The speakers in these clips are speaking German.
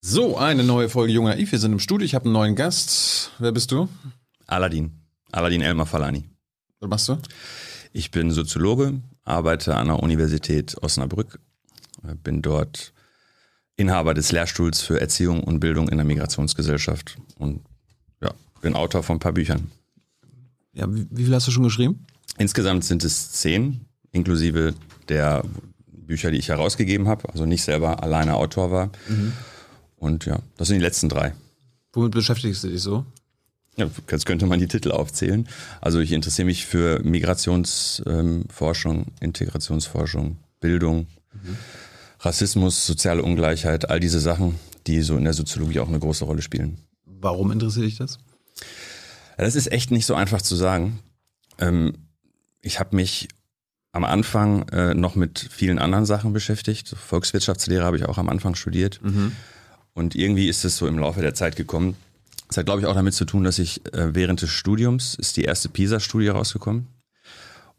So, eine neue Folge Junger Naiv. Wir sind im Studio. Ich habe einen neuen Gast. Wer bist du? Aladdin. Aladdin Elmar Falani. Was machst du? Ich bin Soziologe, arbeite an der Universität Osnabrück, bin dort Inhaber des Lehrstuhls für Erziehung und Bildung in der Migrationsgesellschaft und ja, bin Autor von ein paar Büchern. Ja, wie, wie viel hast du schon geschrieben? Insgesamt sind es zehn, inklusive der Bücher, die ich herausgegeben habe, also nicht selber alleine Autor war. Mhm. Und ja, das sind die letzten drei. Womit beschäftigst du dich so? Ja, jetzt könnte man die Titel aufzählen. Also ich interessiere mich für Migrationsforschung, ähm, Integrationsforschung, Bildung, mhm. Rassismus, soziale Ungleichheit, all diese Sachen, die so in der Soziologie auch eine große Rolle spielen. Warum interessiert dich das? Ja, das ist echt nicht so einfach zu sagen. Ähm, ich habe mich am Anfang äh, noch mit vielen anderen Sachen beschäftigt. Volkswirtschaftslehre habe ich auch am Anfang studiert. Mhm. Und irgendwie ist es so im Laufe der Zeit gekommen. Das hat, glaube ich, auch damit zu tun, dass ich äh, während des Studiums ist die erste PISA-Studie rausgekommen.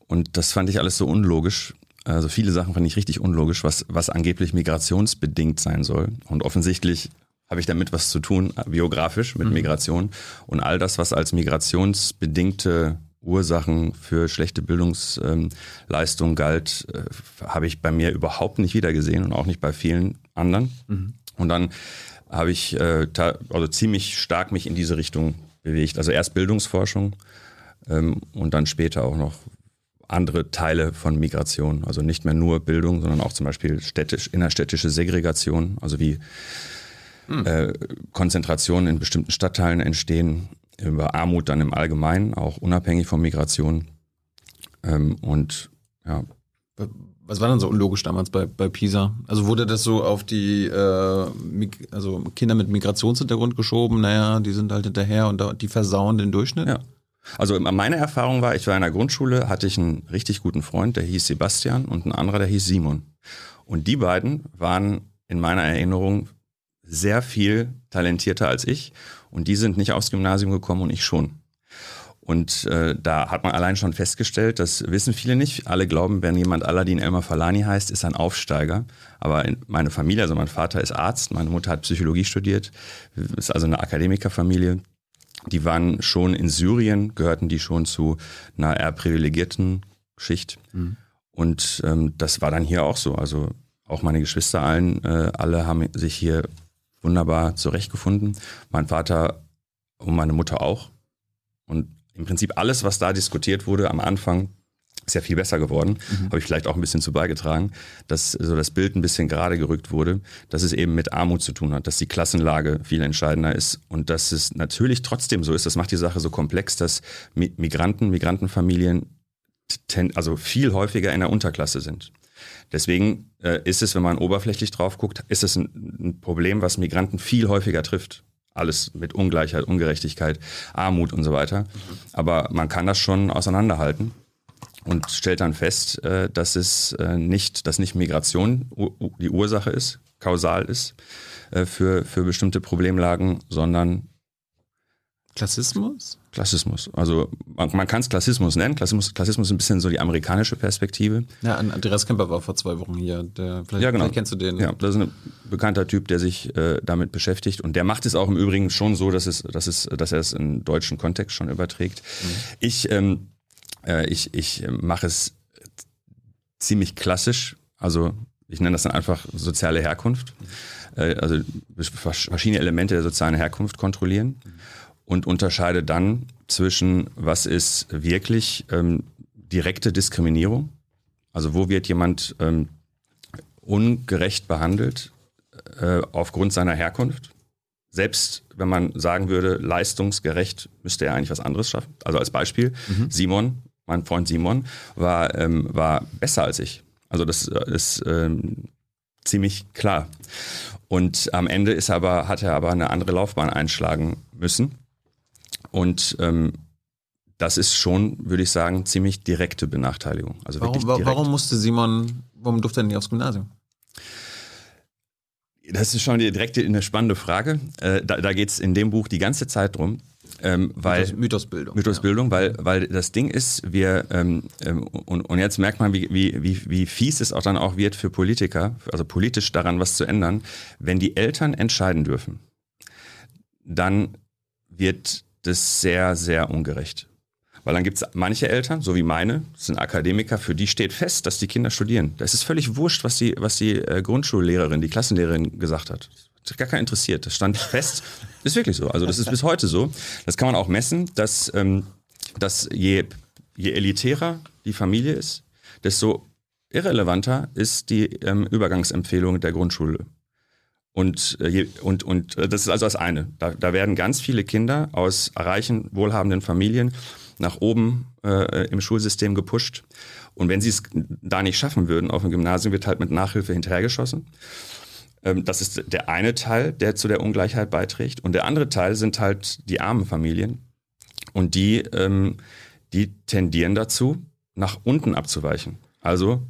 Und das fand ich alles so unlogisch. Also viele Sachen fand ich richtig unlogisch, was, was angeblich migrationsbedingt sein soll. Und offensichtlich habe ich damit was zu tun, biografisch mit mhm. Migration. Und all das, was als migrationsbedingte Ursachen für schlechte Bildungsleistung galt, äh, habe ich bei mir überhaupt nicht wiedergesehen und auch nicht bei vielen anderen. Mhm. Und dann habe ich äh, also ziemlich stark mich in diese Richtung bewegt. Also erst Bildungsforschung ähm, und dann später auch noch andere Teile von Migration. Also nicht mehr nur Bildung, sondern auch zum Beispiel städtisch, innerstädtische Segregation, also wie hm. äh, Konzentrationen in bestimmten Stadtteilen entstehen, über Armut dann im Allgemeinen, auch unabhängig von Migration. Ähm, und ja. Was war dann so unlogisch damals bei, bei Pisa? Also wurde das so auf die äh, also Kinder mit Migrationshintergrund geschoben? Naja, die sind halt hinterher und die versauen den Durchschnitt? Ja. Also meine Erfahrung war, ich war in der Grundschule, hatte ich einen richtig guten Freund, der hieß Sebastian und ein anderer, der hieß Simon. Und die beiden waren in meiner Erinnerung sehr viel talentierter als ich und die sind nicht aufs Gymnasium gekommen und ich schon. Und äh, da hat man allein schon festgestellt, das wissen viele nicht. Alle glauben, wenn jemand Aladdin Elmar Falani heißt, ist ein Aufsteiger. Aber meine Familie, also mein Vater ist Arzt, meine Mutter hat Psychologie studiert, ist also eine Akademikerfamilie. Die waren schon in Syrien, gehörten die schon zu einer eher privilegierten Schicht. Mhm. Und ähm, das war dann hier auch so. Also auch meine Geschwister allen, äh, alle haben sich hier wunderbar zurechtgefunden. Mein Vater und meine Mutter auch. Und im Prinzip alles, was da diskutiert wurde am Anfang, ist ja viel besser geworden. Mhm. Habe ich vielleicht auch ein bisschen zu beigetragen, dass so das Bild ein bisschen gerade gerückt wurde, dass es eben mit Armut zu tun hat, dass die Klassenlage viel entscheidender ist und dass es natürlich trotzdem so ist, das macht die Sache so komplex, dass Migranten, Migrantenfamilien also viel häufiger in der Unterklasse sind. Deswegen äh, ist es, wenn man oberflächlich drauf guckt, ist es ein, ein Problem, was Migranten viel häufiger trifft alles mit Ungleichheit, Ungerechtigkeit, Armut und so weiter. Aber man kann das schon auseinanderhalten und stellt dann fest, äh, dass es äh, nicht, dass nicht Migration die Ursache ist, kausal ist äh, für, für bestimmte Problemlagen, sondern Klassismus? Klassismus. Also man, man kann es Klassismus nennen. Klassismus, Klassismus ist ein bisschen so die amerikanische Perspektive. Ja, Andreas Kemper war vor zwei Wochen hier. Der, vielleicht, ja, genau. vielleicht kennst du den. Ja, das ist ein bekannter Typ, der sich äh, damit beschäftigt. Und der macht es auch im Übrigen schon so, dass, es, dass, es, dass er es in deutschen Kontext schon überträgt. Mhm. Ich, ähm, äh, ich, ich mache es ziemlich klassisch. Also ich nenne das dann einfach soziale Herkunft. Mhm. Äh, also verschiedene Elemente der sozialen Herkunft kontrollieren. Mhm und unterscheide dann zwischen, was ist wirklich ähm, direkte Diskriminierung, also wo wird jemand ähm, ungerecht behandelt äh, aufgrund seiner Herkunft. Selbst wenn man sagen würde, leistungsgerecht, müsste er eigentlich was anderes schaffen. Also als Beispiel, mhm. Simon, mein Freund Simon, war, ähm, war besser als ich. Also das äh, ist ähm, ziemlich klar. Und am Ende ist aber, hat er aber eine andere Laufbahn einschlagen müssen. Und ähm, das ist schon, würde ich sagen, ziemlich direkte Benachteiligung. Also warum, wirklich warum musste Simon, warum durfte er nicht aufs Gymnasium? Das ist schon direkt eine spannende Frage. Äh, da da geht es in dem Buch die ganze Zeit drum, Ähm, weil, Mythos, Mythosbildung. Mythosbildung, ja. weil, weil das Ding ist, wir, ähm, ähm, und, und jetzt merkt man, wie, wie, wie, wie fies es auch dann auch wird für Politiker, also politisch daran was zu ändern, wenn die Eltern entscheiden dürfen, dann wird das sehr, sehr ungerecht. Weil dann gibt es manche Eltern, so wie meine, sind Akademiker, für die steht fest, dass die Kinder studieren. Das ist völlig wurscht, was die, was die äh, Grundschullehrerin, die Klassenlehrerin gesagt hat. Das hat gar keinen interessiert. Das stand fest. ist wirklich so. Also das ist bis heute so. Das kann man auch messen, dass, ähm, dass je, je elitärer die Familie ist, desto irrelevanter ist die ähm, Übergangsempfehlung der Grundschule. Und, äh, und, und äh, das ist also das eine. Da, da werden ganz viele Kinder aus reichen, wohlhabenden Familien nach oben äh, im Schulsystem gepusht. Und wenn sie es da nicht schaffen würden, auf dem Gymnasium wird halt mit Nachhilfe hinterhergeschossen. Ähm, das ist der eine Teil, der zu der Ungleichheit beiträgt. Und der andere Teil sind halt die armen Familien. Und die, ähm, die tendieren dazu, nach unten abzuweichen. Also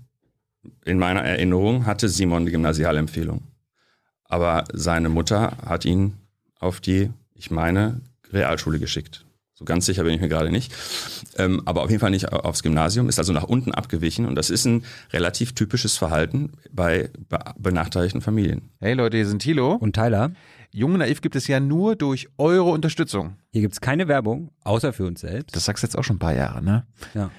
in meiner Erinnerung hatte Simon die Gymnasialempfehlung. Aber seine Mutter hat ihn auf die, ich meine, Realschule geschickt. So ganz sicher bin ich mir gerade nicht. Ähm, aber auf jeden Fall nicht aufs Gymnasium, ist also nach unten abgewichen und das ist ein relativ typisches Verhalten bei benachteiligten Familien. Hey Leute, hier sind Thilo und Tyler. Jung Naiv gibt es ja nur durch eure Unterstützung. Hier gibt es keine Werbung, außer für uns selbst. Das sagst du jetzt auch schon ein paar Jahre, ne? Ja.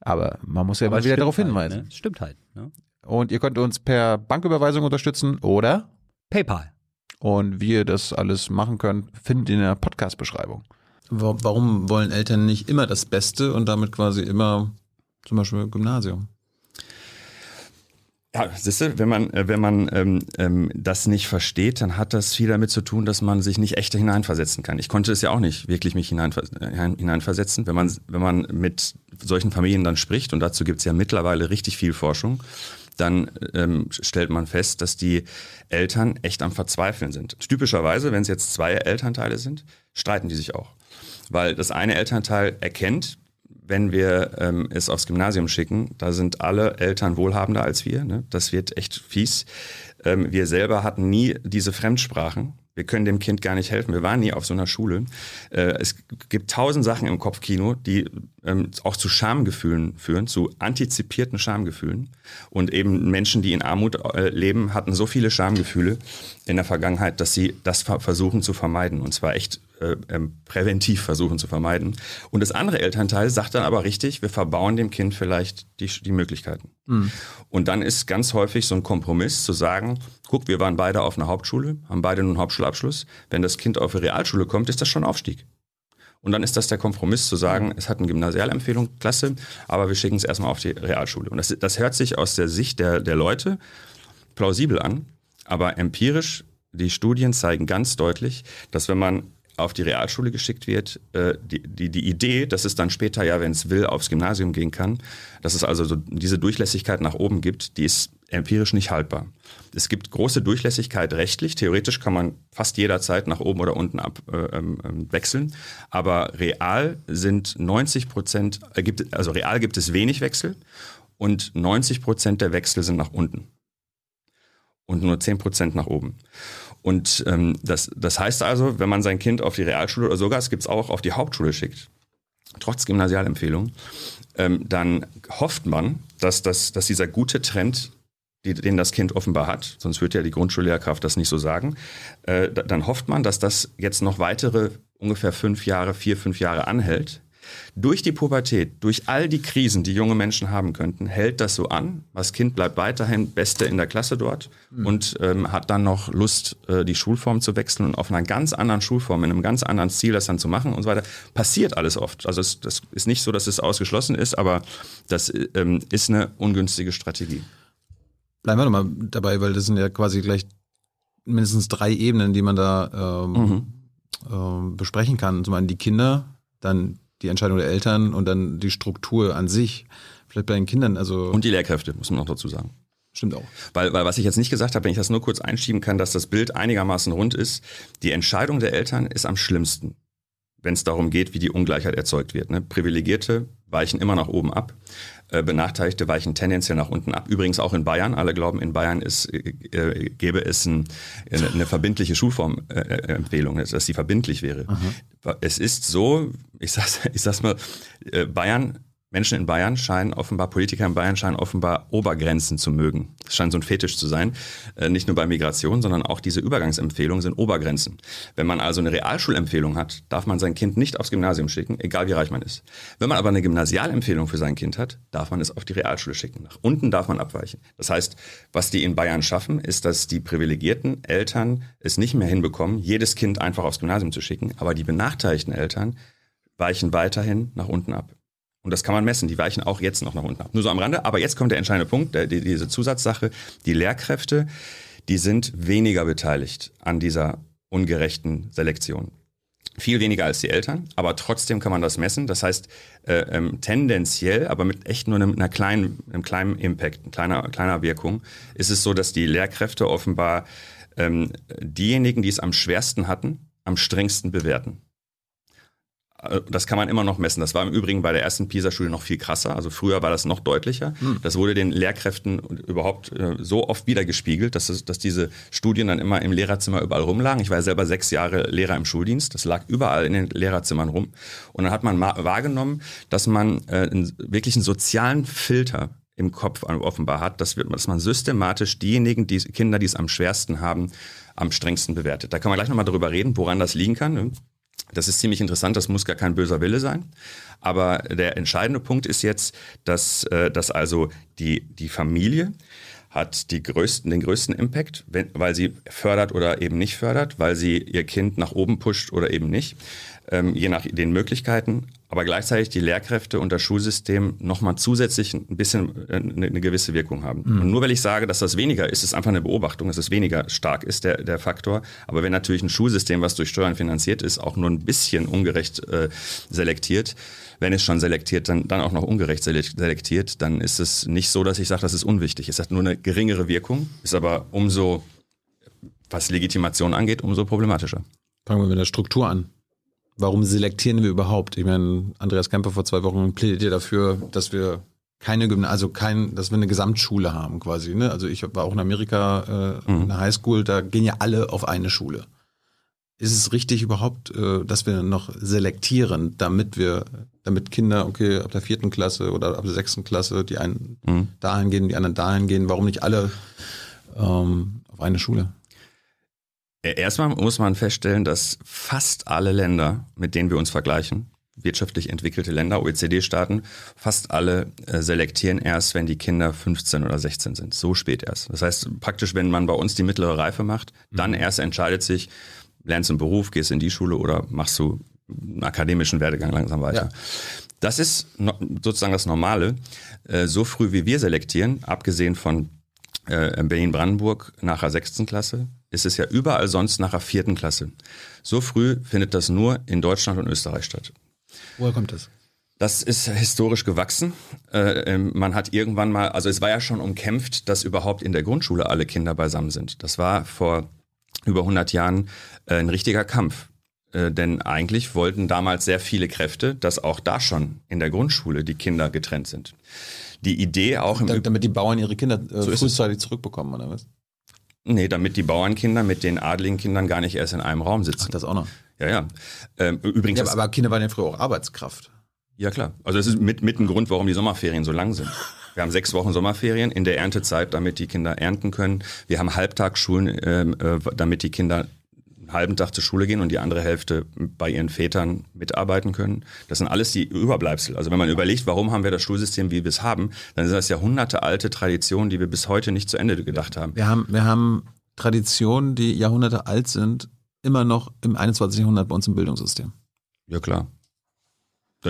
Aber man muss ja Aber mal wieder darauf halt, hinweisen. Ne? Stimmt halt. Ne? Und ihr könnt uns per Banküberweisung unterstützen oder PayPal. Und wie ihr das alles machen könnt, findet ihr in der Podcast-Beschreibung. Warum wollen Eltern nicht immer das Beste und damit quasi immer zum Beispiel Gymnasium? Ja, siehst du, wenn man, äh, wenn man ähm, ähm, das nicht versteht, dann hat das viel damit zu tun, dass man sich nicht echt hineinversetzen kann. Ich konnte es ja auch nicht wirklich mich hineinver hineinversetzen. Wenn man, wenn man mit solchen Familien dann spricht, und dazu gibt es ja mittlerweile richtig viel Forschung, dann ähm, stellt man fest, dass die Eltern echt am Verzweifeln sind. Typischerweise, wenn es jetzt zwei Elternteile sind, streiten die sich auch. Weil das eine Elternteil erkennt, wenn wir ähm, es aufs Gymnasium schicken, da sind alle Eltern wohlhabender als wir. Ne? Das wird echt fies. Ähm, wir selber hatten nie diese Fremdsprachen. Wir können dem Kind gar nicht helfen. Wir waren nie auf so einer Schule. Äh, es gibt tausend Sachen im Kopfkino, die ähm, auch zu Schamgefühlen führen, zu antizipierten Schamgefühlen. Und eben Menschen, die in Armut äh, leben, hatten so viele Schamgefühle in der Vergangenheit, dass sie das versuchen zu vermeiden. Und zwar echt äh, ähm, präventiv versuchen zu vermeiden. Und das andere Elternteil sagt dann aber richtig, wir verbauen dem Kind vielleicht die, die Möglichkeiten. Mhm. Und dann ist ganz häufig so ein Kompromiss zu sagen, guck, wir waren beide auf einer Hauptschule, haben beide einen Hauptschulabschluss. Wenn das Kind auf eine Realschule kommt, ist das schon Aufstieg. Und dann ist das der Kompromiss zu sagen, es hat eine Gymnasialempfehlung, klasse, aber wir schicken es erstmal auf die Realschule. Und das, das hört sich aus der Sicht der, der Leute plausibel an, aber empirisch, die Studien zeigen ganz deutlich, dass wenn man auf die Realschule geschickt wird, äh, die, die, die Idee, dass es dann später ja, wenn es will, aufs Gymnasium gehen kann, dass es also so diese Durchlässigkeit nach oben gibt, die ist empirisch nicht haltbar. Es gibt große Durchlässigkeit rechtlich. Theoretisch kann man fast jederzeit nach oben oder unten ab, äh, ähm, ähm wechseln. Aber real sind 90 Prozent, äh, gibt, also real gibt es wenig Wechsel und 90 Prozent der Wechsel sind nach unten. Und nur 10 Prozent nach oben. Und ähm, das, das heißt also, wenn man sein Kind auf die Realschule oder sogar, es gibt es auch, auf die Hauptschule schickt, trotz Gymnasialempfehlung, ähm, dann hofft man, dass, das, dass dieser gute Trend, die, den das Kind offenbar hat, sonst würde ja die Grundschullehrkraft das nicht so sagen, äh, dann hofft man, dass das jetzt noch weitere ungefähr fünf Jahre, vier, fünf Jahre anhält durch die Pubertät, durch all die Krisen, die junge Menschen haben könnten, hält das so an. Das Kind bleibt weiterhin Beste in der Klasse dort mhm. und ähm, hat dann noch Lust, äh, die Schulform zu wechseln und auf einer ganz anderen Schulform, in einem ganz anderen Ziel das dann zu machen und so weiter. Passiert alles oft. Also es, das ist nicht so, dass es ausgeschlossen ist, aber das ähm, ist eine ungünstige Strategie. Bleiben wir nochmal dabei, weil das sind ja quasi gleich mindestens drei Ebenen, die man da ähm, mhm. ähm, besprechen kann. Zum einen die Kinder, dann die Entscheidung der Eltern und dann die Struktur an sich. Vielleicht bei den Kindern, also. Und die Lehrkräfte, muss man noch dazu sagen. Stimmt auch. Weil, weil was ich jetzt nicht gesagt habe, wenn ich das nur kurz einschieben kann, dass das Bild einigermaßen rund ist, die Entscheidung der Eltern ist am schlimmsten. Wenn es darum geht, wie die Ungleichheit erzeugt wird. Ne? Privilegierte weichen immer nach oben ab, äh, Benachteiligte weichen tendenziell nach unten ab. Übrigens auch in Bayern. Alle glauben, in Bayern ist, äh, äh gäbe es ein, eine, eine, verbindliche Schulformempfehlung, äh, dass sie verbindlich wäre. Aha. Es ist so, ich sag's, ich sag's mal, äh, Bayern Menschen in Bayern scheinen offenbar, Politiker in Bayern scheinen offenbar Obergrenzen zu mögen. Das scheint so ein Fetisch zu sein. Äh, nicht nur bei Migration, sondern auch diese Übergangsempfehlungen sind Obergrenzen. Wenn man also eine Realschulempfehlung hat, darf man sein Kind nicht aufs Gymnasium schicken, egal wie reich man ist. Wenn man aber eine Gymnasialempfehlung für sein Kind hat, darf man es auf die Realschule schicken. Nach unten darf man abweichen. Das heißt, was die in Bayern schaffen, ist, dass die privilegierten Eltern es nicht mehr hinbekommen, jedes Kind einfach aufs Gymnasium zu schicken, aber die benachteiligten Eltern weichen weiterhin nach unten ab. Und das kann man messen. Die weichen auch jetzt noch nach unten ab. Nur so am Rande. Aber jetzt kommt der entscheidende Punkt, der, die, diese Zusatzsache. Die Lehrkräfte, die sind weniger beteiligt an dieser ungerechten Selektion. Viel weniger als die Eltern, aber trotzdem kann man das messen. Das heißt, äh, ähm, tendenziell, aber mit echt nur einem, einer kleinen, einem kleinen Impact, kleiner, kleiner Wirkung, ist es so, dass die Lehrkräfte offenbar ähm, diejenigen, die es am schwersten hatten, am strengsten bewerten. Äh, das kann man immer noch messen. Das war im Übrigen bei der ersten PISA-Schule noch viel krasser. Also früher war das noch deutlicher. Hm. Das wurde den Lehrkräften überhaupt äh, so oft wiedergespiegelt, dass, es, dass diese Studien dann immer im Lehrerzimmer überall rumlagen. Ich war ja selber sechs Jahre Lehrer im Schuldienst. Das lag überall in den Lehrerzimmern rum. Und dann hat man wahrgenommen, dass man äh, einen, wirklich einen sozialen Filter im Kopf offenbar hat, dass, wir, dass man systematisch diejenigen, die Kinder, die es am schwersten haben, am strengsten bewertet. Da kann man gleich nochmal darüber reden, woran das liegen kann. Das ist ziemlich interessant, das muss gar kein böser Wille sein. Aber der entscheidende Punkt ist jetzt, dass, äh, dass also die, die Familie hat die größten, den größten Impact, wenn, weil sie fördert oder eben nicht fördert, weil sie ihr Kind nach oben pusht oder eben nicht, ähm, je nach den Möglichkeiten aber gleichzeitig die Lehrkräfte und das Schulsystem nochmal zusätzlich ein bisschen eine, äh, eine gewisse Wirkung haben. Mhm. Und nur weil ich sage, dass das weniger ist, ist einfach eine Beobachtung, dass es weniger stark ist, der, der Faktor. Aber wenn natürlich ein Schulsystem, was durch Steuern finanziert ist, auch nur ein bisschen ungerecht äh, selektiert, wenn es schon selektiert, dann, dann auch noch ungerecht selektiert, dann ist es nicht so, dass ich sage, das ist unwichtig. Es hat nur eine geringere Wirkung, ist aber umso, was Legitimation angeht, umso problematischer. Fangen wir mit der Struktur an warum selektieren wir überhaupt? Ich meine, Andreas Kemper vor zwei Wochen plädiert ja dafür, dass wir keine Gymnasium, also kein, dass wir eine Gesamtschule haben quasi. Ne? Also ich war auch in Amerika äh, mhm. in der Highschool, da gehen ja alle auf eine Schule. Ist es richtig überhaupt, äh, dass wir noch selektieren, damit wir, damit Kinder, okay, ab der vierten Klasse oder ab der sechsten Klasse, die einen mhm. dahin gehen, die anderen dahin gehen, warum nicht alle ähm, auf eine Schule? Erstmal muss man feststellen, dass fast alle Länder, mit denen wir uns vergleichen, wirtschaftlich entwickelte Länder, OECD-Staaten, fast alle äh, selektieren erst, wenn die Kinder 15 oder 16 sind. So spät erst. Das heißt, praktisch, wenn man bei uns die mittlere Reife macht, dann mhm. erst entscheidet sich, lernst einen Beruf, gehst in die Schule oder machst du einen akademischen Werdegang langsam weiter. Ja. Das ist sozusagen das Normale. Äh, so früh wie wir selektieren, abgesehen von äh, Berlin-Brandenburg nach der sechsten Klasse, ist es ja überall sonst nach der vierten Klasse. So früh findet das nur in Deutschland und Österreich statt. Woher kommt das? Das ist historisch gewachsen. Äh, ähm, man hat irgendwann mal, also es war ja schon umkämpft, dass überhaupt in der Grundschule alle Kinder beisammen sind. Das war vor über 100 Jahren äh, ein richtiger Kampf. Äh, denn eigentlich wollten damals sehr viele Kräfte, dass auch da schon in der Grundschule die Kinder getrennt sind. Die Idee auch im da, Damit die Bauern ihre Kinder so frühzeitig zurückbekommen, oder was? Nee, damit die Bauernkinder mit den adligen Kindern gar nicht erst in einem Raum sitzen. Ach, das auch noch. Ja, ja. Ähm, übrigens. Ja, aber Kinder waren ja früher auch Arbeitskraft. Ja, klar. Also das ist mit, mit ein Grund, warum die Sommerferien so lang sind. Wir haben sechs Wochen Sommerferien in der Erntezeit, damit die Kinder ernten können. Wir haben Halbtagsschulen, ähm, äh, damit die Kinder halben Tag zur Schule gehen und die andere Hälfte bei ihren Vätern mitarbeiten können. Das sind alles die Überbleibsel. Also wenn man überlegt, warum haben wir das Schulsystem, wie wir es haben, dann sind das jahrhundertealte Traditionen, die wir bis heute nicht zu Ende gedacht haben. Wir haben, wir haben Traditionen, die Jahrhunderte alt sind, immer noch im 21. Jahrhundert bei uns im Bildungssystem. Ja, klar.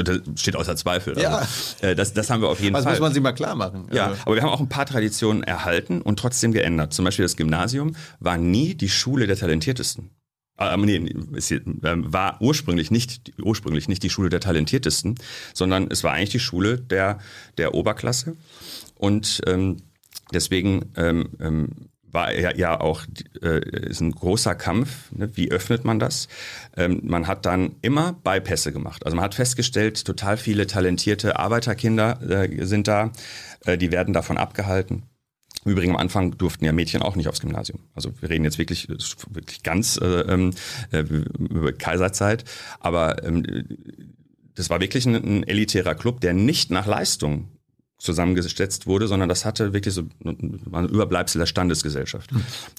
Das steht außer Zweifel. Ja. Also, äh, das, das haben wir auf jeden Was Fall. Das muss man sich mal klar machen. Ja, also aber wir haben auch ein paar Traditionen erhalten und trotzdem geändert. Zum Beispiel das Gymnasium war nie die Schule der Talentiertesten. Äh, nee, ähm, war ursprünglich nicht, ursprünglich nicht die Schule der Talentiertesten, sondern es war eigentlich die Schule der, der Oberklasse. Und ähm, deswegen ähm, ähm, war ja, ja auch äh, ist ein großer Kampf. Ne? Wie öffnet man das? Ähm, man hat dann immer Bypässe gemacht. Also man hat festgestellt, total viele talentierte Arbeiterkinder äh, sind da. Äh, die werden davon abgehalten. Im Übrigen am Anfang durften ja Mädchen auch nicht aufs Gymnasium. Also wir reden jetzt wirklich, wirklich ganz äh, ähm, äh, über Kaiserzeit. Aber ähm, das war wirklich ein, ein elitärer Club, der nicht nach Leistung zusammengesetzt wurde, sondern das hatte wirklich so ein Überbleibsel der Standesgesellschaft.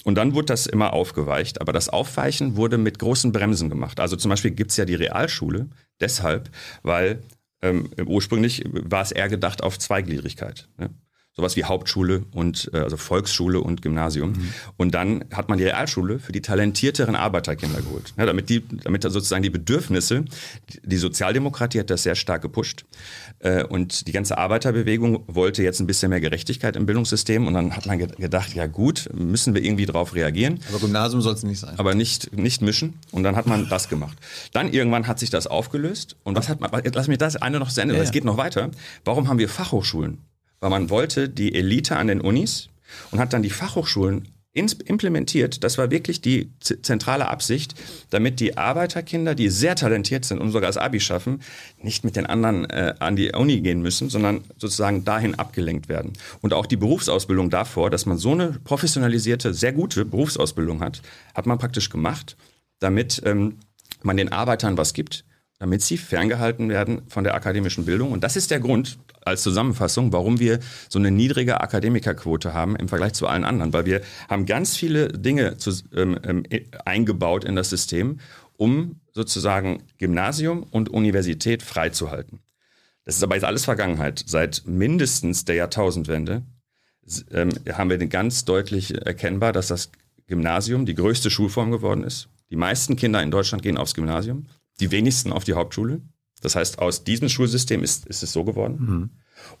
Und dann wurde das immer aufgeweicht, aber das Aufweichen wurde mit großen Bremsen gemacht. Also zum Beispiel gibt's ja die Realschule deshalb, weil ähm, ursprünglich war es eher gedacht auf Zweigliedrigkeit. Ne? Sowas wie Hauptschule und äh, also Volksschule und Gymnasium. Mhm. Und dann hat man die Realschule für die talentierteren Arbeiterkinder geholt, ja, damit die, damit sozusagen die Bedürfnisse, die Sozialdemokratie hat das sehr stark gepusht äh, und die ganze Arbeiterbewegung wollte jetzt ein bisschen mehr Gerechtigkeit im Bildungssystem und dann hat man gedacht, ja gut, müssen wir irgendwie darauf reagieren. Aber Gymnasium soll es nicht sein. Aber nicht nicht mischen und dann hat man das gemacht. Dann irgendwann hat sich das aufgelöst und was hat man? Lass mich das eine noch zu Ende, ja, es geht noch weiter. Warum haben wir Fachhochschulen? Weil man wollte die Elite an den Unis und hat dann die Fachhochschulen implementiert. Das war wirklich die zentrale Absicht, damit die Arbeiterkinder, die sehr talentiert sind und sogar das Abi schaffen, nicht mit den anderen äh, an die Uni gehen müssen, sondern sozusagen dahin abgelenkt werden. Und auch die Berufsausbildung davor, dass man so eine professionalisierte, sehr gute Berufsausbildung hat, hat man praktisch gemacht, damit ähm, man den Arbeitern was gibt, damit sie ferngehalten werden von der akademischen Bildung. Und das ist der Grund, als Zusammenfassung, warum wir so eine niedrige Akademikerquote haben im Vergleich zu allen anderen. Weil wir haben ganz viele Dinge zu, ähm, ähm, eingebaut in das System, um sozusagen Gymnasium und Universität freizuhalten. Das ist aber jetzt alles Vergangenheit. Seit mindestens der Jahrtausendwende ähm, haben wir ganz deutlich erkennbar, dass das Gymnasium die größte Schulform geworden ist. Die meisten Kinder in Deutschland gehen aufs Gymnasium, die wenigsten auf die Hauptschule. Das heißt, aus diesem Schulsystem ist, ist es so geworden. Mhm.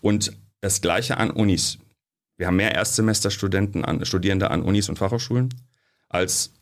Und das Gleiche an Unis. Wir haben mehr Erstsemesterstudenten, an, Studierende an Unis und Fachhochschulen als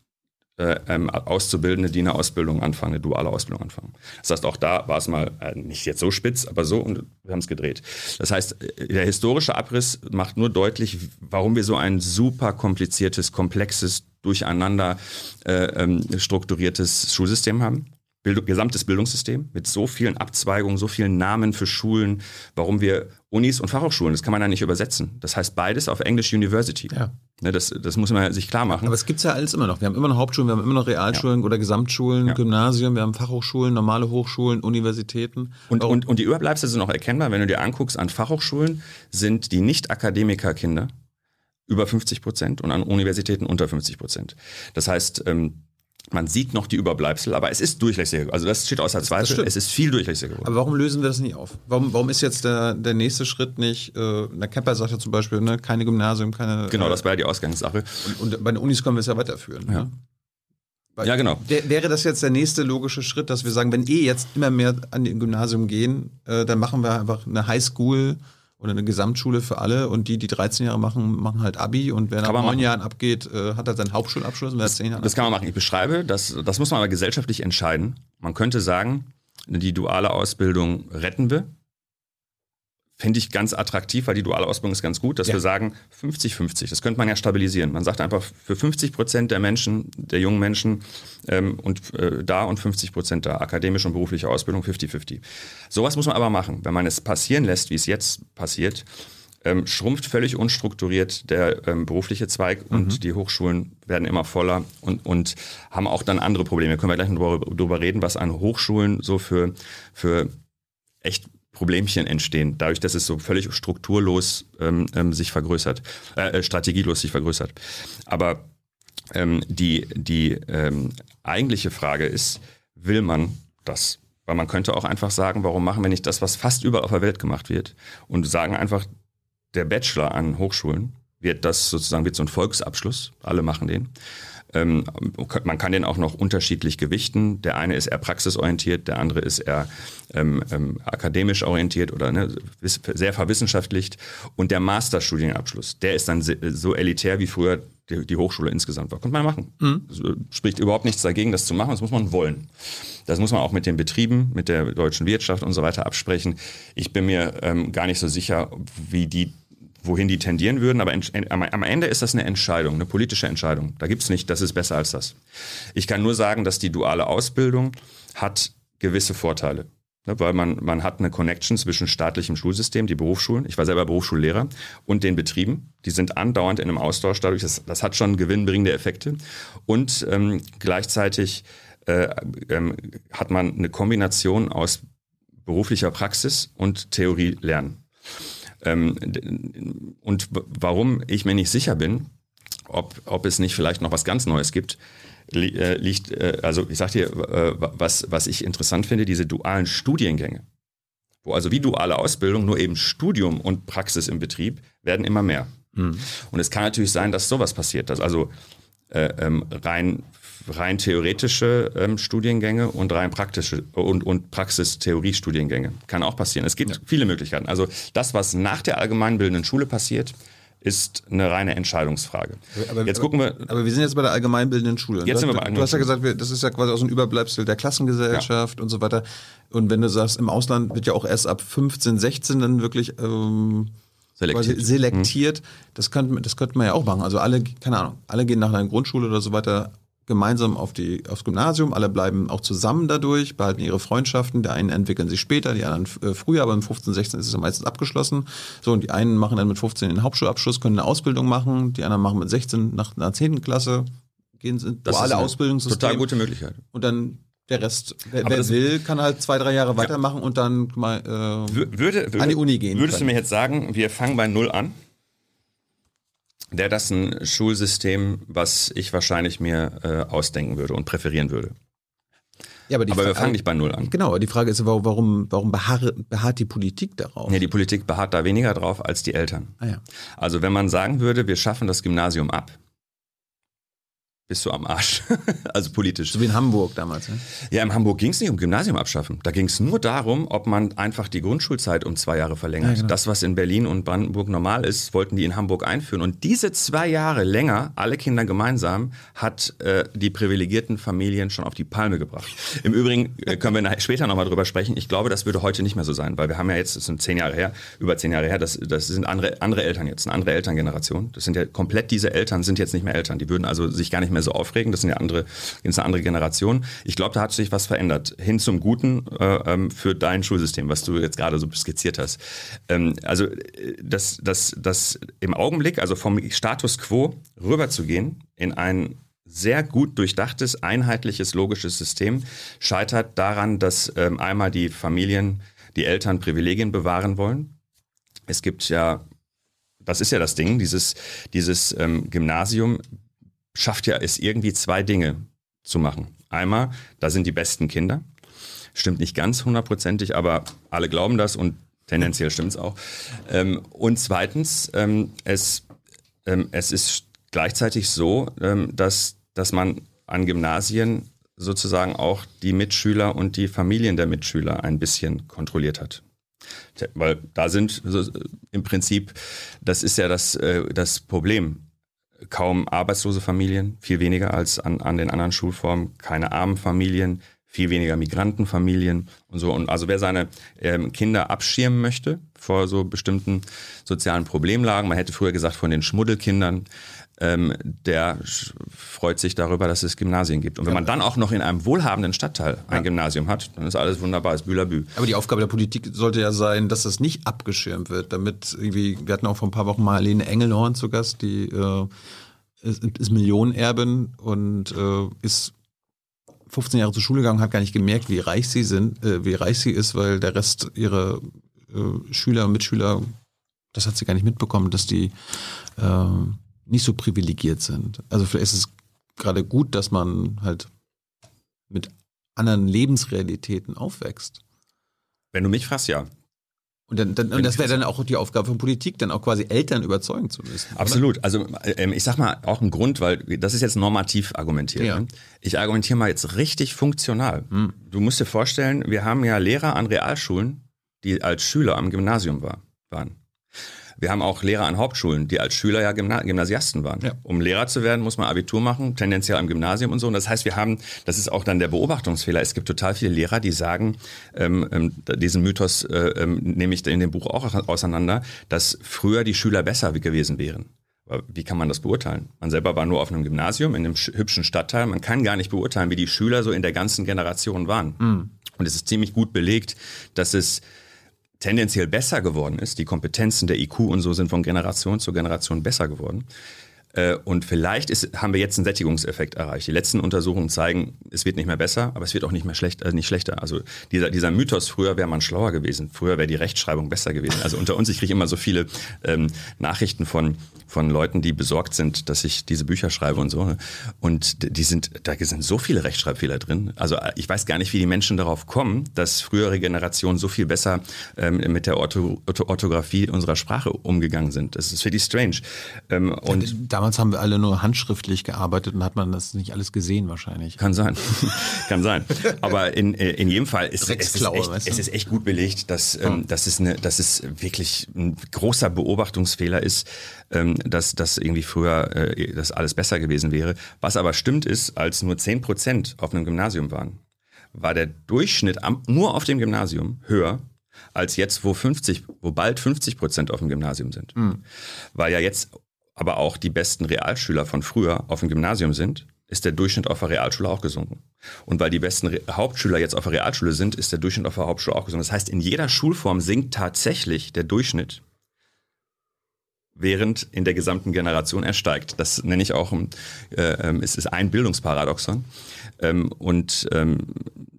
äh, ähm, Auszubildende, die eine Ausbildung anfangen, eine duale Ausbildung anfangen. Das heißt, auch da war es mal äh, nicht jetzt so spitz, aber so und wir haben es gedreht. Das heißt, äh, der historische Abriss macht nur deutlich, warum wir so ein super kompliziertes, komplexes, durcheinander äh, ähm, strukturiertes Schulsystem haben. Bildung, gesamtes Bildungssystem mit so vielen Abzweigungen, so vielen Namen für Schulen, warum wir Unis und Fachhochschulen, das kann man ja nicht übersetzen. Das heißt beides auf Englisch University. Ja. Ne, das, das muss man sich klar machen. Aber es gibt's ja alles immer noch. Wir haben immer noch Hauptschulen, wir haben immer noch Realschulen ja. oder Gesamtschulen, ja. Gymnasien, wir haben Fachhochschulen, normale Hochschulen, Universitäten. Und, und, und die Überbleibsel sind auch erkennbar, wenn du dir anguckst, an Fachhochschulen sind die Nicht-Akademiker-Kinder über 50 Prozent und an Universitäten unter 50 Prozent. Das heißt, ähm, man sieht noch die Überbleibsel, aber es ist durchlässiger. Also das steht außer Zweifel. Es ist viel durchlässiger geworden. Aber warum lösen wir das nicht auf? Warum, warum ist jetzt der, der nächste Schritt nicht, äh, der Kemper sagt ja zum Beispiel, ne, keine Gymnasium, keine... Genau, das war ja die Ausgangssache. Und, und bei den Unis können wir es ja weiterführen. Ja. Ne? ja, genau. Wäre das jetzt der nächste logische Schritt, dass wir sagen, wenn eh jetzt immer mehr an die Gymnasium gehen, äh, dann machen wir einfach eine Highschool oder eine Gesamtschule für alle und die, die 13 Jahre machen, machen halt Abi und wer nach neun Jahren abgeht, äh, hat er seinen Hauptschulabschluss und wer das, 10 Jahre Das kann man machen. Ich beschreibe, das, das muss man aber gesellschaftlich entscheiden. Man könnte sagen, die duale Ausbildung retten wir Fände ich ganz attraktiv, weil die duale Ausbildung ist ganz gut, dass ja. wir sagen 50-50. Das könnte man ja stabilisieren. Man sagt einfach für 50 Prozent der Menschen, der jungen Menschen ähm, und äh, da und 50 Prozent da, akademische und berufliche Ausbildung 50-50. Sowas muss man aber machen. Wenn man es passieren lässt, wie es jetzt passiert, ähm, schrumpft völlig unstrukturiert der ähm, berufliche Zweig und mhm. die Hochschulen werden immer voller und, und haben auch dann andere Probleme. Können wir gleich noch darüber reden, was an Hochschulen so für, für echt Problemchen entstehen, dadurch, dass es so völlig strukturlos ähm, ähm, sich vergrößert, äh, äh, strategielos sich vergrößert. Aber ähm, die, die ähm, eigentliche Frage ist, will man das? Weil man könnte auch einfach sagen, warum machen wir nicht das, was fast überall auf der Welt gemacht wird und sagen einfach, der Bachelor an Hochschulen wird das sozusagen, wird so ein Volksabschluss, alle machen den. Ähm, man kann den auch noch unterschiedlich gewichten. Der eine ist eher praxisorientiert, der andere ist eher ähm, ähm, akademisch orientiert oder ne, sehr verwissenschaftlicht. Und der Masterstudienabschluss, der ist dann so elitär wie früher die, die Hochschule insgesamt war. Könnte man machen. Mhm. Spricht überhaupt nichts dagegen, das zu machen. Das muss man wollen. Das muss man auch mit den Betrieben, mit der deutschen Wirtschaft und so weiter absprechen. Ich bin mir ähm, gar nicht so sicher, wie die wohin die tendieren würden, aber am Ende ist das eine Entscheidung, eine politische Entscheidung. Da gibt's nicht, das ist besser als das. Ich kann nur sagen, dass die duale Ausbildung hat gewisse Vorteile. Ne, weil man, man hat eine Connection zwischen staatlichem Schulsystem, die Berufsschulen, ich war selber Berufsschullehrer, und den Betrieben. Die sind andauernd in einem Austausch dadurch, das, das hat schon gewinnbringende Effekte. Und ähm, gleichzeitig äh, ähm, hat man eine Kombination aus beruflicher Praxis und Theorie lernen. Ähm, und warum ich mir nicht sicher bin, ob, ob es nicht vielleicht noch was ganz Neues gibt, äh, liegt, äh, also ich sag dir, äh, was, was ich interessant finde, diese dualen Studiengänge, wo also wie duale Ausbildung, nur eben Studium und Praxis im Betrieb werden immer mehr. Mhm. Und es kann natürlich sein, dass sowas passiert, dass also äh, ähm, rein rein theoretische ähm, Studiengänge und rein praktische und, und Praxis-Theorie-Studiengänge. Kann auch passieren. Es gibt ja. viele Möglichkeiten. Also das, was nach der allgemeinbildenden Schule passiert, ist eine reine Entscheidungsfrage. Aber, jetzt gucken wir. Aber wir sind jetzt bei der allgemeinbildenden Schule. Jetzt du, sind wir bei du hast ja gesagt, das ist ja quasi aus dem Überbleibsel der Klassengesellschaft ja. und so weiter. Und wenn du sagst, im Ausland wird ja auch erst ab 15, 16 dann wirklich ähm, selektiert. selektiert. Mhm. Das, könnte, das könnte man ja auch machen. Also alle, keine Ahnung, alle gehen nach einer Grundschule oder so weiter gemeinsam auf die, aufs Gymnasium. Alle bleiben auch zusammen dadurch, behalten ihre Freundschaften. Die einen entwickeln sich später, die anderen äh, früher, aber mit 15, 16 ist es ja meistens abgeschlossen. So, und die einen machen dann mit 15 den Hauptschulabschluss, können eine Ausbildung machen. Die anderen machen mit 16 nach einer 10. Klasse, gehen in das duale Ausbildungssystem. Total gute Möglichkeit. Und dann der Rest, wer, wer will, kann halt zwei, drei Jahre weitermachen und dann mal äh, würde, würde, an die Uni gehen. Würdest können. du mir jetzt sagen, wir fangen bei Null an? Wäre das ein Schulsystem, was ich wahrscheinlich mir äh, ausdenken würde und präferieren würde. Ja, aber, aber wir fangen nicht bei Null an. Genau, die Frage ist, warum, warum beharrt, beharrt die Politik darauf? Ja, die Politik beharrt da weniger drauf als die Eltern. Ah, ja. Also wenn man sagen würde, wir schaffen das Gymnasium ab, bist du am Arsch. also politisch. So wie in Hamburg damals. Ne? Ja, in Hamburg ging es nicht um Gymnasium abschaffen. Da ging es nur darum, ob man einfach die Grundschulzeit um zwei Jahre verlängert. Ja, genau. Das, was in Berlin und Brandenburg normal ist, wollten die in Hamburg einführen. Und diese zwei Jahre länger, alle Kinder gemeinsam, hat äh, die privilegierten Familien schon auf die Palme gebracht. Im Übrigen äh, können wir später nochmal drüber sprechen. Ich glaube, das würde heute nicht mehr so sein, weil wir haben ja jetzt, das sind zehn Jahre her, über zehn Jahre her, das, das sind andere, andere Eltern jetzt, eine andere Elterngeneration. Das sind ja komplett diese Eltern, sind jetzt nicht mehr Eltern. Die würden also sich gar nicht mehr so aufregen. Das sind ja andere, ist eine andere Generation. Ich glaube, da hat sich was verändert. Hin zum Guten äh, ähm, für dein Schulsystem, was du jetzt gerade so skizziert hast. Ähm, also das, das, das im Augenblick, also vom Status quo rüberzugehen in ein sehr gut durchdachtes, einheitliches, logisches System scheitert daran, dass ähm, einmal die Familien, die Eltern Privilegien bewahren wollen. Es gibt ja das ist ja das Ding, dieses, dieses ähm, Gymnasium schafft ja es irgendwie zwei Dinge zu machen. Einmal, da sind die besten Kinder. Stimmt nicht ganz hundertprozentig, aber alle glauben das und tendenziell stimmt es auch. Ähm, und zweitens, ähm, es, ähm, es ist gleichzeitig so, ähm, dass, dass man an Gymnasien sozusagen auch die Mitschüler und die Familien der Mitschüler ein bisschen kontrolliert hat. Weil da sind so, im Prinzip, das ist ja das, äh, das Problem kaum arbeitslose Familien, viel weniger als an, an den anderen Schulformen, keine armen Familien, viel weniger Migrantenfamilien und so. Und also wer seine ähm, Kinder abschirmen möchte vor so bestimmten sozialen Problemlagen, man hätte früher gesagt von den Schmuddelkindern, ähm, der freut sich darüber, dass es Gymnasien gibt. Und wenn man dann auch noch in einem wohlhabenden Stadtteil ein ja. Gymnasium hat, dann ist alles wunderbar, ist Bülabü. Aber die Aufgabe der Politik sollte ja sein, dass das nicht abgeschirmt wird, damit irgendwie, wir hatten auch vor ein paar Wochen mal Marlene Engelhorn zu Gast, die äh, ist, ist Millionenerbin und äh, ist 15 Jahre zur Schule gegangen, hat gar nicht gemerkt, wie reich sie sind, äh, wie reich sie ist, weil der Rest ihrer äh, Schüler und Mitschüler, das hat sie gar nicht mitbekommen, dass die äh, nicht so privilegiert sind. Also vielleicht ist es gerade gut, dass man halt mit anderen Lebensrealitäten aufwächst. Wenn du mich fragst, ja. Und, dann, dann, und das wäre dann auch die Aufgabe von Politik, dann auch quasi Eltern überzeugen zu müssen. Absolut. Oder? Also ähm, ich sag mal auch ein Grund, weil das ist jetzt normativ argumentiert. Ja. Ne? Ich argumentiere mal jetzt richtig funktional. Hm. Du musst dir vorstellen, wir haben ja Lehrer an Realschulen, die als Schüler am Gymnasium war, waren. Wir haben auch Lehrer an Hauptschulen, die als Schüler ja Gymna Gymnasiasten waren. Ja. Um Lehrer zu werden, muss man Abitur machen, tendenziell am Gymnasium und so. Und das heißt, wir haben, das ist auch dann der Beobachtungsfehler. Es gibt total viele Lehrer, die sagen, ähm, ähm, diesen Mythos äh, ähm, nehme ich in dem Buch auch auseinander, dass früher die Schüler besser gewesen wären. Wie kann man das beurteilen? Man selber war nur auf einem Gymnasium in einem hübschen Stadtteil. Man kann gar nicht beurteilen, wie die Schüler so in der ganzen Generation waren. Mhm. Und es ist ziemlich gut belegt, dass es tendenziell besser geworden ist. Die Kompetenzen der IQ und so sind von Generation zu Generation besser geworden. Äh, und vielleicht ist, haben wir jetzt einen Sättigungseffekt erreicht. Die letzten Untersuchungen zeigen, es wird nicht mehr besser, aber es wird auch nicht mehr schlecht, äh, nicht schlechter. Also dieser, dieser Mythos, früher wäre man schlauer gewesen, früher wäre die Rechtschreibung besser gewesen. Also unter uns, ich kriege immer so viele ähm, Nachrichten von, von Leuten, die besorgt sind, dass ich diese Bücher schreibe und so. Und die sind, da sind so viele Rechtschreibfehler drin. Also äh, ich weiß gar nicht, wie die Menschen darauf kommen, dass frühere Generationen so viel besser ähm, mit der Ortho Orthographie unserer Sprache umgegangen sind. Das ist wirklich strange. Ähm, und damals haben wir alle nur handschriftlich gearbeitet und hat man das nicht alles gesehen wahrscheinlich. Kann sein. Kann sein. Aber in, äh, in jedem Fall ist, es, ist echt, weißt du? es ist echt gut belegt, dass, ähm, dass, es eine, dass es wirklich ein großer Beobachtungsfehler ist, dass, dass irgendwie früher äh, das alles besser gewesen wäre. Was aber stimmt ist, als nur 10 Prozent auf einem Gymnasium waren, war der Durchschnitt am, nur auf dem Gymnasium höher als jetzt, wo 50, wo bald 50 Prozent auf dem Gymnasium sind. Mhm. Weil ja jetzt aber auch die besten Realschüler von früher auf dem Gymnasium sind, ist der Durchschnitt auf der Realschule auch gesunken. Und weil die besten Re Hauptschüler jetzt auf der Realschule sind, ist der Durchschnitt auf der Hauptschule auch gesunken. Das heißt, in jeder Schulform sinkt tatsächlich der Durchschnitt, während in der gesamten Generation er steigt. Das nenne ich auch, äh, äh, es ist ein Bildungsparadoxon. Ähm, und ähm,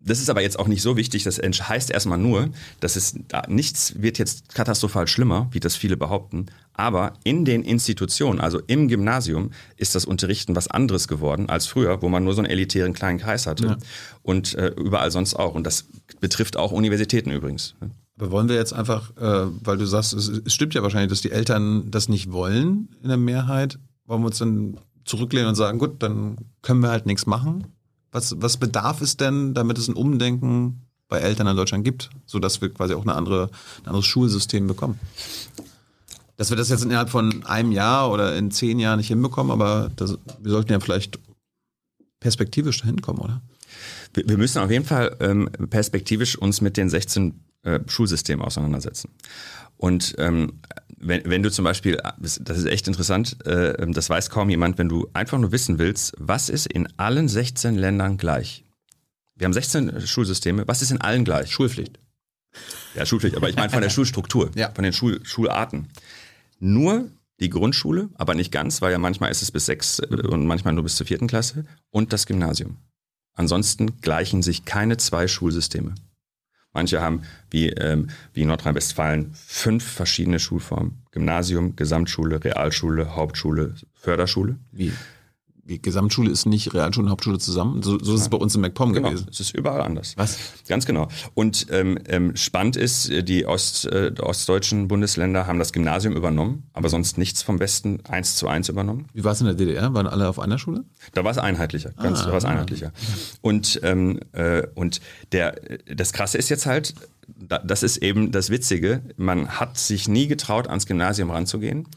das ist aber jetzt auch nicht so wichtig. Das heißt erstmal nur, dass es da, nichts wird jetzt katastrophal schlimmer, wie das viele behaupten. Aber in den Institutionen, also im Gymnasium, ist das Unterrichten was anderes geworden als früher, wo man nur so einen elitären kleinen Kreis hatte. Ja. Und äh, überall sonst auch. Und das betrifft auch Universitäten übrigens. Aber wollen wir jetzt einfach, äh, weil du sagst, es, es stimmt ja wahrscheinlich, dass die Eltern das nicht wollen in der Mehrheit, wollen wir uns dann zurücklehnen und sagen, gut, dann können wir halt nichts machen? Was, was bedarf es denn, damit es ein Umdenken bei Eltern in Deutschland gibt, sodass wir quasi auch eine andere, ein anderes Schulsystem bekommen? Dass wir das jetzt innerhalb von einem Jahr oder in zehn Jahren nicht hinbekommen, aber das, wir sollten ja vielleicht perspektivisch dahin kommen, oder? Wir, müssen auf jeden Fall ähm, perspektivisch uns mit den 16 äh, Schulsystemen auseinandersetzen. Und ähm, wenn, wenn du zum Beispiel, das ist echt interessant, äh, das weiß kaum jemand, wenn du einfach nur wissen willst, was ist in allen 16 Ländern gleich? Wir haben 16 Schulsysteme, was ist in allen gleich? Schulpflicht. Ja, Schulpflicht, aber ich meine von der Schulstruktur, ja. von den Schul Schularten. Nur die Grundschule, aber nicht ganz, weil ja manchmal ist es bis sechs äh, und manchmal nur bis zur vierten Klasse und das Gymnasium. Ansonsten gleichen sich keine zwei Schulsysteme. Manche haben, wie, ähm, wie in Nordrhein-Westfalen, fünf verschiedene Schulformen. Gymnasium, Gesamtschule, Realschule, Hauptschule, Förderschule. Wie? Wie Gesamtschule ist nicht Realschule und Hauptschule zusammen. So, so ist es bei uns in MacPom genau, gewesen. Es ist überall anders. Was? Ganz genau. Und ähm, ähm, spannend ist, die Ost, äh, ostdeutschen Bundesländer haben das Gymnasium übernommen, aber sonst nichts vom Westen eins zu eins übernommen. Wie war es in der DDR? Waren alle auf einer Schule? Da war es einheitlicher. Ganz, ah, da war es einheitlicher. Und, ähm, äh, und der, das Krasse ist jetzt halt, das ist eben das Witzige, man hat sich nie getraut, ans Gymnasium ranzugehen.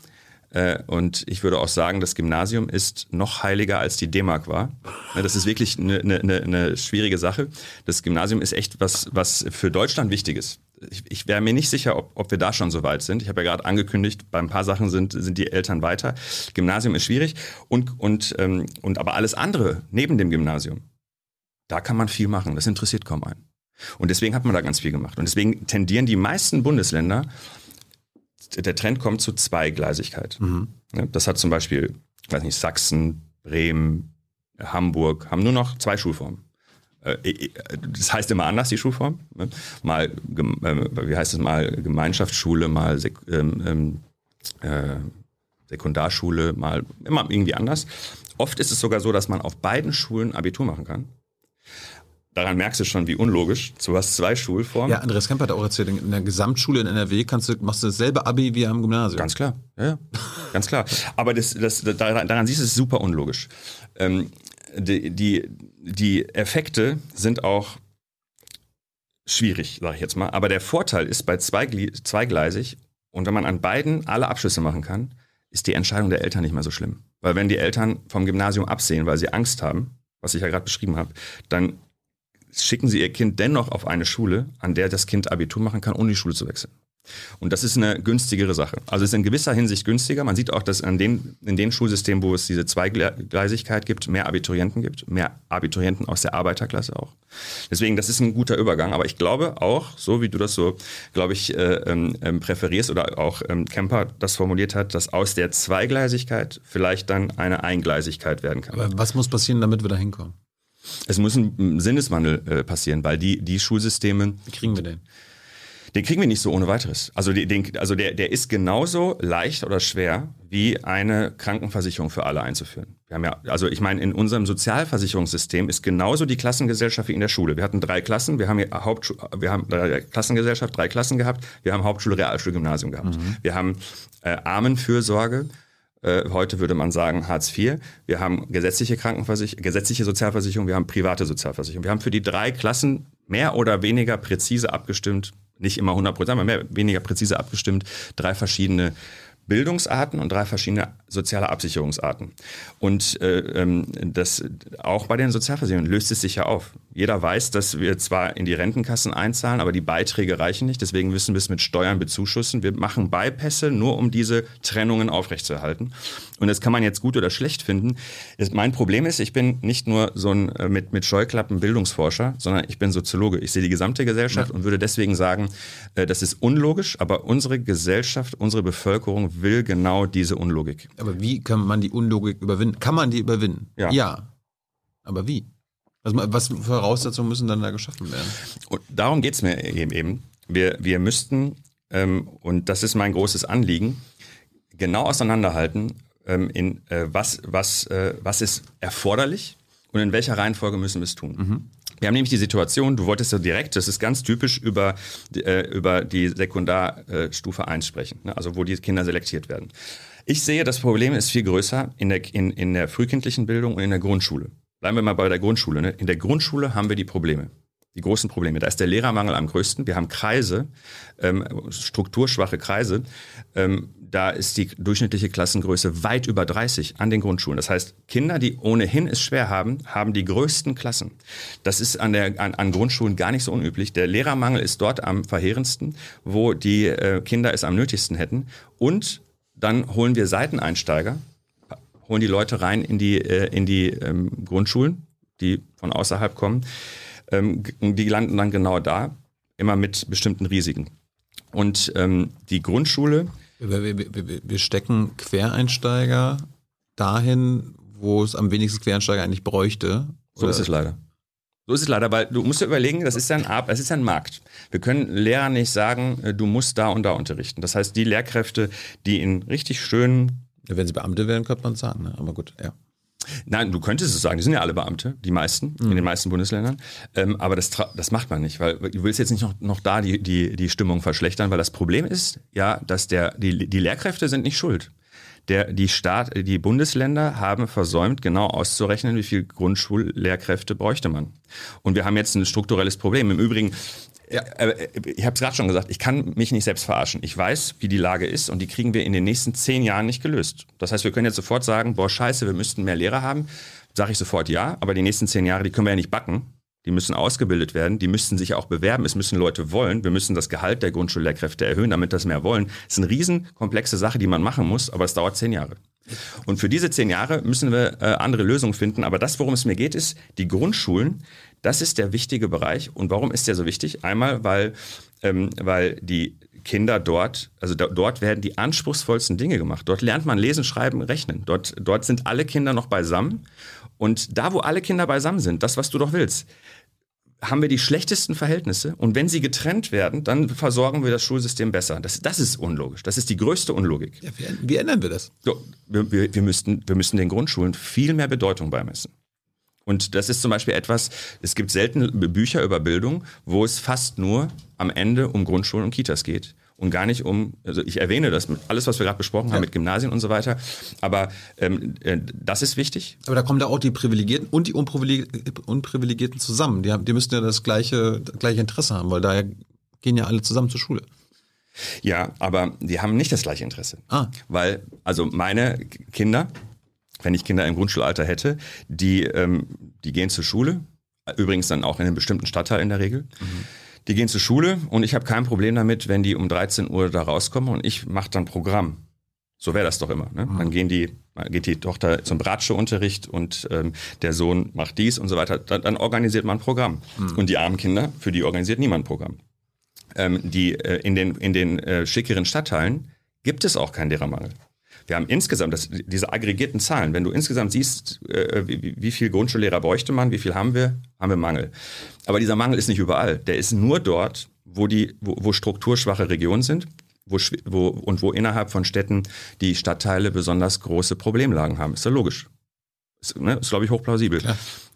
Äh, und ich würde auch sagen, das Gymnasium ist noch heiliger als die D-Mark war. Das ist wirklich eine, eine, eine schwierige Sache. Das Gymnasium ist echt was, was für Deutschland wichtig ist. Ich, ich wäre mir nicht sicher, ob, ob wir da schon so weit sind. Ich habe ja gerade angekündigt, bei ein paar Sachen sind, sind die Eltern weiter. Gymnasium ist schwierig und, und, ähm, und aber alles andere neben dem Gymnasium, da kann man viel machen. Das interessiert kaum einen. Und deswegen hat man da ganz viel gemacht. Und deswegen tendieren die meisten Bundesländer der Trend kommt zu Zweigleisigkeit. Mhm. Das hat zum Beispiel, weiß nicht, Sachsen, Bremen, Hamburg, haben nur noch zwei Schulformen. Äh, das heißt immer anders, die Schulform. Ne? Mal, äh, wie heißt es mal, Gemeinschaftsschule, mal ähm, ähm, äh, Sekundarschule, mal immer irgendwie anders. Oft ist es sogar so, dass man auf beiden Schulen Abitur machen kann. Daran merkst du schon, wie unlogisch. Du hast zwei Schulformen. Ja, Andreas Kemper hat auch erzählt, in der Gesamtschule in NRW kannst du, machst du dasselbe Abi wie am Gymnasium. Ganz klar, ja, ja. ganz klar. Aber das, das, daran, daran siehst du, es ist super unlogisch. Ähm, die, die, die Effekte sind auch schwierig, sage ich jetzt mal. Aber der Vorteil ist bei zweigleisig, und wenn man an beiden alle Abschlüsse machen kann, ist die Entscheidung der Eltern nicht mehr so schlimm. Weil wenn die Eltern vom Gymnasium absehen, weil sie Angst haben, was ich ja gerade beschrieben habe, dann schicken sie ihr Kind dennoch auf eine Schule, an der das Kind Abitur machen kann, ohne die Schule zu wechseln. Und das ist eine günstigere Sache. Also es ist in gewisser Hinsicht günstiger. Man sieht auch, dass an den, in den Schulsystemen, wo es diese Zweigleisigkeit gibt, mehr Abiturienten gibt, mehr Abiturienten aus der Arbeiterklasse auch. Deswegen, das ist ein guter Übergang. Aber ich glaube auch, so wie du das so, glaube ich, äh, ähm, ähm, präferierst oder auch ähm, Kemper das formuliert hat, dass aus der Zweigleisigkeit vielleicht dann eine Eingleisigkeit werden kann. Aber was muss passieren, damit wir da hinkommen? Es muss ein Sinneswandel äh, passieren, weil die, die Schulsysteme. Wie kriegen wir den? Den kriegen wir nicht so ohne weiteres. Also, den, also der, der ist genauso leicht oder schwer wie eine Krankenversicherung für alle einzuführen. Wir haben ja, also ich meine, in unserem Sozialversicherungssystem ist genauso die Klassengesellschaft wie in der Schule. Wir hatten drei Klassen, wir haben hier Hauptschule, wir haben drei Klassengesellschaft, drei Klassen gehabt, wir haben Hauptschule, Realschule, Gymnasium gehabt. Mhm. Wir haben äh, Armenfürsorge, äh, heute würde man sagen Hartz IV. Wir haben gesetzliche Krankenversicherung, gesetzliche Sozialversicherung, wir haben private Sozialversicherung. Wir haben für die drei Klassen mehr oder weniger präzise abgestimmt, nicht immer 100 Prozent, aber mehr, weniger präzise abgestimmt, drei verschiedene Bildungsarten und drei verschiedene soziale Absicherungsarten. Und äh, ähm, das auch bei den Sozialversicherungen löst es sich ja auf. Jeder weiß, dass wir zwar in die Rentenkassen einzahlen, aber die Beiträge reichen nicht. Deswegen müssen wir es mit Steuern bezuschussen. Wir machen Beipässe nur, um diese Trennungen aufrechtzuerhalten. Und das kann man jetzt gut oder schlecht finden. Mein Problem ist, ich bin nicht nur so ein äh, mit, mit Scheuklappen Bildungsforscher, sondern ich bin Soziologe. Ich sehe die gesamte Gesellschaft ja. und würde deswegen sagen, äh, das ist unlogisch, aber unsere Gesellschaft, unsere Bevölkerung will genau diese Unlogik. Aber wie kann man die Unlogik überwinden? Kann man die überwinden? Ja. ja. Aber wie? Also was für Voraussetzungen müssen dann da geschaffen werden? Und darum geht es mir eben. Wir, wir müssten, ähm, und das ist mein großes Anliegen, genau auseinanderhalten, ähm, in äh, was, was, äh, was ist erforderlich und in welcher Reihenfolge müssen wir es tun. Mhm. Wir haben nämlich die Situation, du wolltest ja direkt, das ist ganz typisch, über, äh, über die Sekundarstufe 1 sprechen, ne? also wo die Kinder selektiert werden. Ich sehe, das Problem ist viel größer in der, in, in der frühkindlichen Bildung und in der Grundschule. Bleiben wir mal bei der Grundschule. Ne? In der Grundschule haben wir die Probleme die großen Probleme. Da ist der Lehrermangel am größten. Wir haben Kreise, ähm, strukturschwache Kreise. Ähm, da ist die durchschnittliche Klassengröße weit über 30 an den Grundschulen. Das heißt, Kinder, die ohnehin es schwer haben, haben die größten Klassen. Das ist an, der, an, an Grundschulen gar nicht so unüblich. Der Lehrermangel ist dort am verheerendsten, wo die äh, Kinder es am nötigsten hätten. Und dann holen wir Seiteneinsteiger, holen die Leute rein in die, äh, in die ähm, Grundschulen, die von außerhalb kommen ähm, die landen dann genau da, immer mit bestimmten Risiken. Und ähm, die Grundschule. Wir, wir, wir, stecken Quereinsteiger dahin, wo es am wenigsten Quereinsteiger eigentlich bräuchte. So ist es leider. So ist es leider, weil du musst dir überlegen, das ist ja ein, das ist ja ein Markt. Wir können Lehrern nicht sagen, äh, du musst da und da unterrichten. Das heißt, die Lehrkräfte, die in richtig schönen. Wenn sie Beamte wären, könnte man es sagen, ne? aber gut, ja. Nein, du könntest es sagen, die sind ja alle Beamte, die meisten, mhm. in den meisten Bundesländern. Ähm, aber das, das macht man nicht, weil du willst jetzt nicht noch, noch da die, die, die Stimmung verschlechtern, weil das Problem ist ja, dass der, die, die Lehrkräfte sind nicht schuld. Der, die, Staat, die Bundesländer haben versäumt, genau auszurechnen, wie viel Grundschullehrkräfte bräuchte man. Und wir haben jetzt ein strukturelles Problem. Im Übrigen, ja, äh, ich habe es gerade schon gesagt, ich kann mich nicht selbst verarschen. Ich weiß, wie die Lage ist und die kriegen wir in den nächsten zehn Jahren nicht gelöst. Das heißt, wir können jetzt sofort sagen, boah, scheiße, wir müssten mehr Lehrer haben. Sage ich sofort ja, aber die nächsten zehn Jahre, die können wir ja nicht backen. Die müssen ausgebildet werden, die müssten sich auch bewerben, es müssen Leute wollen, wir müssen das Gehalt der Grundschullehrkräfte erhöhen, damit das mehr wollen. Das ist eine riesen komplexe Sache, die man machen muss, aber es dauert zehn Jahre. Und für diese zehn Jahre müssen wir äh, andere Lösungen finden. Aber das, worum es mir geht, ist, die Grundschulen, das ist der wichtige Bereich. Und warum ist der so wichtig? Einmal, weil, ähm, weil die Kinder dort, also da, dort werden die anspruchsvollsten Dinge gemacht. Dort lernt man lesen, schreiben, rechnen. Dort, dort sind alle Kinder noch beisammen. Und da, wo alle Kinder beisammen sind, das, was du doch willst, haben wir die schlechtesten Verhältnisse. Und wenn sie getrennt werden, dann versorgen wir das Schulsystem besser. Das, das ist unlogisch. Das ist die größte Unlogik. Ja, wie, wie, ändern wir das? So, wir, wir, wir, müssten, wir müssten den Grundschulen viel mehr Bedeutung beimessen. Und das ist zum Beispiel etwas, es gibt selten Bücher über Bildung, wo es fast nur am Ende um Grundschulen und Kitas geht und gar nicht um, also ich erwähne das, mit alles, was wir gerade besprochen ja. haben mit Gymnasien und so weiter, aber ähm, äh, das ist wichtig. Aber da kommen da auch die Privilegierten und die Unprivilegierten zusammen. Die, haben, die müssten ja das gleiche, das gleiche Interesse haben, weil daher gehen ja alle zusammen zur Schule. Ja, aber die haben nicht das gleiche Interesse. Ah. Weil, also meine Kinder, wenn ich Kinder im Grundschulalter hätte, die, ähm, die gehen zur Schule, übrigens dann auch in einem bestimmten Stadtteil in der Regel. Die gehen zur Schule und ich habe kein Problem damit, wenn die um 13 Uhr da rauskommen und ich mache dann Programm. So wäre das doch immer. Ne? Dann gehen die, geht die Tochter zum Bratsche-Unterricht und ähm, der Sohn macht dies und so weiter. Dann, dann organisiert man ein Programm. Und die armen Kinder, für die organisiert niemand ein Programm. Ähm, die, äh, in den, in den äh, schickeren Stadtteilen gibt es auch keinen Lehrermangel. Wir haben insgesamt das, diese aggregierten Zahlen. Wenn du insgesamt siehst, äh, wie, wie viel Grundschullehrer bräuchte man, wie viel haben wir, haben wir Mangel. Aber dieser Mangel ist nicht überall. Der ist nur dort, wo die, wo, wo strukturschwache Regionen sind, wo, wo, und wo innerhalb von Städten die Stadtteile besonders große Problemlagen haben. Ist ja logisch. Ist, ne, ist glaube ich, hochplausibel.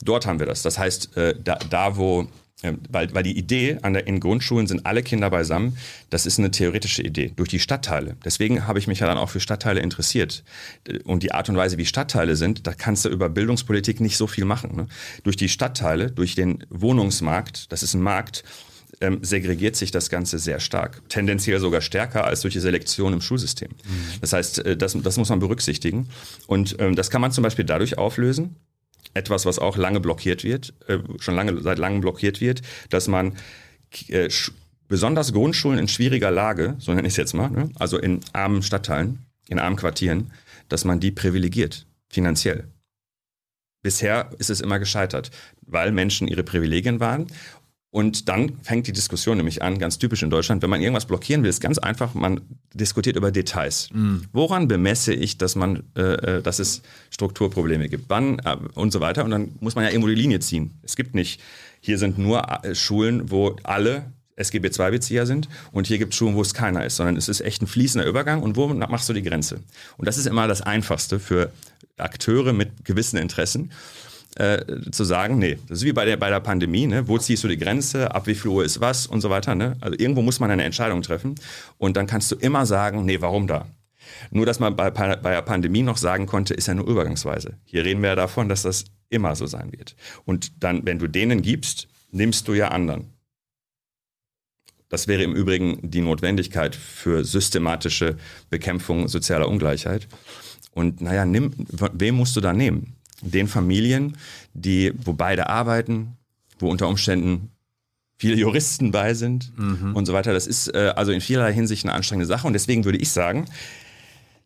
Dort haben wir das. Das heißt, äh, da, da wo, weil, weil die Idee an der, in Grundschulen sind alle Kinder beisammen, das ist eine theoretische Idee durch die Stadtteile. Deswegen habe ich mich ja dann auch für Stadtteile interessiert. Äh, Und die Art und Weise, wie Stadtteile sind, da kannst du über Bildungspolitik nicht so viel machen. Ne? Durch die Stadtteile, durch den Wohnungsmarkt, das ist ein Markt, ähm, segregiert sich das Ganze sehr stark. Tendenziell sogar stärker als durch die Selektion im Schulsystem. Das heißt, äh, das, das muss man berücksichtigen. Und ähm, das kann man zum Beispiel dadurch auflösen, etwas, was auch lange blockiert wird, äh, schon lange seit langem blockiert wird, dass man äh, besonders Grundschulen in schwieriger Lage, so nenne ich es jetzt mal, ne? also in armen Stadtteilen, in armen Quartieren, dass man die privilegiert, finanziell. Bisher ist es immer gescheitert, weil Menschen ihre Privilegien waren. Und dann fängt die Diskussion nämlich an, ganz typisch in Deutschland, wenn man irgendwas blockieren will, ist ganz einfach, man diskutiert über Details. Woran bemesse ich, dass man, äh, äh, dass es Strukturprobleme gibt? Wann äh, und so weiter. Und dann muss man ja irgendwo die Linie ziehen. Es gibt nicht, hier sind nur äh, Schulen, wo alle SGB II-Bezieher sind und hier gibt es Schulen, wo es keiner ist, sondern es ist echt ein fließender Übergang und wo machst du die Grenze? Und das ist immer das Einfachste für Akteure mit gewissen Interessen äh, zu sagen, nee, das ist wie bei der, bei der Pandemie, ne? wo ziehst du die Grenze, ab wie viel Uhr ist was und so weiter. Ne? Also irgendwo muss man eine Entscheidung treffen und dann kannst du immer sagen, nee, warum da? Nur, dass man bei, bei der Pandemie noch sagen konnte, ist ja nur übergangsweise. Hier reden wir ja davon, dass das immer so sein wird. Und dann, wenn du denen gibst, nimmst du ja anderen. Das wäre im Übrigen die Notwendigkeit für systematische Bekämpfung sozialer Ungleichheit. Und naja, nimm, wem musst du da nehmen? Den Familien, die, wo beide arbeiten, wo unter Umständen viele Juristen bei sind und so weiter. Das ist äh, also in vielerlei Hinsicht eine anstrengende Sache. Und deswegen würde ich sagen,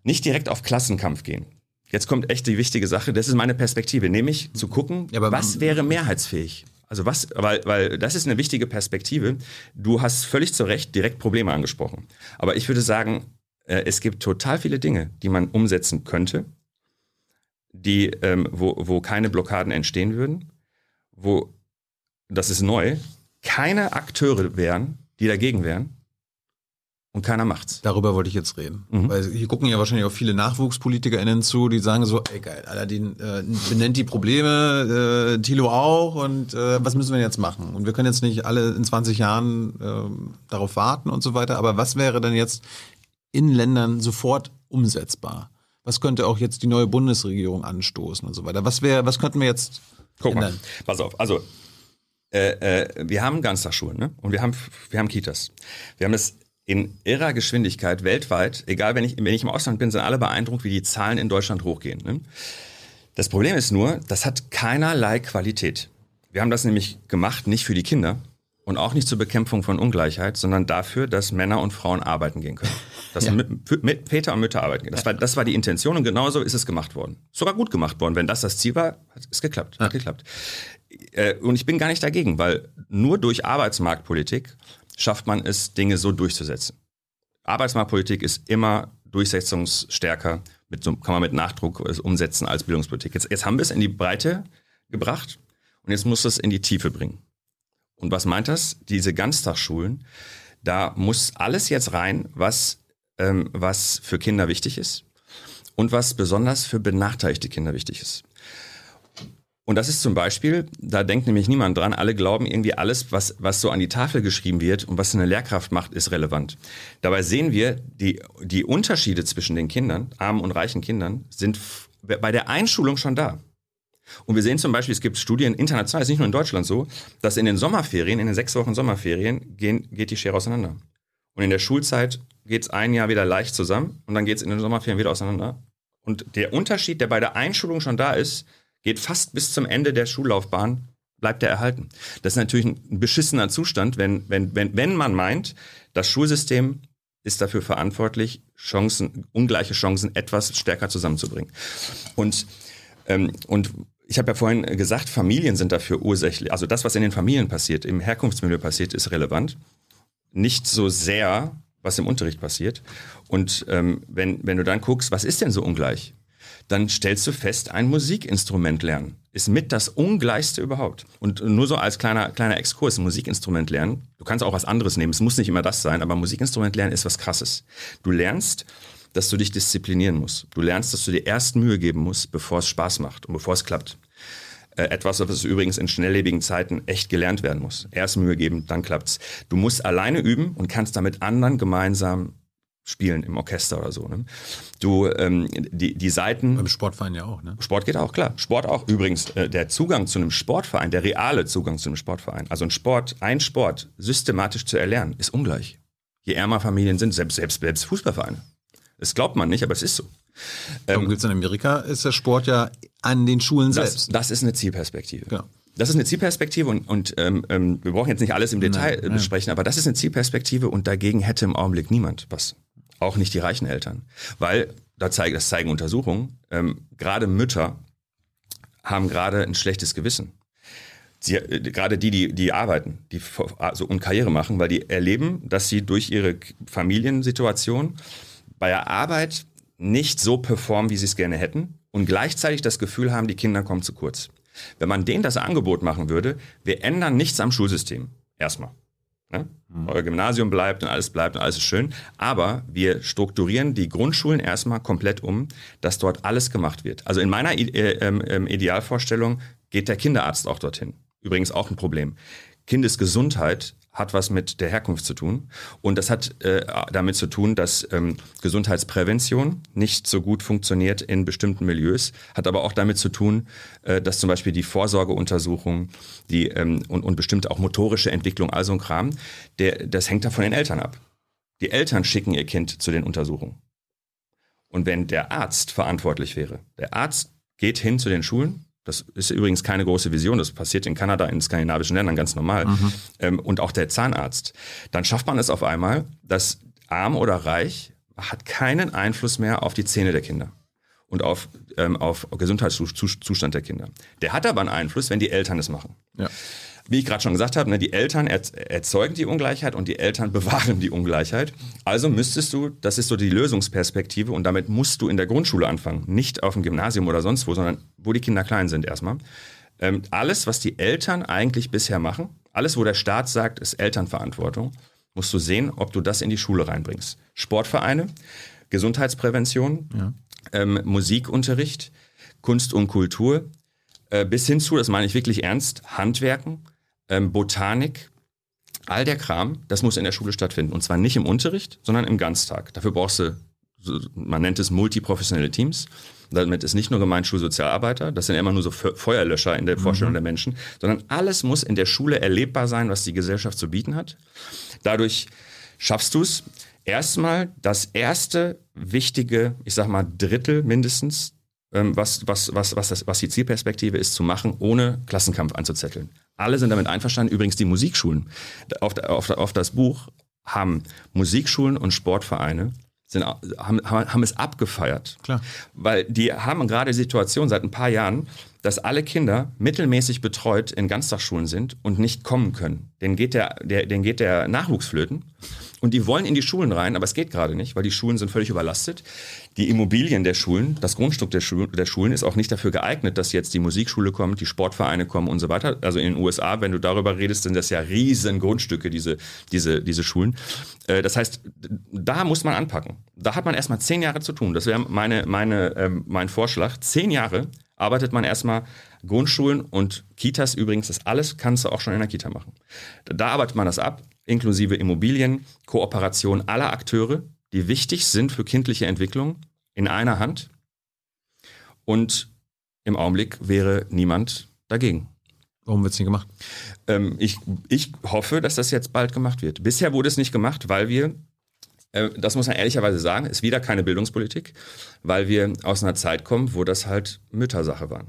nicht direkt auf Klassenkampf gehen. Jetzt kommt echt die wichtige Sache, das ist meine Perspektive, nämlich zu gucken, Ja, was wäre mehrheitsfähig. Also was, weil, weil das ist eine wichtige Perspektive. Du hast völlig zu Recht direkt Probleme angesprochen. Aber ich würde sagen, äh, es gibt total viele Dinge, die man umsetzen könnte, die, ähm, wo, wo keine Blockaden entstehen würden, wo, das ist neu, keine Akteure wären, die dagegen wären und keiner macht's. Darüber wollte ich jetzt reden. Mhm. Weil hier gucken ja wahrscheinlich auch viele NachwuchspolitikerInnen zu, die sagen so, ey geil, Aladdin äh, benennt die Probleme, äh, Thilo auch und äh, was müssen wir jetzt machen? Und wir können jetzt nicht alle in 20 Jahren ähm, darauf warten und so weiter, aber was wäre denn jetzt in Ländern sofort umsetzbar? Was könnte auch jetzt die neue Bundesregierung anstoßen und so weiter? Was wäre, was könnten wir jetzt Guck mal, ändern? pass auf. Also, äh, äh, wir haben Ganztagsschulen ne? und wir haben, wir haben Kitas. Wir haben das in irrer Geschwindigkeit weltweit, egal wenn ich, wenn ich im Ausland bin, sind alle beeindruckt, wie die Zahlen in Deutschland hochgehen. Ne? Das Problem ist nur, das hat keinerlei Qualität. Wir haben das nämlich gemacht, nicht für die Kinder und auch nicht zur Bekämpfung von Ungleichheit, sondern dafür, dass Männer und Frauen arbeiten gehen können. Dass Ja. mit, mit Väter und Mütter arbeiten gehen. Das war, das war die Intention und genauso ist es gemacht worden. Sogar gut gemacht worden. Wenn das das Ziel war, hat es geklappt. Hat geklappt. Äh, und ich bin gar nicht dagegen, weil nur durch Arbeitsmarktpolitik schafft man es, Dinge so durchzusetzen. Arbeitsmarktpolitik ist immer durchsetzungsstärker, mit kann man mit Nachdruck umsetzen als Bildungspolitik. Jetzt, jetzt haben wir es in die Breite gebracht und jetzt muss es in die Tiefe bringen. Und was meint das? Diese Ganztagsschulen, da muss alles jetzt rein, was, ähm, was für Kinder wichtig ist und was besonders für benachteiligte Kinder wichtig ist. Und das ist zum Beispiel, da denkt nämlich niemand dran, alle glauben irgendwie alles, was, was so an die Tafel geschrieben wird und was eine Lehrkraft macht, ist relevant. Dabei sehen wir, die, die Unterschiede zwischen den Kindern, armen und reichen Kindern, sind bei der Einschulung schon da. Und wir sehen zum Beispiel, es gibt Studien international, ist nicht nur in Deutschland so, dass in den Sommerferien, in den sechs Wochen Sommerferien, gehen, geht die Schere auseinander. Und in der Schulzeit geht es ein Jahr wieder leicht zusammen und dann geht es in den Sommerferien wieder auseinander. Und der Unterschied, der bei der Einschulung schon da ist, geht fast bis zum Ende der Schullaufbahn, bleibt er erhalten. Das ist natürlich ein beschissener Zustand, wenn, wenn, wenn, wenn man meint, das Schulsystem ist dafür verantwortlich, Chancen, ungleiche Chancen etwas stärker zusammenzubringen. Und, ähm, und ich habe ja vorhin gesagt, Familien sind dafür ursächlich. Also das, was in den Familien passiert, im Herkunftsmilieu passiert, ist relevant. Nicht so sehr, was im Unterricht passiert. Und ähm, wenn, wenn du dann guckst, was ist denn so ungleich? Dann stellst du fest, ein Musikinstrument lernen ist mit das Ungleichste überhaupt. Und nur so als kleiner, kleiner Exkurs, Musikinstrument lernen, du kannst auch was anderes nehmen, es muss nicht immer das sein, aber Musikinstrument lernen ist was Krasses. Du lernst, dass du dich disziplinieren musst. Du lernst, dass du dir erst Mühe geben musst, bevor es Spaß macht und bevor es klappt. Äh, etwas, was übrigens in schnelllebigen Zeiten echt gelernt werden muss. Erst Mühe geben, dann klappt's. Du musst alleine üben und kannst damit anderen gemeinsam spielen im Orchester oder so. Ne? Du ähm, die die Seiten beim Sportverein ja auch. Ne? Sport geht auch klar. Sport auch. Übrigens äh, der Zugang zu einem Sportverein, der reale Zugang zu einem Sportverein, also ein Sport, ein Sport systematisch zu erlernen, ist ungleich. Je ärmer Familien sind, selbst selbst selbst Fußballvereine. Das glaubt man nicht, aber es ist so. Darum ähm, gibt's in Amerika ist der Sport ja an den Schulen das, selbst. Das ist eine Zielperspektive. Genau. Das ist eine Zielperspektive und, und ähm, ähm wir brauchen jetzt nicht alles im Detail nein, besprechen, nein. aber das ist eine Zielperspektive und dagegen hätte im Augenblick niemand was. Auch nicht die reichen Eltern. Weil, da zeigen, das zeigen Untersuchungen, ähm, gerade Mütter haben gerade ein schlechtes Gewissen. Sie, äh, gerade die, die, die arbeiten die, also, und Karriere machen, weil die erleben, dass sie durch ihre Familiensituation bei der Arbeit nicht so performen, wie sie es gerne hätten und gleichzeitig das Gefühl haben, die Kinder kommen zu kurz. Wenn man denen das Angebot machen würde, wir ändern nichts am Schulsystem. Erstmal. Ne? Mhm. Euer Gymnasium bleibt und alles bleibt und alles ist schön. Aber wir strukturieren die Grundschulen erstmal komplett um, dass dort alles gemacht wird. Also in meiner I äh, ähm, Idealvorstellung geht der Kinderarzt auch dorthin. Übrigens auch ein Problem. Kindesgesundheit hat was mit der Herkunft zu tun. Und das hat äh, damit zu tun, dass ähm, Gesundheitsprävention nicht so gut funktioniert in bestimmten Milieus, hat aber auch damit zu tun, äh, dass zum Beispiel die Vorsorgeuntersuchung die, ähm, und, und bestimmte auch motorische Entwicklung, also ein Kram, der, das hängt da von den Eltern ab. Die Eltern schicken ihr Kind zu den Untersuchungen. Und wenn der Arzt verantwortlich wäre, der Arzt geht hin zu den Schulen, das ist übrigens keine große Vision, das passiert in Kanada, in skandinavischen Ländern ganz normal. Mhm. Ähm, und auch der Zahnarzt. Dann schafft man es auf einmal, dass arm oder reich hat keinen Einfluss mehr auf die Zähne der Kinder und auf, ähm, auf Gesundheitszustand der Kinder. Der hat aber einen Einfluss, wenn die Eltern es machen. Ja wie ich gerade schon gesagt habe, ne, die Eltern erzeugen die Ungleichheit und die Eltern bewahren die Ungleichheit. Also müsstest du, das ist so die Lösungsperspektive und damit musst du in der Grundschule anfangen, nicht auf dem Gymnasium oder sonst wo, sondern wo die Kinder klein sind erstmal. Ähm, alles, was die Eltern eigentlich bisher machen, alles, wo der Staat sagt, ist Elternverantwortung, musst du sehen, ob du das in die Schule reinbringst. Sportvereine, Gesundheitsprävention, ja. ähm, Musikunterricht, Kunst und Kultur, äh, bis hin zu, das meine ich wirklich ernst, Handwerken, ähm, Botanik, all der Kram, das muss in der Schule stattfinden. Und zwar nicht im Unterricht, sondern im Ganztag. Dafür brauchst du, man nennt es multiprofessionelle Teams. Damit ist nicht nur gemeint Schulsozialarbeiter, das sind immer nur so Feuerlöscher in der Vorstellung mhm. der Menschen, sondern alles muss in der Schule erlebbar sein, was die Gesellschaft zu bieten hat. Dadurch schaffst du es, erstmal das erste wichtige, ich sag mal Drittel mindestens was, was, was, was, das, was die Zielperspektive ist, zu machen, ohne Klassenkampf anzuzetteln. Alle sind damit einverstanden. Übrigens die Musikschulen. Auf, auf, auf das Buch haben Musikschulen und Sportvereine sind, haben, haben es abgefeiert. Klar. Weil die haben gerade die Situation seit ein paar Jahren, dass alle Kinder mittelmäßig betreut in Ganztagsschulen sind und nicht kommen können. Denen geht der, der, denen geht der Nachwuchs flöten. Und die wollen in die Schulen rein, aber es geht gerade nicht, weil die Schulen sind völlig überlastet. Die Immobilien der Schulen, das Grundstück der, Schu der Schulen ist auch nicht dafür geeignet, dass jetzt die Musikschule kommt, die Sportvereine kommen und so weiter. Also in den USA, wenn du darüber redest, sind das ja riesen Grundstücke, diese, diese, diese Schulen. Äh, das heißt, da muss man anpacken. Da hat man erstmal zehn Jahre zu tun. Das wäre meine, meine, ähm, mein Vorschlag. Zehn Jahre arbeitet man erstmal Grundschulen und Kitas übrigens, das alles kannst du auch schon in der Kita machen. Da arbeitet man das ab inklusive Immobilien, Kooperation aller Akteure, die wichtig sind für kindliche Entwicklung, in einer Hand. Und im Augenblick wäre niemand dagegen. Warum wird es nicht gemacht? Ähm, ich, ich hoffe, dass das jetzt bald gemacht wird. Bisher wurde es nicht gemacht, weil wir äh, das muss man ehrlicherweise sagen, ist wieder keine Bildungspolitik, weil wir aus einer Zeit kommen, wo das halt Müttersache war.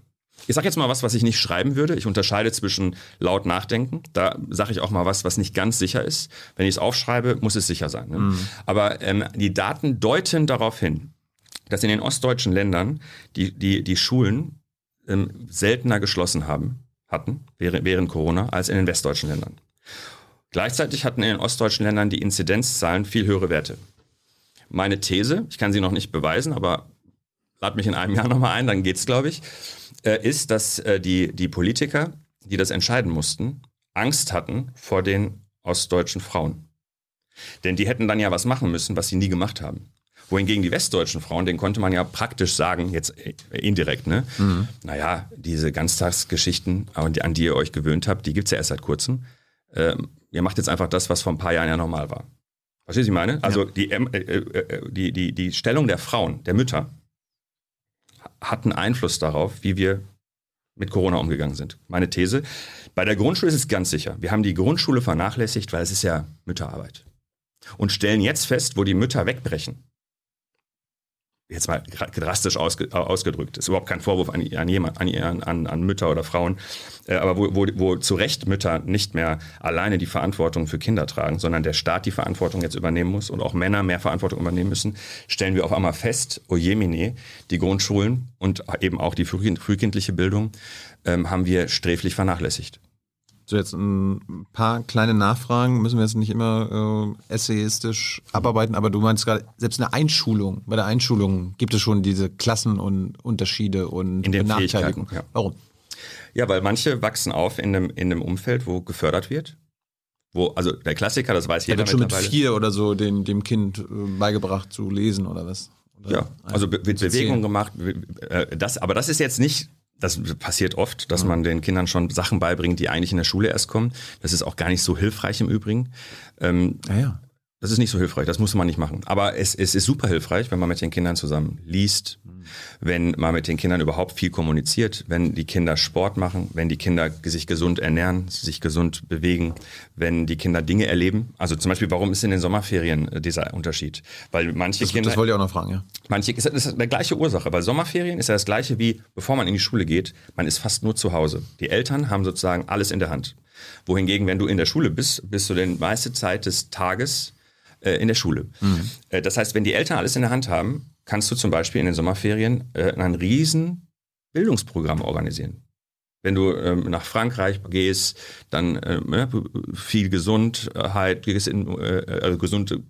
Ich sage jetzt mal was, was ich nicht schreiben würde. Ich unterscheide zwischen laut nachdenken. Da sage ich auch mal was, was nicht ganz sicher ist. Wenn ich es aufschreibe, muss es sicher sein. Ne? Mhm. Aber ähm, die Daten deuten darauf hin, dass in den ostdeutschen Ländern die, die, die Schulen ähm, seltener geschlossen haben, hatten während, während Corona als in den westdeutschen Ländern. Gleichzeitig hatten in den ostdeutschen Ländern die Inzidenzzahlen viel höhere Werte. Meine These, ich kann sie noch nicht beweisen, aber lad mich in einem Jahr nochmal ein, dann geht's, glaube ich, äh, ist, dass äh, die, die Politiker, die das entscheiden mussten, Angst hatten vor den ostdeutschen Frauen. Denn die hätten dann ja was machen müssen, was sie nie gemacht haben. Wohingegen die westdeutschen Frauen, denen konnte man ja praktisch sagen, jetzt äh, indirekt, ne? Mhm. Naja, diese Ganztagsgeschichten, an die ihr euch gewöhnt habt, die gibt's ja erst seit kurzem. Ähm, ihr macht jetzt einfach das, was vor ein paar Jahren ja normal war. Verstehst du, was ich meine? Also ja. die, äh, äh, die, die, die Stellung der Frauen, der Mütter, hat einen Einfluss darauf, wie wir mit Corona umgegangen sind. Meine These. Bei der Grundschule ist es ganz sicher. Wir haben die Grundschule vernachlässigt, weil es ist ja Mütterarbeit. Und stellen jetzt fest, wo die Mütter wegbrechen, jetzt mal drastisch ausge, ausgedrückt, ist überhaupt kein Vorwurf an, an jemand, an, an, an Mütter oder Frauen, äh, aber wo, wo, wo zu Recht Mütter nicht mehr alleine die Verantwortung für Kinder tragen, sondern der Staat die Verantwortung jetzt übernehmen muss und auch Männer mehr Verantwortung übernehmen müssen, stellen wir auf einmal fest, ojemine, die Grundschulen und eben auch die frühkindliche Bildung ähm, haben wir sträflich vernachlässigt. So, jetzt ein paar kleine Nachfragen, müssen wir jetzt nicht immer äh, essayistisch abarbeiten, aber du meinst gerade, selbst eine Einschulung, bei der Einschulung gibt es schon diese Klassen und Unterschiede und in den Benachteiligungen. Ja. Warum? Ja, weil manche wachsen auf in einem, in einem Umfeld, wo gefördert wird. Wo, also der Klassiker, das weiß jeder. Da wird schon mit vier oder so den, dem Kind äh, beigebracht zu lesen oder was? Oder ja, also wird Bewegung gemacht. Äh, das, aber das ist jetzt nicht das passiert oft, dass man den Kindern schon Sachen beibringt, die eigentlich in der Schule erst kommen. Das ist auch gar nicht so hilfreich im Übrigen. Ähm, ja, ja. Das ist nicht so hilfreich, das muss man nicht machen. Aber es, es ist super hilfreich, wenn man mit den Kindern zusammen liest, wenn man mit den Kindern überhaupt viel kommuniziert, wenn die Kinder Sport machen, wenn die Kinder sich gesund ernähren, sich gesund bewegen, wenn die Kinder Dinge erleben. Also zum Beispiel, warum ist in den Sommerferien äh, dieser Unterschied? Weil manche das, Kinder. Das wollte ich auch noch fragen, ja. Manche, ist, das ist die gleiche Ursache. Weil Sommerferien ist ja das gleiche wie, bevor man in die Schule geht, man ist fast nur zu Hause. Die Eltern haben sozusagen alles in der Hand. Wohingegen, wenn du in der Schule bist, bist du die meiste Zeit des Tages äh, in der Schule. Mhm. Äh, das heißt, wenn die Eltern alles in der Hand haben, kannst du zum Beispiel in den Sommerferien äh, ein riesen Bildungsprogramm organisieren. Wenn du ähm, nach Frankreich gehst, dann äh, viel Gesundheit, gehst in, äh, also gesunde,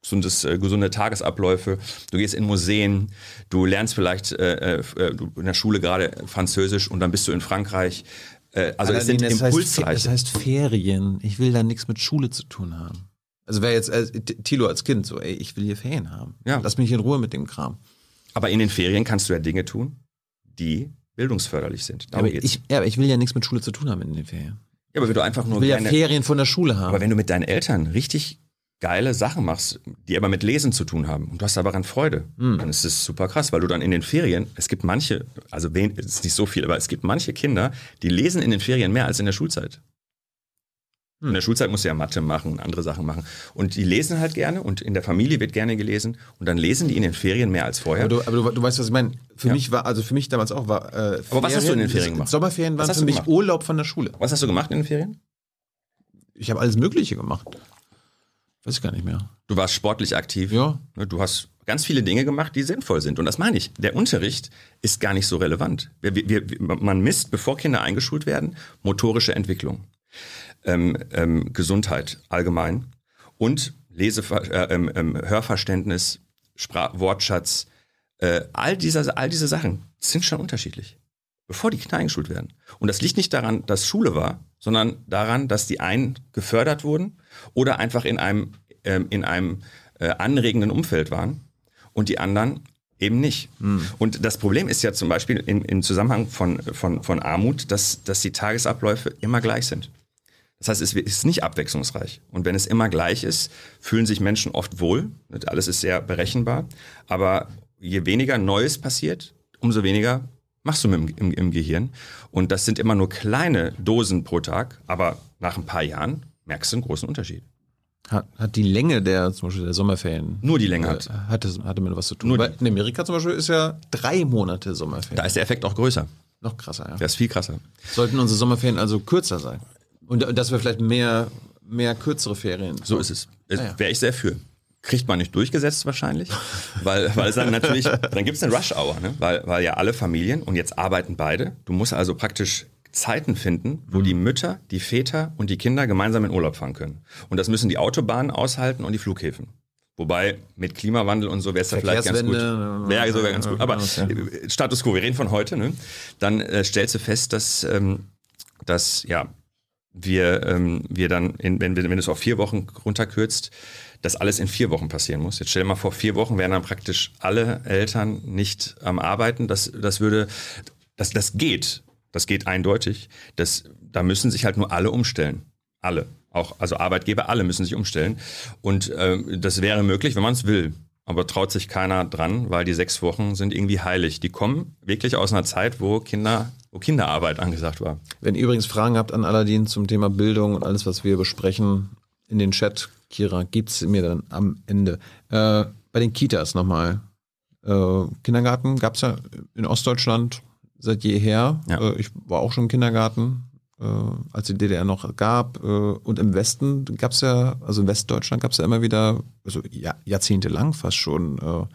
gesundes, äh, gesunde Tagesabläufe, du gehst in Museen, du lernst vielleicht äh, äh, in der Schule gerade Französisch und dann bist du in Frankreich. Äh, also es sind Impulsreiche. Heißt, das heißt Ferien. Ich will da nichts mit Schule zu tun haben. Also wäre jetzt äh, Tilo als Kind so, ey, ich will hier Ferien haben. Ja. Lass mich in Ruhe mit dem Kram. Aber in den Ferien kannst du ja Dinge tun, die bildungsförderlich sind. Darum aber, ich, ja, aber ich will ja nichts mit Schule zu tun haben in den Ferien. Ja, aber wenn du einfach nur. Ich will ja Ferien von der Schule haben. Aber wenn du mit deinen Eltern richtig geile Sachen machst, die aber mit Lesen zu tun haben und du hast daran Freude, hm. dann ist es super krass, weil du dann in den Ferien, es gibt manche, also es ist nicht so viel, aber es gibt manche Kinder, die lesen in den Ferien mehr als in der Schulzeit. In der Schulzeit musst du ja Mathe machen und andere Sachen machen. Und die lesen halt gerne und in der Familie wird gerne gelesen und dann lesen die in den Ferien mehr als vorher. Aber du, aber du, du weißt, was ich meine. Für ja. mich war, also für mich damals auch war. Äh, Ferien, aber was hast du in den Ferien gemacht? Sommerferien waren für mich? Urlaub von der Schule. Was hast du gemacht in den Ferien? Ich habe alles Mögliche gemacht. Weiß ich gar nicht mehr. Du warst sportlich aktiv. Ja. Ne, du hast ganz viele Dinge gemacht, die sinnvoll sind. Und das meine ich. Der Unterricht ist gar nicht so relevant. Wir, wir, man misst, bevor Kinder eingeschult werden, motorische Entwicklung ähm, ähm, Gesundheit allgemein und Lesever äh, ähm, ähm, Hörverständnis, Sprach Wortschatz, äh, all, dieser, all diese Sachen sind schon unterschiedlich, bevor die Kinder eingeschult werden. Und das liegt nicht daran, dass Schule war, sondern daran, dass die einen gefördert wurden oder einfach in einem, ähm, in einem äh, anregenden Umfeld waren und die anderen eben nicht. Mhm. Und das Problem ist ja zum Beispiel im, im Zusammenhang von, von, von Armut, dass, dass die Tagesabläufe immer gleich sind. Das heißt, es ist nicht abwechslungsreich. Und wenn es immer gleich ist, fühlen sich Menschen oft wohl. Alles ist sehr berechenbar. Aber je weniger Neues passiert, umso weniger machst du im, im, im Gehirn. Und das sind immer nur kleine Dosen pro Tag. Aber nach ein paar Jahren merkst du einen großen Unterschied. Hat, hat die Länge der, zum Beispiel der Sommerferien. Nur die Länge hat. äh, hatte, hatte mit was zu tun. Nur in Amerika zum Beispiel ist ja drei Monate Sommerferien. Da ist der Effekt auch größer. Noch krasser, ja. Der ist viel krasser. Sollten unsere Sommerferien also kürzer sein. Und, und dass wir vielleicht mehr, mehr kürzere Ferien. So ist es. Ah, ja. Wäre ich sehr für. Kriegt man nicht durchgesetzt wahrscheinlich, weil, weil es dann natürlich, dann gibt es eine Rush-Hour, ne? weil, weil ja alle Familien und jetzt arbeiten beide. Du musst also praktisch Zeiten finden, wo die Mütter, die Väter und die Kinder gemeinsam in Urlaub fahren können. Und das müssen die Autobahnen aushalten und die Flughäfen. Wobei mit Klimawandel und so wäre es ja vielleicht ganz gut. Wäre sogar ganz gut. Aber ja. äh, Status quo, wir reden von heute, ne? Dann äh, stellst du fest, dass, ähm, dass ja, wir, ähm, wir dann, in, wenn, wenn du es auf vier Wochen runterkürzt, dass alles in vier Wochen passieren muss. Jetzt stell dir mal vor, vier Wochen wären dann praktisch alle Eltern nicht am Arbeiten. Das, das würde, das, das geht. Das geht eindeutig. Das, da müssen sich halt nur alle umstellen. Alle. Auch, also Arbeitgeber, alle müssen sich umstellen. Und ähm, das wäre möglich, wenn man es will. Aber traut sich keiner dran, weil die sechs Wochen sind irgendwie heilig. Die kommen wirklich aus einer Zeit, wo Kinder, wo Kinderarbeit angesagt war. Wenn ihr übrigens Fragen habt an Aladdin zum Thema Bildung und alles, was wir besprechen, in den Chat, Kira, gibt's mir dann am Ende. Äh, bei den Kitas nochmal. Äh, Kindergarten gab's ja in Ostdeutschland seit jeher. Ja. Äh, ich war auch schon im Kindergarten, äh, als die DDR noch gab. Äh, und im Westen gab's ja, also in Westdeutschland gab's ja immer wieder, also ja, jahrzehntelang fast schon, äh,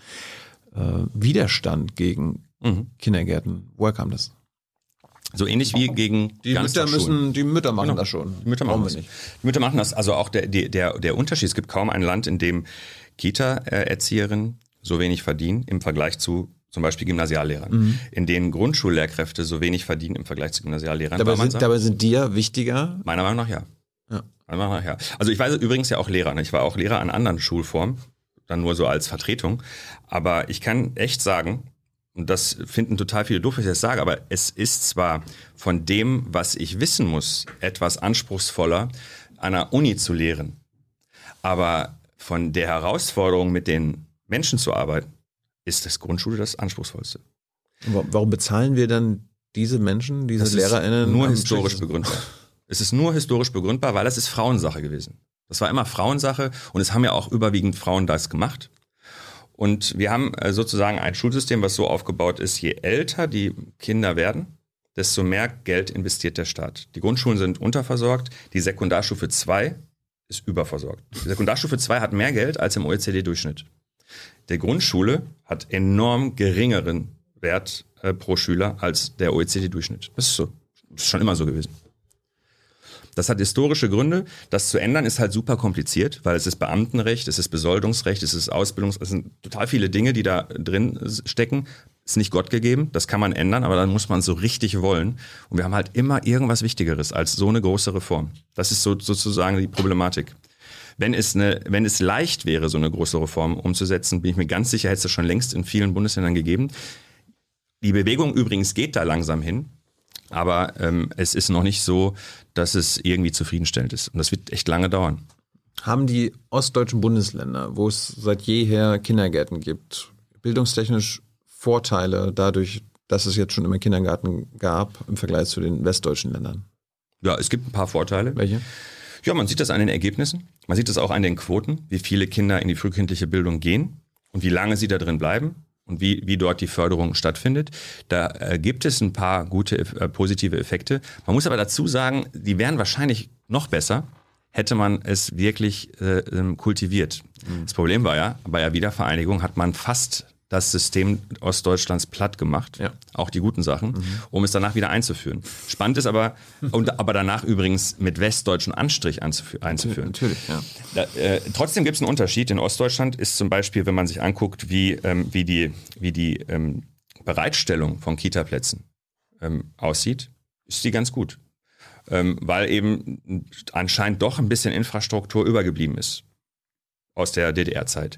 Widerstand gegen Mhm. Kindergärten. Woher kam das? So ähnlich wie gegen Die Mütter müssen, die Mütter machen Genau. das schon. Die Mütter machen Brauchen das. nicht. Die Mütter machen das. Also auch der, der, der, Unterschied, es gibt kaum ein Land, in dem Kita-Erzieherinnen so wenig verdienen im Vergleich zu zum Beispiel Gymnasiallehrern, Mhm. in denen Grundschullehrkräfte so wenig verdienen im Vergleich zu Gymnasiallehrern. Dabei sind, sagt, dabei sind die ja wichtiger. meiner Meinung nach ja. Ja. Meiner Meinung nach ja. Also ich war übrigens ja auch Lehrer. Ne? Ich war auch Lehrer an anderen Schulformen, dann nur so als Vertretung. Aber ich kann echt sagen, und das finden total viele doof, wenn ich das sage, aber es ist zwar von dem, was ich wissen muss, etwas anspruchsvoller, an einer Uni zu lehren. Aber von der Herausforderung, mit den Menschen zu arbeiten, ist das Grundschule das Anspruchsvollste. Wa- Warum bezahlen wir dann diese Menschen, diese Das ist LehrerInnen? nur historisch begründbar. Es ist nur historisch begründbar, weil das ist Frauensache gewesen. Das war immer Frauensache und es haben ja auch überwiegend Frauen das gemacht. Und wir haben äh, sozusagen ein Schulsystem, was so aufgebaut ist, je älter die Kinder werden, desto mehr Geld investiert der Staat. Die Grundschulen sind unterversorgt, die Sekundarstufe 2 ist überversorgt. Die Sekundarstufe 2 hat mehr Geld als im OECD-Durchschnitt. Der Grundschule hat enorm geringeren Wert äh, pro Schüler als der OECD-Durchschnitt. Das ist so. Das ist schon immer so gewesen. Das hat historische Gründe. Das zu ändern ist halt super kompliziert, weil es ist Beamtenrecht, es ist Besoldungsrecht, es ist Ausbildungs, es sind total viele Dinge, die da drin stecken. Ist nicht Gott gegeben, das kann man ändern, aber dann muss man so richtig wollen. Und wir haben halt immer irgendwas Wichtigeres als so eine große Reform. Das ist so, sozusagen die Problematik. Wenn es, eine, wenn es leicht wäre, so eine große Reform umzusetzen, bin ich mir ganz sicher, hätte es das schon längst in vielen Bundesländern gegeben. Die Bewegung übrigens geht da langsam hin, aber ähm, es ist noch nicht so, dass es irgendwie zufriedenstellend ist. Und das wird echt lange dauern. Haben die ostdeutschen Bundesländer, wo es seit jeher Kindergärten gibt, bildungstechnisch Vorteile dadurch, dass es jetzt schon immer Kindergarten gab im Vergleich zu den westdeutschen Ländern? Ja, es gibt ein paar Vorteile. Welche? Ja, man sieht das an den Ergebnissen. Man sieht das auch an den Quoten, wie viele Kinder in die frühkindliche Bildung gehen und wie lange sie da drin bleiben und wie, wie dort die Förderung stattfindet. Da äh, gibt es ein paar gute, äh, positive Effekte. Man muss aber dazu sagen, die wären wahrscheinlich noch besser, hätte man es wirklich äh, ähm, kultiviert. Das Problem war ja, bei der Wiedervereinigung hat man fast das System Ostdeutschlands platt gemacht, Ja. auch die guten Sachen, um es danach wieder einzuführen. Spannend ist aber, und, aber danach übrigens mit westdeutschen Anstrich einzuführen. Natürlich, ja. Da, äh, trotzdem gibt es einen Unterschied. In Ostdeutschland ist zum Beispiel, wenn man sich anguckt, wie, ähm, wie die, wie die ähm, Bereitstellung von Kitaplätzen ähm, aussieht, ist die ganz gut. Ähm, weil eben anscheinend doch ein bisschen Infrastruktur übergeblieben ist aus der DDR-Zeit.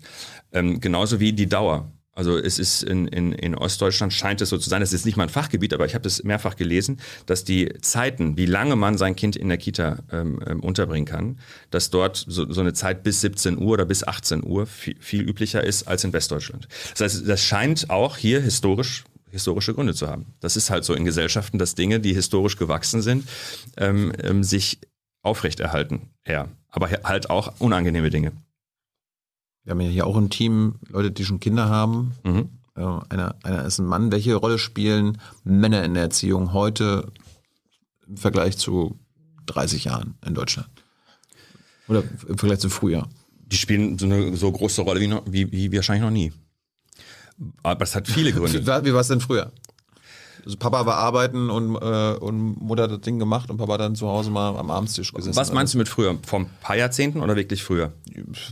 Ähm, genauso wie die Dauer. Also es ist in, in, in Ostdeutschland scheint es so zu sein, das ist nicht mein Fachgebiet, aber ich habe das mehrfach gelesen, dass die Zeiten, wie lange man sein Kind in der Kita ähm, ähm, unterbringen kann, dass dort so, so eine Zeit bis 17 Uhr oder bis 18 Uhr viel, viel üblicher ist als in Westdeutschland. Das heißt, das scheint auch hier historisch historische Gründe zu haben. Das ist halt so in Gesellschaften, dass Dinge, die historisch gewachsen sind, ähm, ähm, sich aufrechterhalten eher aber halt auch unangenehme Dinge. Wir haben ja hier auch im Team Leute, die schon Kinder haben. Mhm. Äh, Einer, einer ist ein Mann. Welche Rolle spielen Männer in der Erziehung heute im Vergleich zu 30 Jahren in Deutschland? Oder im Vergleich zu früher? Die spielen so eine so große Rolle wie, noch, wie, wie wahrscheinlich noch nie. Aber es hat viele Gründe. Wie war es denn früher? Also Papa war arbeiten und, äh, und Mutter hat das Ding gemacht und Papa dann zu Hause mal am Abendstisch gesessen. Was meinst du mit früher? Vor ein paar Jahrzehnten oder wirklich früher?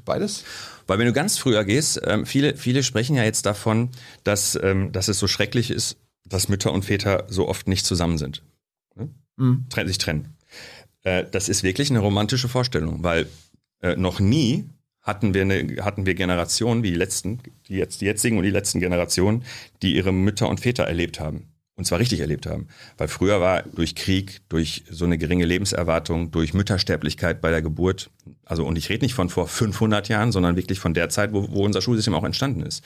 Beides? Weil wenn du ganz früher gehst, ähm, viele, viele sprechen ja jetzt davon, dass, ähm, dass es so schrecklich ist, dass Mütter und Väter so oft nicht zusammen sind. Ne? Mhm. Tren- sich trennen. Äh, das ist wirklich eine romantische Vorstellung, weil äh, noch nie hatten wir, eine, hatten wir Generationen wie die letzten, die, jetzt, die jetzigen und die letzten Generationen, die ihre Mütter und Väter erlebt haben. Und zwar richtig erlebt haben. Weil früher war durch Krieg, durch so eine geringe Lebenserwartung, durch Müttersterblichkeit bei der Geburt, also und ich rede nicht von vor 500 Jahren, sondern wirklich von der Zeit, wo, wo unser Schulsystem auch entstanden ist,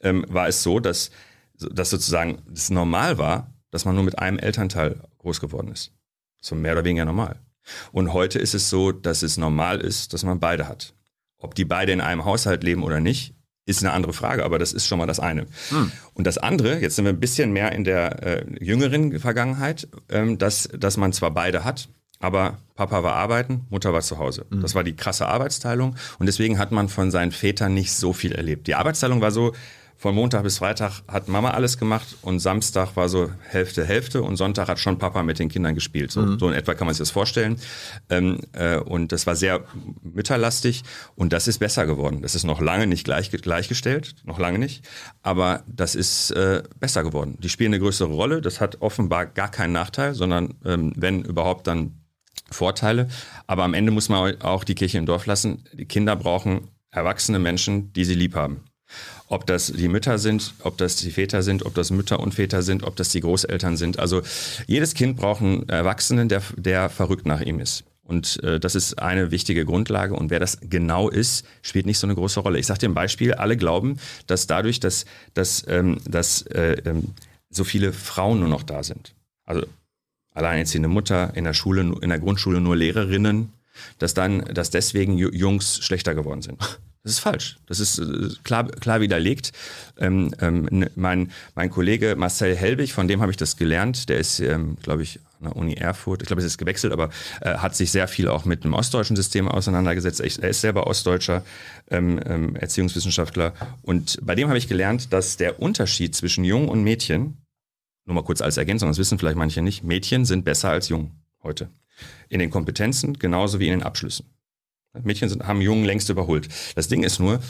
ähm, war es so, dass, dass sozusagen es normal war, dass man nur mit einem Elternteil groß geworden ist. So mehr oder weniger normal. Und heute ist es so, dass es normal ist, dass man beide hat. Ob die beide in einem Haushalt leben oder nicht, ist eine andere Frage, aber das ist schon mal das eine. Und das andere, jetzt sind wir ein bisschen mehr in der äh, jüngeren Vergangenheit, ähm, dass, dass man zwar beide hat, aber Papa war arbeiten, Mutter war zu Hause. Das war die krasse Arbeitsteilung und deswegen hat man von seinen Vätern nicht so viel erlebt. Die Arbeitsteilung war so, von Montag bis Freitag hat Mama alles gemacht und Samstag war so Hälfte, Hälfte und Sonntag hat schon Papa mit den Kindern gespielt. So, so in etwa kann man sich das vorstellen. Ähm, äh, und das war sehr mütterlastig und das ist besser geworden. Das ist noch lange nicht gleich, gleichgestellt, noch lange nicht, aber das ist äh, besser geworden. Die spielen eine größere Rolle, das hat offenbar gar keinen Nachteil, sondern ähm, wenn überhaupt dann Vorteile. Aber am Ende muss man auch die Kirche im Dorf lassen. Die Kinder brauchen erwachsene Menschen, die sie lieb haben. Ob das die Mütter sind, ob das die Väter sind, ob das Mütter und Väter sind, ob das die Großeltern sind. Also jedes Kind braucht einen Erwachsenen, der, der verrückt nach ihm ist. Und äh, das ist eine wichtige Grundlage. Und wer das genau ist, spielt nicht so eine große Rolle. Ich sage dir ein Beispiel. Alle glauben, dass dadurch, dass, dass, ähm, dass äh, ähm, so viele Frauen nur noch da sind. Also alleinerziehende Mutter, in der Schule, in der Grundschule nur Lehrerinnen, dass dann, dass deswegen Ju- Jungs schlechter geworden sind. Das ist falsch. Das ist äh, klar, klar widerlegt. Ähm, ähm, n- mein, mein Kollege Marcel Helbig, von dem habe ich das gelernt, der ist, ähm, glaube ich, an der Uni Erfurt, ich glaube, es ist gewechselt, aber äh, hat sich sehr viel auch mit dem ostdeutschen System auseinandergesetzt. Er ist selber Ostdeutscher ähm, ähm, Erziehungswissenschaftler. Und bei dem habe ich gelernt, dass der Unterschied zwischen Jungen und Mädchen, nur mal kurz als Ergänzung, das wissen vielleicht manche nicht, Mädchen sind besser als Jungen heute. In den Kompetenzen genauso wie in den Abschlüssen. Mädchen sind, haben Jungen längst überholt. Das Ding ist nur,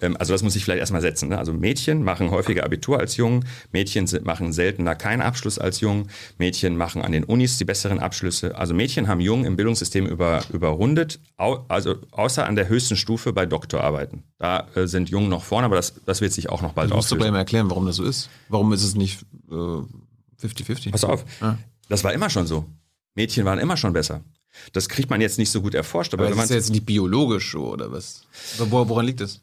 ähm, also das muss ich vielleicht erstmal setzen. Ne? Also Mädchen machen häufiger Abitur als Jungen, Mädchen sind, machen seltener keinen Abschluss als Jungen, Mädchen machen an den Unis die besseren Abschlüsse. Also Mädchen haben Jungen im Bildungssystem über, überrundet, au, also außer an der höchsten Stufe bei Doktorarbeiten. Da äh, sind Jungen noch vorne, aber das, das wird sich auch noch bald Du musst du auflösen. gleich mal erklären, warum das so ist. Warum ist es nicht äh, 50-50? Pass auf, Ja. das war immer schon so. Mädchen waren immer schon besser. Das kriegt man jetzt nicht so gut erforscht, aber, Aber wenn man ist ja jetzt nicht biologisch so, oder was? Woran liegt das?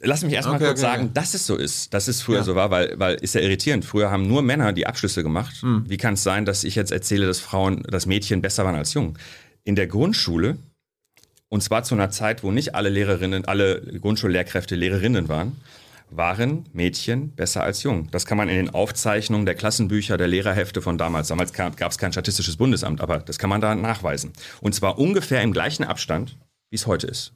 Lass mich erstmal Okay, kurz okay, sagen, okay. dass es so ist, dass es früher Ja. so war, weil, weil ist ja irritierend. Früher haben nur Männer die Abschlüsse gemacht. Hm. Wie kann es sein, dass ich jetzt erzähle, dass Frauen, dass Mädchen besser waren als Jungen? In der Grundschule, und zwar zu einer Zeit, wo nicht alle Lehrerinnen, alle Grundschullehrkräfte Lehrerinnen waren, waren Mädchen besser als Jungen. Das kann man in den Aufzeichnungen der Klassenbücher, der Lehrerhefte von damals, damals gab es kein statistisches Bundesamt, aber das kann man da nachweisen. Und zwar ungefähr im gleichen Abstand, wie es heute ist.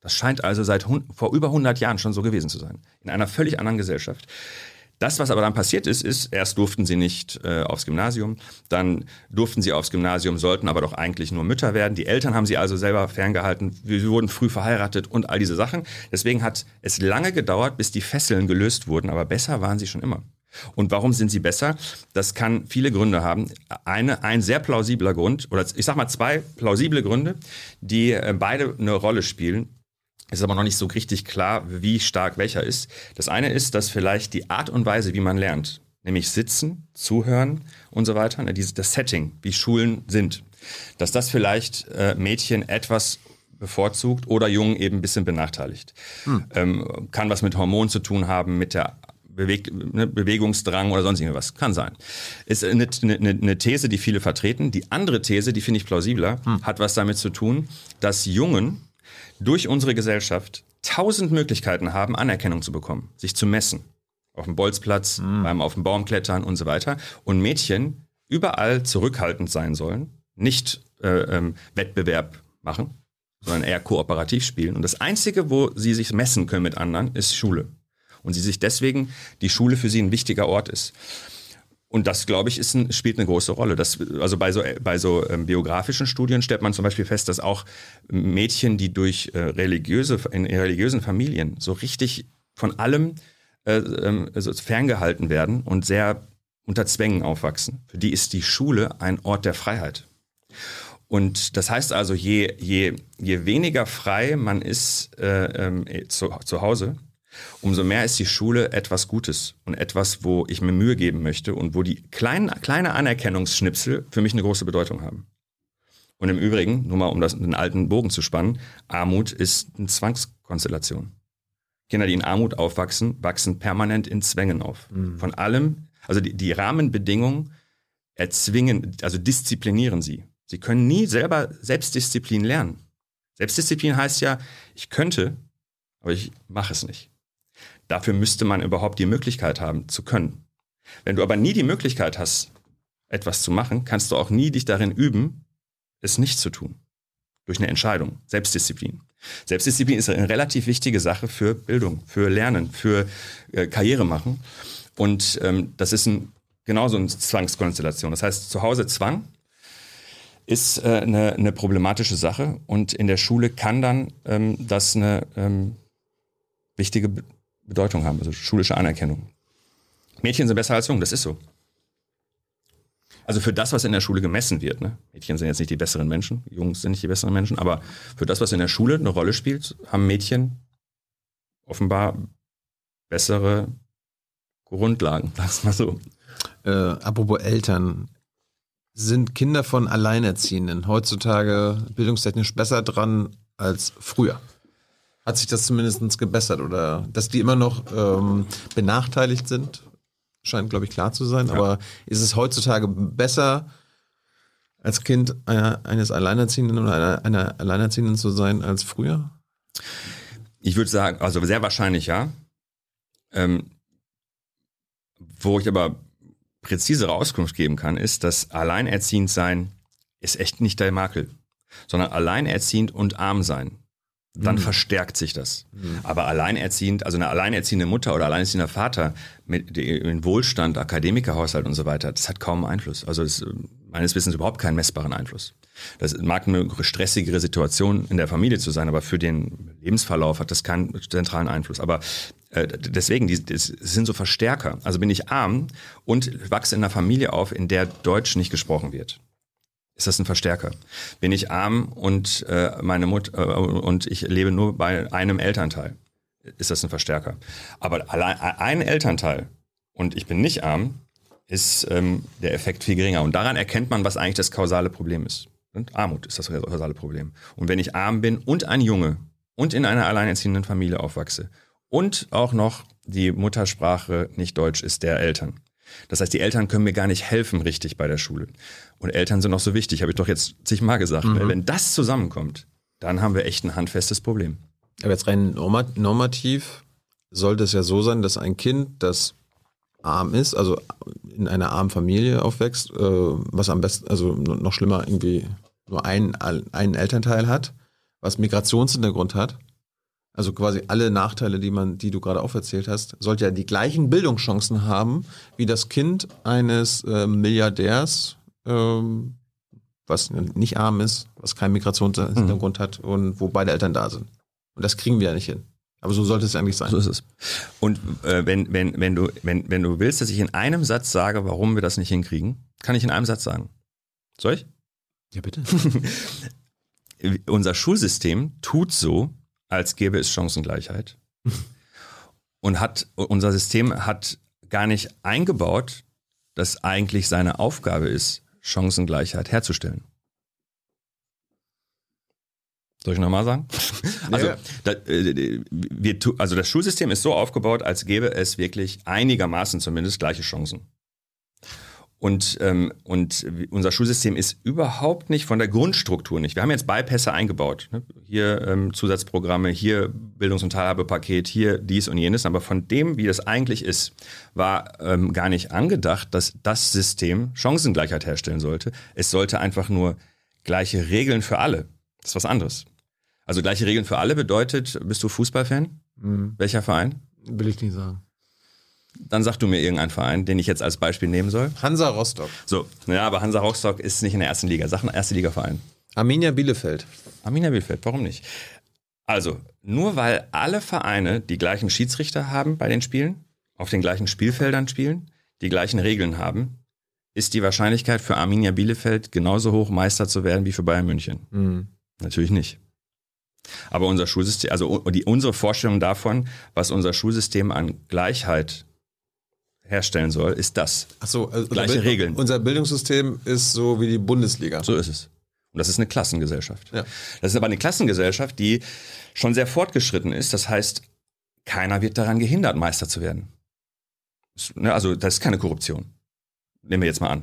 Das scheint also seit vor über 100 Jahren schon so gewesen zu sein. In einer völlig anderen Gesellschaft. Das, was aber dann passiert ist, ist, erst durften sie nicht äh, aufs Gymnasium, dann durften sie aufs Gymnasium, sollten aber doch eigentlich nur Mütter werden. Die Eltern haben sie also selber ferngehalten, sie wurden früh verheiratet und all diese Sachen. Deswegen hat es lange gedauert, bis die Fesseln gelöst wurden, aber besser waren sie schon immer. Und warum sind sie besser? Das kann viele Gründe haben. Eine, ein sehr plausibler Grund, oder ich sag mal zwei plausible Gründe, die äh, beide eine Rolle spielen, ist aber noch nicht so richtig klar, wie stark welcher ist. Das eine ist, dass vielleicht die Art und Weise, wie man lernt, nämlich sitzen, zuhören und so weiter, ne, das Setting, wie Schulen sind, dass das vielleicht äh, Mädchen etwas bevorzugt oder Jungen eben ein bisschen benachteiligt. Ähm, kann was mit Hormonen zu tun haben, mit der Beweg, ne, Bewegungsdrang oder sonst irgendwas. Kann sein. Ist eine, eine, eine These, die viele vertreten. Die andere These, die finde ich plausibler, hm. hat was damit zu tun, dass Jungen durch unsere Gesellschaft tausend Möglichkeiten haben, Anerkennung zu bekommen, sich zu messen. Auf dem Bolzplatz, hm. beim auf dem Baum klettern und so weiter. Und Mädchen überall zurückhaltend sein sollen, nicht äh, ähm, Wettbewerb machen, sondern eher kooperativ spielen. Und das Einzige, wo sie sich messen können mit anderen, ist Schule. Und sie sich deswegen die Schule für sie ein wichtiger Ort ist. Und das, glaube ich, ist ein, spielt eine große Rolle. Das, also bei so, bei so ähm, biografischen Studien stellt man zum Beispiel fest, dass auch Mädchen, die durch äh, religiöse, in religiösen Familien so richtig von allem äh, äh, also ferngehalten werden und sehr unter Zwängen aufwachsen, für die ist die Schule ein Ort der Freiheit. Und das heißt also, je, je, je weniger frei man ist äh, ähm, zu, zu Hause, umso mehr ist die Schule etwas Gutes und etwas, wo ich mir Mühe geben möchte und wo die kleinen, kleine Anerkennungsschnipsel für mich eine große Bedeutung haben. Und im Übrigen, nur mal um das, den alten Bogen zu spannen, Armut ist eine Zwangskonstellation. Kinder, die in Armut aufwachsen, wachsen permanent in Zwängen auf. Mhm. Von allem, also die, die Rahmenbedingungen erzwingen, also disziplinieren sie. Sie können nie selber Selbstdisziplin lernen. Selbstdisziplin heißt ja, ich könnte, aber ich mache es nicht. Dafür müsste man überhaupt die Möglichkeit haben zu können. Wenn du aber nie die Möglichkeit hast, etwas zu machen, kannst du auch nie dich darin üben, es nicht zu tun. Durch eine Entscheidung. Selbstdisziplin. Selbstdisziplin ist eine relativ wichtige Sache für Bildung, für Lernen, für äh, Karriere machen. Und ähm, das ist ein, genauso eine Zwangskonstellation. Das heißt, zu Hause Zwang, ist äh, eine, eine problematische Sache und in der Schule kann dann ähm, das eine ähm, wichtige Bedeutung haben, also schulische Anerkennung. Mädchen sind besser als Jungen, das ist so. Also für das, was in der Schule gemessen wird, ne? Mädchen sind jetzt nicht die besseren Menschen, Jungs sind nicht die besseren Menschen, aber für das, was in der Schule eine Rolle spielt, haben Mädchen offenbar bessere Grundlagen, sag's mal so. Äh, apropos Eltern, sind Kinder von Alleinerziehenden heutzutage bildungstechnisch besser dran als früher? Hat sich das zumindest gebessert oder dass die immer noch ähm, benachteiligt sind? Scheint, glaube ich, klar zu sein. Ja. Aber ist es heutzutage besser, als Kind einer, eines Alleinerziehenden oder einer, einer Alleinerziehenden zu sein als früher? Ich würde sagen, also sehr wahrscheinlich ja. Ähm, wo ich aber präzisere Auskunft geben kann, ist, dass alleinerziehend sein ist echt nicht der Makel, sondern alleinerziehend und arm sein. Dann mhm. verstärkt sich das. Mhm. Aber alleinerziehend, also eine alleinerziehende Mutter oder alleinerziehender Vater mit in Wohlstand, Akademikerhaushalt und so weiter, das hat kaum Einfluss. Also das, meines Wissens überhaupt keinen messbaren Einfluss. Das mag eine stressigere Situation in der Familie zu sein, aber für den Lebensverlauf hat das keinen zentralen Einfluss. Aber äh, deswegen, die, die sind so Verstärker. Also bin ich arm und wachse in einer Familie auf, in der Deutsch nicht gesprochen wird. Ist das ein Verstärker? Bin ich arm und äh, meine Mutter äh, und ich lebe nur bei einem Elternteil? Ist das ein Verstärker? Aber allein ein Elternteil und ich bin nicht arm, ist ähm, der Effekt viel geringer. Und daran erkennt man, was eigentlich das kausale Problem ist. Und Armut ist das kausale Problem. Und wenn ich arm bin und ein Junge und in einer alleinerziehenden Familie aufwachse und auch noch die Muttersprache nicht Deutsch ist der Eltern. Das heißt, die Eltern können mir gar nicht helfen richtig bei der Schule. Und Eltern sind auch so wichtig, habe ich doch jetzt zigmal gesagt. Mhm. Wenn das zusammenkommt, dann haben wir echt ein handfestes Problem. Aber jetzt rein normativ sollte es ja so sein, dass ein Kind, das arm ist, also in einer armen Familie aufwächst, äh, was am besten, also noch schlimmer irgendwie nur einen, einen Elternteil hat, was Migrationshintergrund hat, also quasi alle Nachteile, die man, die du gerade auferzählt hast, sollte ja die gleichen Bildungschancen haben wie das Kind eines äh, Milliardärs, ähm, was nicht arm ist, was keinen Migrationshintergrund mhm. hat und wo beide Eltern da sind. Und das kriegen wir ja nicht hin. Aber so sollte es eigentlich sein. So ist es. Und äh, wenn, wenn, wenn, du, wenn, wenn du willst, dass ich in einem Satz sage, warum wir das nicht hinkriegen, kann ich in einem Satz sagen. Soll ich? Ja, bitte. Unser Schulsystem tut so, als gäbe es Chancengleichheit. Und hat, unser System hat gar nicht eingebaut, dass eigentlich seine Aufgabe ist, Chancengleichheit herzustellen. Soll ich nochmal sagen? Also, Ja. da, äh, wir, also das Schulsystem ist so aufgebaut, als gäbe es wirklich einigermaßen zumindest gleiche Chancen. Und, ähm, und unser Schulsystem ist überhaupt nicht von der Grundstruktur nicht. Wir haben jetzt Beipässe eingebaut. Ne? Hier ähm, Zusatzprogramme, hier Bildungs- und Teilhabepaket, hier dies und jenes. Aber von dem, wie das eigentlich ist, war ähm, gar nicht angedacht, dass das System Chancengleichheit herstellen sollte. Es sollte einfach nur gleiche Regeln für alle. Das ist was anderes. Also gleiche Regeln für alle bedeutet, bist du Fußballfan? Hm, Welcher Verein? will ich nicht sagen. Dann sag du mir irgendeinen Verein, den ich jetzt als Beispiel nehmen soll. Hansa Rostock. So, ja, aber Hansa Rostock ist nicht in der ersten Liga. Sag einen erste Liga-Verein. Arminia Bielefeld. Arminia Bielefeld, warum nicht? Also, nur weil alle Vereine die gleichen Schiedsrichter haben bei den Spielen, auf den gleichen Spielfeldern spielen, die gleichen Regeln haben, ist die Wahrscheinlichkeit für Arminia Bielefeld genauso hoch, Meister zu werden wie für Bayern München. Hm. Natürlich nicht. Aber unser Schulsystem, also die, unsere Vorstellung davon, was unser Schulsystem an Gleichheit herstellen soll, ist das. Ach so, also unser Gleiche Bild- Regeln. Unser Bildungssystem ist so wie die Bundesliga. So ist es. Und das ist eine Klassengesellschaft. Ja. Das ist aber eine Klassengesellschaft, die schon sehr fortgeschritten ist. Das heißt, keiner wird daran gehindert, Meister zu werden. Ne, Also das ist keine Korruption. Nehmen wir jetzt mal an.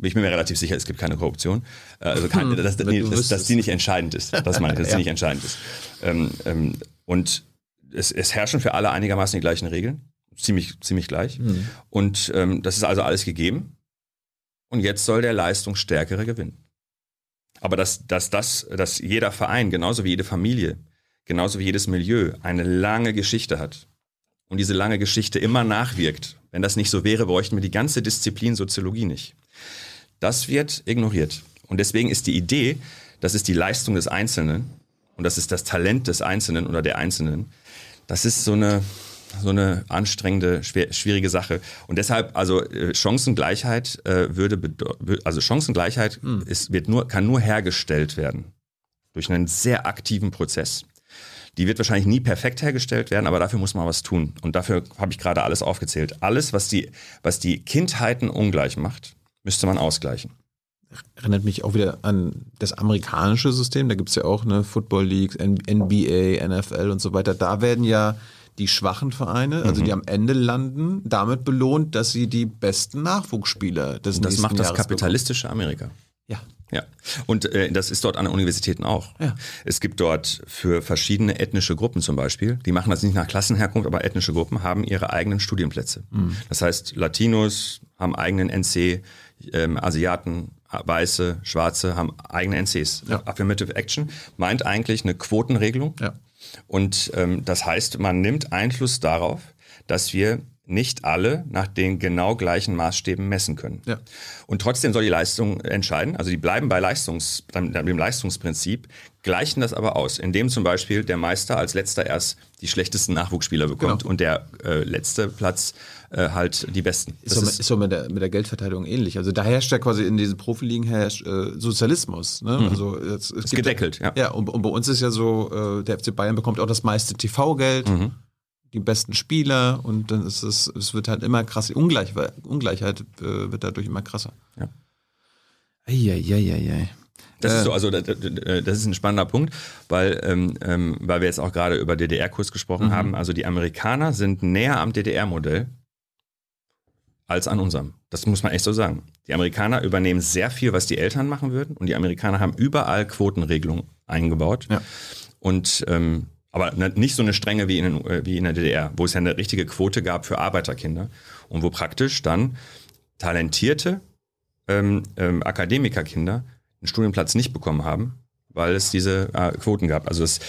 Ich bin mir relativ sicher, es gibt keine Korruption. Äh, Also keine, dass, Wenn nee, du dass, dass wüsstest. die nicht entscheidend ist. Das meine ich, dass Ja. die nicht entscheidend ist. Ähm, ähm, und es, es herrschen für alle einigermaßen die gleichen Regeln. Ziemlich, ziemlich gleich. Hm. Und ähm, das ist also alles gegeben. Und jetzt soll der Leistungsstärkere gewinnen. Aber dass, dass, das, dass jeder Verein, genauso wie jede Familie, genauso wie jedes Milieu, eine lange Geschichte hat und diese lange Geschichte immer nachwirkt. Wenn das nicht so wäre, bräuchten wir die ganze Disziplin Soziologie nicht. Das wird ignoriert. Und deswegen ist die Idee, das ist die Leistung des Einzelnen und das ist das Talent des Einzelnen oder der Einzelnen, das ist so eine, so eine anstrengende, schwer, schwierige Sache. Und deshalb, also äh, Chancengleichheit äh, würde, also Chancengleichheit ist, wird nur, kann nur hergestellt werden durch einen sehr aktiven Prozess. Die wird wahrscheinlich nie perfekt hergestellt werden, aber dafür muss man was tun. Und dafür habe ich gerade alles aufgezählt. Alles, was die, was die Kindheiten ungleich macht, müsste man ausgleichen. Erinnert mich auch wieder an das amerikanische System. Da gibt es ja auch eine Football Leagues, N- NBA, NFL und so weiter. Da werden ja die schwachen Vereine, also Mhm. die am Ende landen, damit belohnt, dass sie die besten Nachwuchsspieler des Und das nächsten macht das Jahres kapitalistische Amerika. bekommen. Ja. Ja, und äh, das ist dort an den Universitäten auch. Ja. Es gibt dort für verschiedene ethnische Gruppen zum Beispiel, die machen das nicht nach Klassenherkunft, aber ethnische Gruppen haben ihre eigenen Studienplätze. Mhm. Das heißt, Latinos haben eigenen NC, ähm, Asiaten, Weiße, Schwarze haben eigene NCs. Ja. Affirmative Action meint eigentlich eine Quotenregelung. Ja. Und ähm, das heißt, man nimmt Einfluss darauf, dass wir nicht alle nach den genau gleichen Maßstäben messen können. Ja. Und trotzdem soll die Leistung entscheiden. Also die bleiben bei Leistungs, dem Leistungsprinzip, gleichen das aber aus, indem zum Beispiel der Meister als letzter erst die schlechtesten Nachwuchsspieler bekommt Genau. und der äh, letzte Platz äh, halt die besten. Ist so, ist so mit, der, mit der Geldverteilung ähnlich. Also da herrscht ja quasi in diesen Profiligen herrscht äh, Sozialismus. Ne? Also es, es gibt- gedeckelt, ja. Ja, und, und bei uns ist ja so, äh, der FC Bayern bekommt auch das meiste TV-Geld, Mhm. die besten Spieler und dann ist es, es wird halt immer krass, die Ungleich, Ungleichheit äh, wird dadurch immer krasser. Ja. Eieieiei. Das Äh. ist so, also das, das ist ein spannender Punkt, weil, ähm, ähm, weil wir jetzt auch gerade über DDR-Kurs gesprochen Mhm. haben. Also die Amerikaner sind näher am DDR-Modell als an unserem. Das muss man echt so sagen. Die Amerikaner übernehmen sehr viel, was die Eltern machen würden, und die Amerikaner haben überall Quotenregelungen eingebaut. Ja. Und ähm, aber ne- nicht so eine strenge wie in, äh, wie in der DDR, wo es ja eine richtige Quote gab für Arbeiterkinder und wo praktisch dann talentierte ähm, ähm, Akademikerkinder einen Studienplatz nicht bekommen haben, weil es diese äh, Quoten gab. Also es,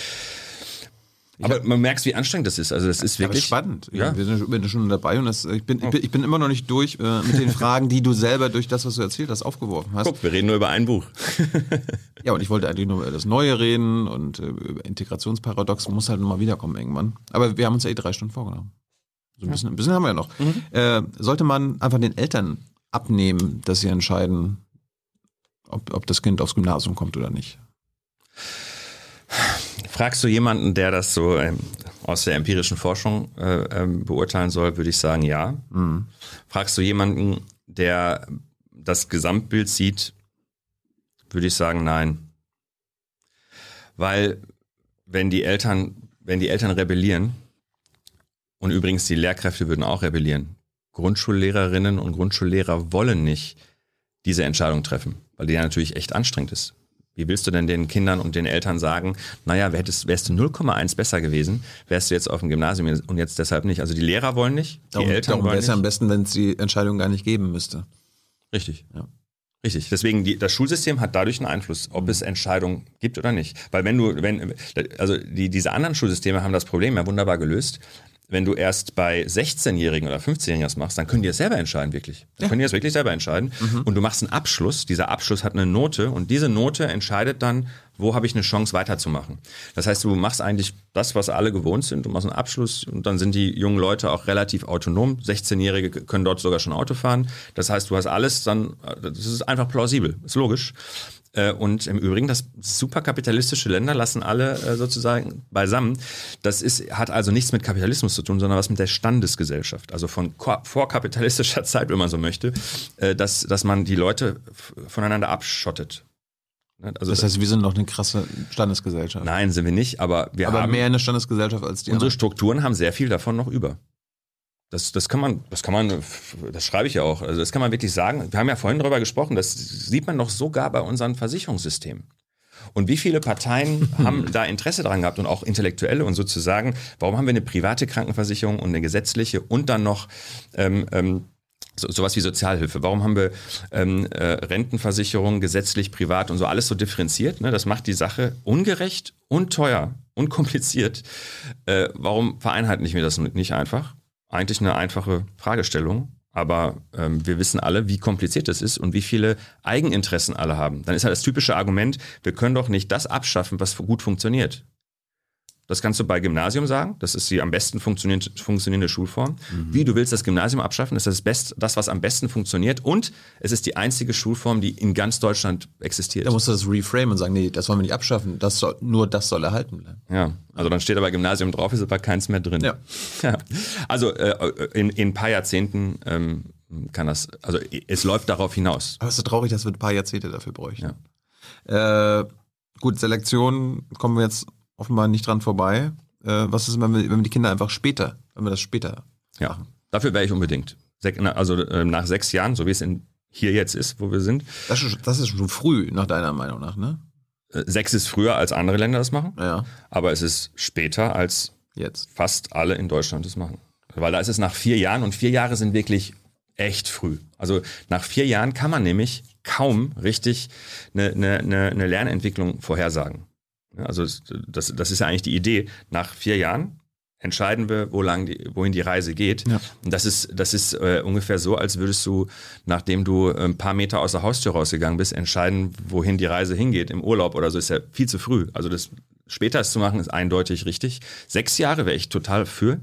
aber man merkt, wie anstrengend das ist. Also das ist wirklich spannend. Ja. Wir sind, wir sind schon dabei und das, ich, bin, ich, bin, ich bin immer noch nicht durch äh, mit den Fragen, die du selber durch das, was du erzählt hast, aufgeworfen hast. Guck, wir reden nur über ein Buch. Ja, und ich wollte eigentlich nur über das Neue reden und äh, über Integrationsparadox muss halt nochmal wiederkommen irgendwann. Aber wir haben uns ja eh drei Stunden vorgenommen. So ein, bisschen, ein bisschen haben wir ja noch. Äh, sollte man einfach den Eltern abnehmen, dass sie entscheiden, ob, ob das Kind aufs Gymnasium kommt oder nicht? Fragst du jemanden, der das so ähm, aus der empirischen Forschung äh, ähm, beurteilen soll, würde ich sagen, ja. Fragst du jemanden, der das Gesamtbild sieht, würde ich sagen, nein. Weil wenn die Eltern, wenn die Eltern rebellieren, und übrigens die Lehrkräfte würden auch rebellieren, Grundschullehrerinnen und Grundschullehrer wollen nicht diese Entscheidung treffen, weil die ja natürlich echt anstrengend ist. Wie willst du denn den Kindern und den Eltern sagen, naja, wärst, wärst du 0,1 besser gewesen, wärst du jetzt auf dem Gymnasium und jetzt deshalb nicht. Also die Lehrer wollen nicht, die darum, Eltern darum wollen wäre es am nicht. besten, wenn es die Entscheidung gar nicht geben müsste. Richtig. Ja. Richtig. Deswegen, die, das Schulsystem hat dadurch einen Einfluss, ob es Entscheidungen gibt oder nicht. Weil wenn du, wenn, also die, diese anderen Schulsysteme haben das Problem ja wunderbar gelöst. Wenn du erst bei 16-Jährigen oder 15-Jährigen das machst, dann können die das selber entscheiden, wirklich. Dann können die das wirklich selber entscheiden. Und du machst einen Abschluss. Dieser Abschluss hat eine Note und diese Note entscheidet dann, wo habe ich eine Chance weiterzumachen. Das heißt, du machst eigentlich das, was alle gewohnt sind. Du machst einen Abschluss und dann sind die jungen Leute auch relativ autonom. 16-Jährige können dort sogar schon Auto fahren. Das heißt, du hast alles dann, das ist einfach plausibel, ist logisch. Äh, Und im Übrigen, das superkapitalistische Länder lassen alle äh, sozusagen beisammen. Das ist, hat also nichts mit Kapitalismus zu tun, sondern was mit der Standesgesellschaft. Also von vorkapitalistischer Zeit, wenn man so möchte, äh, dass, dass man die Leute voneinander abschottet. Ne? Also Das heißt, wir sind noch eine krasse Standesgesellschaft. nein, sind wir nicht, aber wir aber haben mehr eine Standesgesellschaft als die unsere anderen. Strukturen haben sehr viel davon noch über. Das, das kann man, das kann man, das schreibe ich ja auch. Also das kann man wirklich sagen. Wir haben ja vorhin darüber gesprochen. Das sieht man doch sogar bei unseren Versicherungssystemen. Und wie viele Parteien haben da Interesse daran gehabt und auch Intellektuelle und sozusagen, warum haben wir eine private Krankenversicherung und eine gesetzliche und dann noch ähm, ähm, so, sowas wie Sozialhilfe. Warum haben wir ähm, äh, Rentenversicherung gesetzlich, privat und so alles so differenziert? Ne? Das macht die Sache ungerecht und teuer und kompliziert. Äh, warum vereinheitlichen wir das nicht einfach? Eigentlich eine einfache Fragestellung. Aber ähm, wir wissen alle, wie kompliziert das ist und wie viele Eigeninteressen alle haben. Dann ist halt das typische Argument, wir können doch nicht das abschaffen, was gut funktioniert. Das kannst du bei Gymnasium sagen. Das ist die am besten funktionierende, Schulform. Wie du willst das Gymnasium abschaffen, das ist das, Best, das, was am besten funktioniert. Und es ist die einzige Schulform, die in ganz Deutschland existiert. Da musst du das reframe und sagen, nee, das wollen wir nicht abschaffen. Das soll, nur das soll erhalten bleiben. Ja, also dann steht aber Gymnasium drauf, ist aber keins mehr drin. Ja. ja. Also äh, in, in ein paar Jahrzehnten ähm, kann das, also es läuft darauf hinaus. Aber es ist so traurig, dass wir ein paar Jahrzehnte dafür bräuchten. Äh, gut, Selektion kommen wir jetzt offenbar nicht dran vorbei. Äh, was ist, wenn wir, wenn wir die Kinder einfach später, wenn wir das später Ja, dafür wäre ich unbedingt. Sek- Also äh, nach sechs Jahren, so wie es in, hier jetzt ist, wo wir sind. Das ist, das ist schon früh, nach deiner Meinung nach, ne? Äh, Sechs ist früher, als andere Länder das machen, Ja, aber es ist später, als jetzt. fast alle in Deutschland das machen. Weil da ist es nach vier Jahren und vier Jahre sind wirklich echt früh. Also nach vier Jahren kann man nämlich kaum richtig eine, eine, eine Lernentwicklung vorhersagen. Ja, Also das, das ist ja eigentlich die Idee. Nach vier Jahren entscheiden wir, wo lang die, wohin die Reise geht. Ja. Und das ist, das ist äh, ungefähr so, als würdest du, nachdem du äh, ein paar Meter aus der Haustür rausgegangen bist, entscheiden, wohin die Reise hingeht im Urlaub oder so. Ist ja viel zu früh. Also das später es zu machen, ist eindeutig richtig. Sechs Jahre wäre ich total für.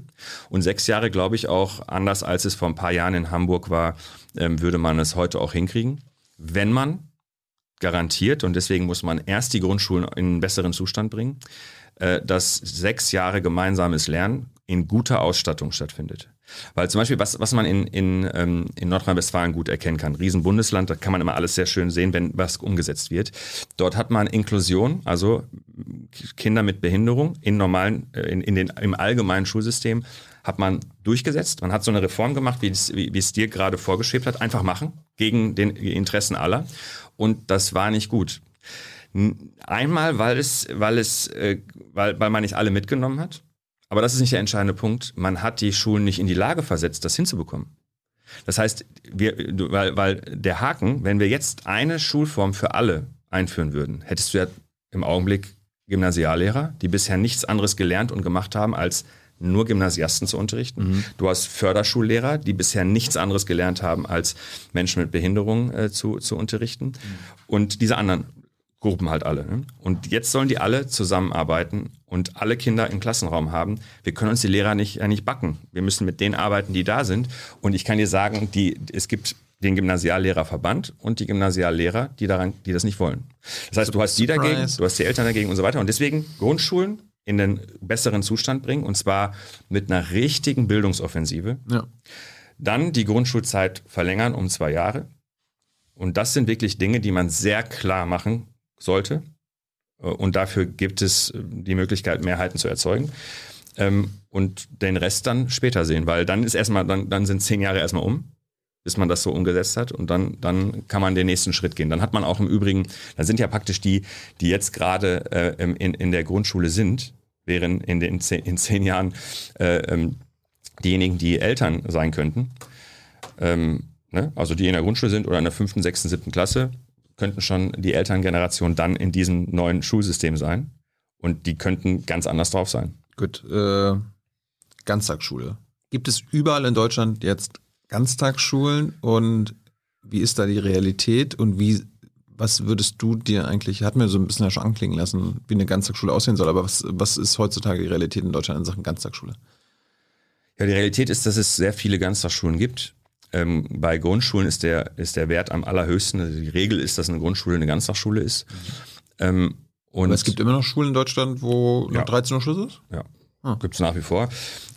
Und sechs Jahre, glaube ich, auch anders als es vor ein paar Jahren in Hamburg war, ähm, würde man es heute auch hinkriegen. Wenn man garantiert, und deswegen muss man erst die Grundschulen in einen besseren Zustand bringen, äh, dass sechs Jahre gemeinsames Lernen in guter Ausstattung stattfindet. Weil zum Beispiel, was, was man in, in, ähm, in Nordrhein-Westfalen gut erkennen kann, Riesenbundesland, da kann man immer alles sehr schön sehen, wenn was umgesetzt wird. Dort hat man Inklusion, also Kinder mit Behinderung in normalen, äh, in, in den, im allgemeinen Schulsystem hat man durchgesetzt. Man hat so eine Reform gemacht, wie es, wie, wie es dir gerade vorgeschwebt hat. Einfach machen, gegen den Interessen aller. Und das war nicht gut. Einmal, weil es, weil es, äh, weil, weil man nicht alle mitgenommen hat. Aber das ist nicht der entscheidende Punkt. Man hat die Schulen nicht in die Lage versetzt, das hinzubekommen. Das heißt, wir, weil, weil der Haken, wenn wir jetzt eine Schulform für alle einführen würden, hättest du ja im Augenblick Gymnasiallehrer, die bisher nichts anderes gelernt und gemacht haben, als nur Gymnasiasten zu unterrichten. Du hast Förderschullehrer, die bisher nichts anderes gelernt haben, als Menschen mit Behinderung äh, zu, zu unterrichten. Und diese anderen Gruppen halt alle. Ne? Und jetzt sollen die alle zusammenarbeiten und alle Kinder im Klassenraum haben. Wir können uns die Lehrer nicht, äh, nicht backen. Wir müssen mit denen arbeiten, die da sind. Und ich kann dir sagen, die, es gibt den Gymnasiallehrerverband und die Gymnasiallehrer, die daran, die das nicht wollen. Das heißt, du hast die dagegen, du hast die Eltern dagegen und so weiter. Und deswegen Grundschulen in den besseren Zustand bringen und zwar mit einer richtigen Bildungsoffensive. Ja. Dann die Grundschulzeit verlängern um zwei Jahre. Und das sind wirklich Dinge, die man sehr klar machen sollte. Äh, Und dafür gibt es äh, die Möglichkeit, Mehrheiten zu erzeugen. Ähm, und den Rest dann später sehen, weil dann ist erstmal, dann, dann sind zehn Jahre erstmal um, bis man das so umgesetzt hat und dann, dann kann man den nächsten Schritt gehen. Dann hat man auch im Übrigen, dann sind ja praktisch die, die jetzt gerade äh, in, in der Grundschule sind, wären in den zehn, in zehn Jahren äh, ähm, diejenigen, die Eltern sein könnten. Ähm, ne? Also die in der Grundschule sind oder in der fünften, sechsten, siebten Klasse, könnten schon die Elterngeneration dann in diesem neuen Schulsystem sein. Und die könnten ganz anders drauf sein. Gut, äh, Ganztagsschule. Gibt es überall in Deutschland jetzt Ganztagsschulen und wie ist da die Realität und wie, was würdest du dir eigentlich, hat mir so ein bisschen ja schon anklingen lassen, wie eine Ganztagsschule aussehen soll, aber was, was ist heutzutage die Realität in Deutschland in Sachen Ganztagsschule? Ja, die Realität ist, dass es sehr viele Ganztagsschulen gibt. Ähm, bei Grundschulen ist der, ist der Wert am allerhöchsten. Also die Regel ist, dass eine Grundschule eine Ganztagsschule ist. Ähm, und Aber es gibt immer noch Schulen in Deutschland, wo Ja. noch 13 Uhr Schluss ist? Ja. Ah. Gibt es nach wie vor.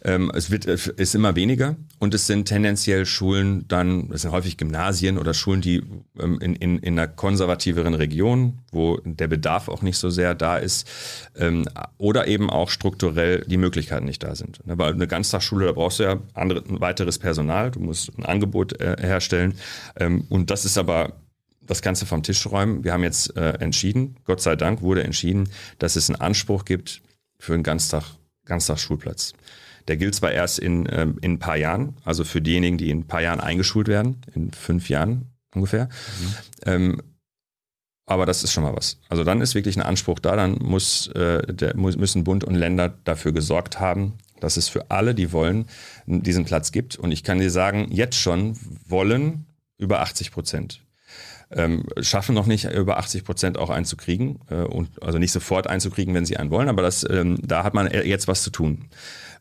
Ähm, es wird, es ist immer weniger und es sind tendenziell Schulen dann, es sind häufig Gymnasien oder Schulen, die ähm, in, in, in einer konservativeren Region, wo der Bedarf auch nicht so sehr da ist, ähm, oder eben auch strukturell die Möglichkeiten nicht da sind. Weil eine Ganztagsschule, da brauchst du ja andere, ein weiteres Personal, du musst ein Angebot äh, herstellen ähm, und das ist aber das Ganze vom Tisch räumen. Wir haben jetzt äh, entschieden, Gott sei Dank wurde entschieden, dass es einen Anspruch gibt für einen Ganztag, Ganztagsschulplatz. Der gilt zwar erst in, ähm, in ein paar Jahren, also für diejenigen, die in ein paar Jahren eingeschult werden, in fünf Jahren ungefähr. Ähm, aber das ist schon mal was. Also dann ist wirklich ein Anspruch da, dann muss, äh, der, muss, müssen Bund und Länder dafür gesorgt haben, dass es für alle, die wollen, diesen Platz gibt. Und ich kann dir sagen, jetzt schon wollen über 80 Prozent ähm, schaffen noch nicht über 80 Prozent auch einzukriegen äh, und also nicht sofort einzukriegen, wenn sie einen wollen, aber das, ähm, da hat man jetzt was zu tun.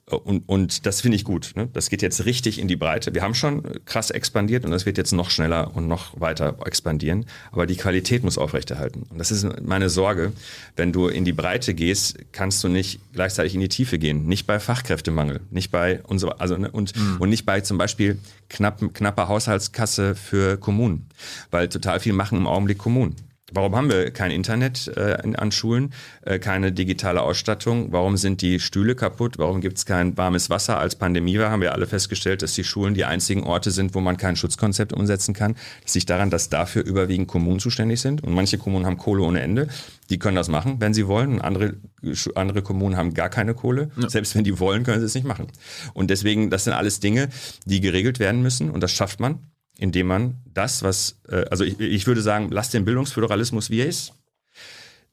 Und, und das finde ich gut. Ne? Das geht jetzt richtig in die Breite. Wir haben schon krass expandiert und das wird jetzt noch schneller und noch weiter expandieren. Aber die Qualität muss aufrechterhalten. Und das ist meine Sorge. Wenn du in die Breite gehst, kannst du nicht gleichzeitig in die Tiefe gehen. Nicht bei Fachkräftemangel, nicht bei und so, also ne, und und nicht bei zum Beispiel knapp, knapper Haushaltskasse für Kommunen, weil total viel machen im Augenblick Kommunen. Warum haben wir kein Internet äh, an Schulen, äh, keine digitale Ausstattung? Warum sind die Stühle kaputt? Warum gibt es kein warmes Wasser? Als Pandemie war, haben wir alle festgestellt, dass die Schulen die einzigen Orte sind, wo man kein Schutzkonzept umsetzen kann. Das liegt daran, dass dafür überwiegend Kommunen zuständig sind. Und manche Kommunen haben Kohle ohne Ende. Die können das machen, wenn sie wollen. Und andere, andere Kommunen haben gar keine Kohle. Selbst wenn die wollen, können sie es nicht machen. Und deswegen, das sind alles Dinge, die geregelt werden müssen. Und das schafft man indem man das, was, äh, also ich, ich würde sagen, lass den Bildungsföderalismus wie er ist.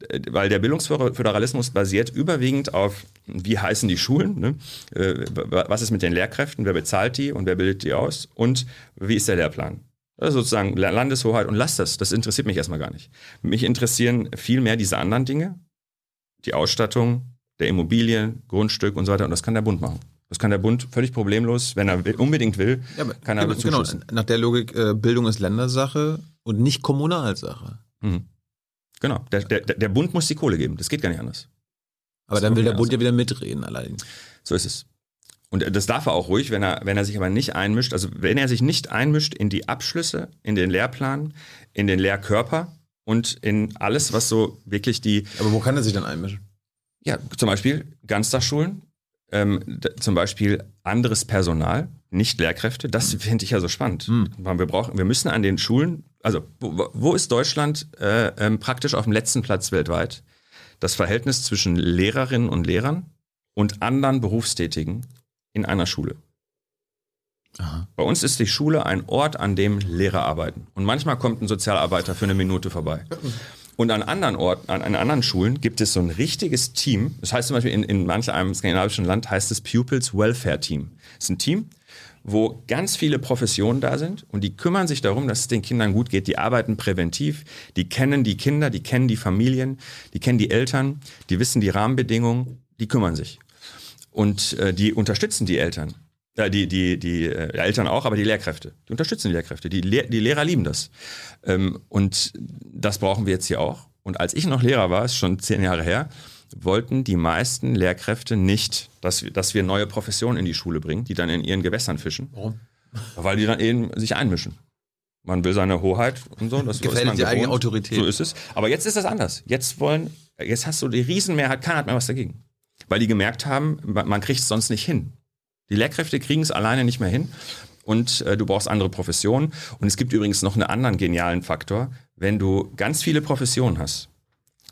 Äh, Weil der Bildungsföderalismus basiert überwiegend auf, wie heißen die Schulen, ne? Äh, was ist mit den Lehrkräften, wer bezahlt die und wer bildet die aus und wie ist der Lehrplan. Das ist sozusagen Landeshoheit und lass das, das interessiert mich erstmal gar nicht. Mich interessieren viel mehr diese anderen Dinge, die Ausstattung der Immobilien, Grundstück und so weiter und das kann der Bund machen. Das kann der Bund völlig problemlos, wenn er will, unbedingt will, Ja, aber kann er genau, genau, nach der Logik, äh, Bildung ist Ländersache und nicht Kommunalsache. Mhm. Genau. Der, der, der Bund muss die Kohle geben. Das geht gar nicht anders. Aber Das dann will der Bund ja wieder mitreden allerdings. So ist es. Und das darf er auch ruhig, wenn er, wenn er sich aber nicht einmischt, also wenn er sich nicht einmischt in die Abschlüsse, in den Lehrplan, in den Lehrkörper und in alles, was so wirklich die, Aber wo kann er sich dann einmischen? ja, zum Beispiel Ganztagsschulen, ähm, zum Beispiel anderes Personal, nicht Lehrkräfte, das finde ich ja so spannend. Weil Wir, brauchen, wir müssen an den Schulen, also wo, wo ist Deutschland äh, ähm, praktisch auf dem letzten Platz weltweit? Das Verhältnis zwischen Lehrerinnen und Lehrern und anderen Berufstätigen in einer Schule. Bei uns ist die Schule ein Ort, an dem Lehrer arbeiten. Und manchmal kommt ein Sozialarbeiter für eine Minute vorbei. Und an anderen Orten, an, an anderen Schulen gibt es so ein richtiges Team. Das heißt zum Beispiel in, in manch einem skandinavischen Land heißt es Pupils Welfare Team. Das ist ein Team, wo ganz viele Professionen da sind und die kümmern sich darum, dass es den Kindern gut geht. Die arbeiten präventiv, die kennen die Kinder, die kennen die Familien, die kennen die Eltern, die wissen die Rahmenbedingungen, die kümmern sich. Und äh, die unterstützen die Eltern. Ja, die, die, die äh, Eltern auch, aber die Lehrkräfte. Die unterstützen die Lehrkräfte. Die, Lehr die Lehrer lieben das. Ähm, und das brauchen wir jetzt hier auch. Und als ich noch Lehrer war, ist schon zehn Jahre her, wollten die meisten Lehrkräfte nicht, dass, wir- dass wir neue Professionen in die Schule bringen, die dann in ihren Gewässern fischen, Warum? weil die dann eben sich einmischen. Man will seine Hoheit und so. Das Gefährdet ist man die eigene gewohnt. Autorität. So ist es. Aber jetzt ist das anders. Jetzt wollen Jetzt hast du die Riesenmehrheit, keiner hat mehr was dagegen. Weil die gemerkt haben, man kriegt es sonst nicht hin. Die Lehrkräfte kriegen es alleine nicht mehr hin und äh, du brauchst andere Professionen. Und es gibt übrigens noch einen anderen genialen Faktor. Wenn du ganz viele Professionen hast,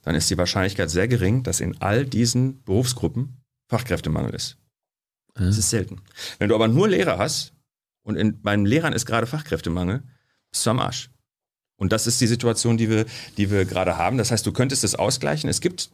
dann ist die Wahrscheinlichkeit sehr gering, dass in all diesen Berufsgruppen Fachkräftemangel ist. Das ist selten. Wenn du aber nur Lehrer hast und in, bei den Lehrern ist gerade Fachkräftemangel, bist du am Arsch. Und das ist die Situation, die wir, die wir gerade haben. Das heißt, du könntest es ausgleichen. Es gibt,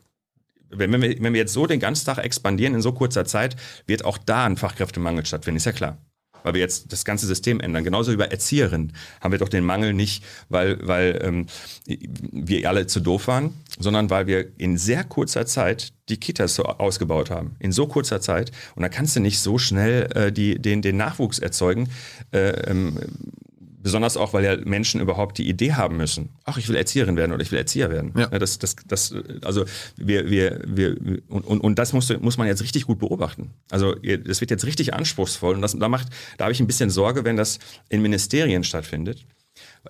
wenn wir, wenn wir jetzt so den ganzen Tag expandieren in so kurzer Zeit, wird auch da ein Fachkräftemangel stattfinden, ist ja klar. Weil wir jetzt das ganze System ändern. Genauso wie bei Erzieherinnen haben wir doch den Mangel nicht, weil, weil ähm, wir alle zu doof waren, sondern weil wir in sehr kurzer Zeit die Kitas so ausgebaut haben. In so kurzer Zeit. Und da kannst du nicht so schnell äh, die, den, den Nachwuchs erzeugen. Äh, ähm, Besonders auch, weil ja Menschen überhaupt die Idee haben müssen. Ach, ich will Erzieherin werden oder ich will Erzieher werden. Ja. Das, das, das, also wir, wir, wir und, und, und das muss, muss man jetzt richtig gut beobachten. Also das wird jetzt richtig anspruchsvoll und das, da macht, da habe ich ein bisschen Sorge, wenn das in Ministerien stattfindet.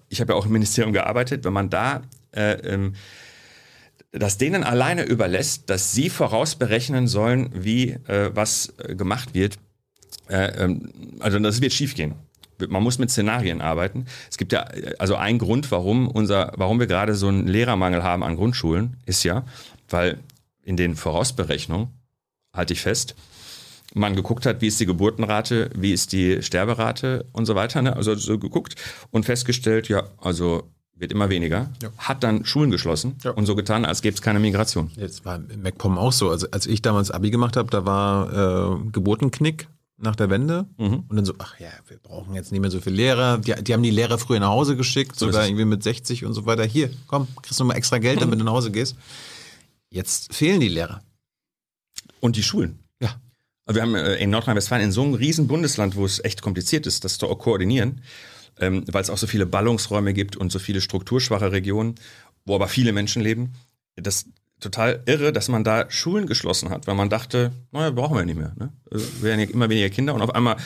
Ich habe ja auch im Ministerium gearbeitet, wenn man da äh, ähm, das denen alleine überlässt, dass sie vorausberechnen sollen, wie äh, was äh, gemacht wird. Äh, ähm, also das wird schiefgehen man muss mit Szenarien arbeiten. Es gibt ja, also ein Grund, warum unser, warum wir gerade so einen Lehrermangel haben an Grundschulen, ist ja, weil in den Vorausberechnungen, halte ich fest, man geguckt hat, wie ist die Geburtenrate, wie ist die Sterberate und so weiter. Ne? Also so geguckt und festgestellt, ja, also wird immer weniger, Ja. hat dann Schulen geschlossen Ja. und so getan, als gäbe es keine Migration. Jetzt war MacPom auch so. Also als ich damals Abi gemacht habe, da war äh, Geburtenknick nach der Wende. Mhm. Und dann so, ach ja, wir brauchen jetzt nicht mehr so viele Lehrer. Die, die haben die Lehrer früher nach Hause geschickt, So sogar irgendwie mit 60 und so weiter. Hier, komm, kriegst du mal extra Geld, damit du nach Hause gehst. Jetzt fehlen die Lehrer. Und die Schulen. Ja. Also wir haben äh, in Nordrhein-Westfalen in so einem riesen Bundesland, wo es echt kompliziert ist, das zu koordinieren, ähm, weil es auch so viele Ballungsräume gibt und so viele strukturschwache Regionen, wo aber viele Menschen leben. Das ist total irre, dass man da Schulen geschlossen hat, weil man dachte, naja, brauchen wir nicht mehr. Ne? Also, Wir werden ja immer weniger Kinder und auf einmal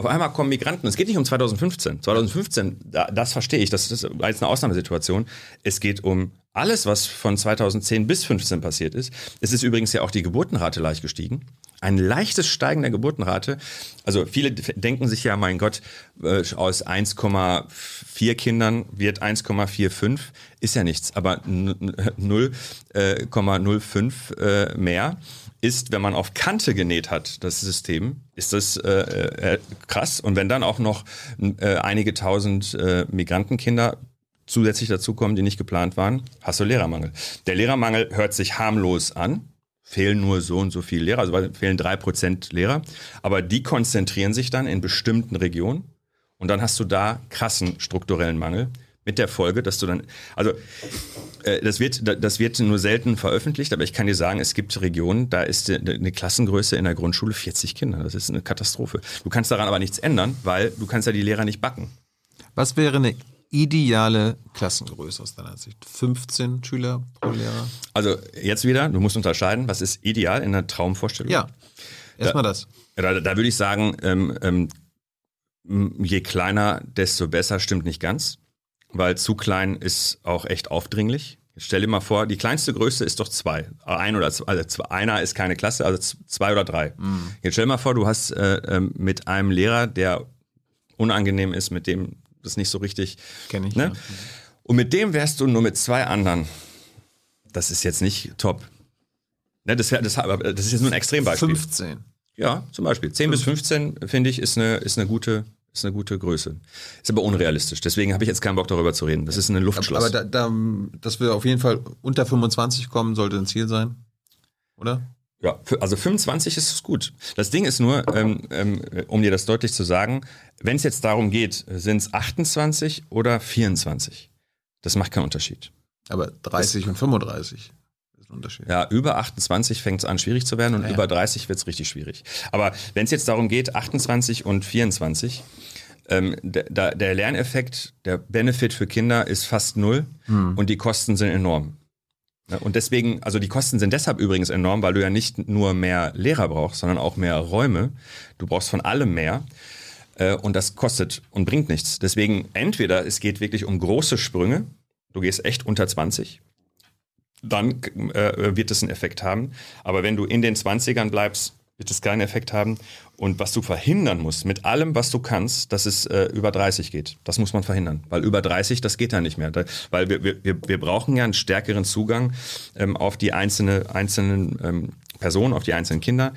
auf einmal kommen Migranten. Es geht nicht um 2015. 2015, da, das verstehe ich, das ist als eine Ausnahmesituation. Es geht um alles, was von 2010 bis 15 passiert ist. Es ist übrigens ja auch die Geburtenrate leicht gestiegen. Ein leichtes Steigen der Geburtenrate. Also viele denken sich ja, mein Gott, äh, aus 1,4 Kindern wird 1,45. Ist ja nichts, aber n- n- 0,05 äh, mehr ist, wenn man auf Kante genäht hat, das System, ist das äh, äh, krass. Und wenn dann auch noch äh, einige tausend äh, Migrantenkinder zusätzlich dazukommen, die nicht geplant waren, hast du Lehrermangel. Der Lehrermangel hört sich harmlos an. Fehlen nur so und so viele Lehrer, also fehlen drei Prozent Lehrer. Aber die konzentrieren sich dann in bestimmten Regionen. Und dann hast du da krassen strukturellen Mangel. Mit der Folge, dass du dann, also äh, das wird, da- das wird nur selten veröffentlicht, aber ich kann dir sagen, es gibt Regionen, da ist die- eine Klassengröße in der Grundschule 40 Kinder. Das ist eine Katastrophe. Du kannst daran aber nichts ändern, weil du kannst ja die Lehrer nicht backen. Was wäre eine ideale Klassengröße aus deiner Sicht? 15 Schüler pro Lehrer? Also jetzt wieder, du musst unterscheiden, was ist ideal in einer Traumvorstellung. Ja, erstmal das. Da, da würde ich sagen, ähm, ähm, je kleiner, desto besser, stimmt nicht ganz. Weil zu klein ist auch echt aufdringlich. Jetzt stell dir mal vor, die kleinste Größe ist doch zwei. Ein oder zwei, also zwei, einer ist keine Klasse, also zwei oder drei. Jetzt stell dir mal vor, du hast äh, ähm, mit einem Lehrer, der unangenehm ist, mit dem das nicht so richtig. Kenn ich, Ne? ja. Und mit dem wärst du nur mit zwei anderen. Das ist jetzt nicht top. Ne, das, wär, das, das ist jetzt nur ein Extrembeispiel. 15. Ja, zum Beispiel. 10 bis 15 finde ich ist eine, ist eine gute, ist eine gute Größe. Ist aber unrealistisch. Deswegen habe ich jetzt keinen Bock darüber zu reden. Das ist eine Luftschloss. Aber da, da, dass wir auf jeden Fall unter 25 kommen, sollte ein Ziel sein. Oder? ja, also 25 ist gut. Das Ding ist nur, ähm, ähm, um dir das deutlich zu sagen, wenn es jetzt darum geht, sind es 28 oder 24? Das macht keinen Unterschied. Aber 30 und 35 ist ein Unterschied. Ja, über 28 fängt es an, schwierig zu werden und Ja. über 30 wird es richtig schwierig. Aber wenn es jetzt darum geht, 28 und 24, ähm, der, der Lerneffekt, der Benefit für Kinder ist fast null und die Kosten sind enorm. Und deswegen, also die Kosten sind deshalb übrigens enorm, weil du ja nicht nur mehr Lehrer brauchst, sondern auch mehr Räume. Du brauchst von allem mehr. Äh, Und das kostet und bringt nichts. Deswegen entweder es geht wirklich um große Sprünge, du gehst echt unter 20, dann äh, wird es einen Effekt haben. Aber wenn du in den 20ern bleibst, wird es keinen Effekt haben. Und was du verhindern musst, mit allem, was du kannst, dass es äh, über 30 geht. Das muss man verhindern. Weil über 30, das geht dann nicht mehr. Da, weil wir, wir, wir brauchen ja einen stärkeren Zugang ähm, auf die einzelne, einzelnen ähm, Personen, auf die einzelnen Kinder.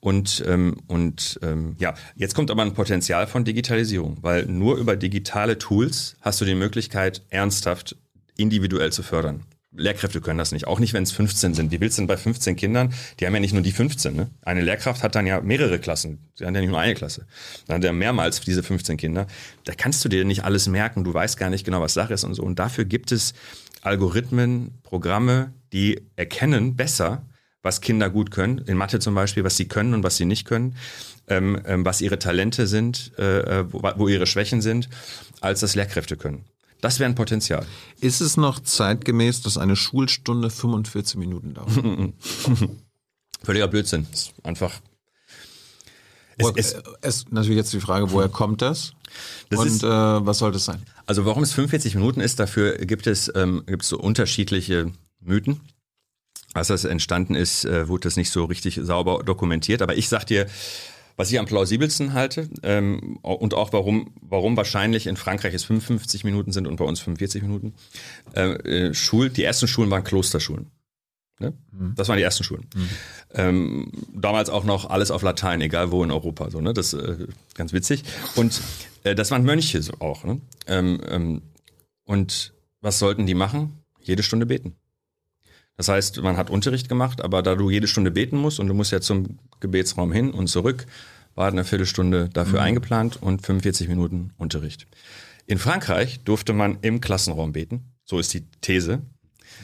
Und, ähm, und ähm, ja, jetzt kommt aber ein Potenzial von Digitalisierung, weil nur über digitale Tools hast du die Möglichkeit, ernsthaft individuell zu fördern. Lehrkräfte können das nicht. Auch nicht, wenn es 15 sind. Wie willst du denn bei 15 Kindern? Die haben ja nicht nur die 15. Ne? Eine Lehrkraft hat dann ja mehrere Klassen. Sie haben ja nicht nur eine Klasse. Dann hat er mehrmals diese 15 Kinder. Da kannst du dir nicht alles merken. Du weißt gar nicht genau, was Sache ist und so. Und dafür gibt es Algorithmen, Programme, die erkennen besser, was Kinder gut können. In Mathe zum Beispiel, was sie können und was sie nicht können. Ähm, ähm, was ihre Talente sind, äh, äh wo, wo ihre Schwächen sind, als das Lehrkräfte können. Das wäre ein Potenzial. Ist es noch zeitgemäß, dass eine Schulstunde 45 Minuten dauert? Völliger Blödsinn. Ist einfach. Es, es, es, natürlich jetzt die Frage, woher kommt das? das und ist, äh, was soll das sein? Also warum es 45 Minuten ist, dafür gibt es, ähm, gibt es so unterschiedliche Mythen. Als das entstanden ist, äh, wurde das nicht so richtig sauber dokumentiert. Aber ich sag dir, was ich am plausibelsten halte ähm, und auch warum, warum wahrscheinlich in Frankreich es 55 Minuten sind und bei uns 45 Minuten. Äh, äh, Schul, die ersten Schulen waren Klosterschulen. Ne? Mhm. Das waren die ersten Schulen. Mhm. Ähm, damals auch noch alles auf Latein, egal wo in Europa. So, ne? Das äh, ganz witzig. Und äh, das waren Mönche auch. Ne? Ähm, ähm, und was sollten die machen? Jede Stunde beten. Das heißt, man hat Unterricht gemacht, aber da du jede Stunde beten musst und du musst ja zum Gebetsraum hin und zurück, war eine Viertelstunde dafür mhm. eingeplant und 45 Minuten Unterricht. In Frankreich durfte man im Klassenraum beten. So ist die These.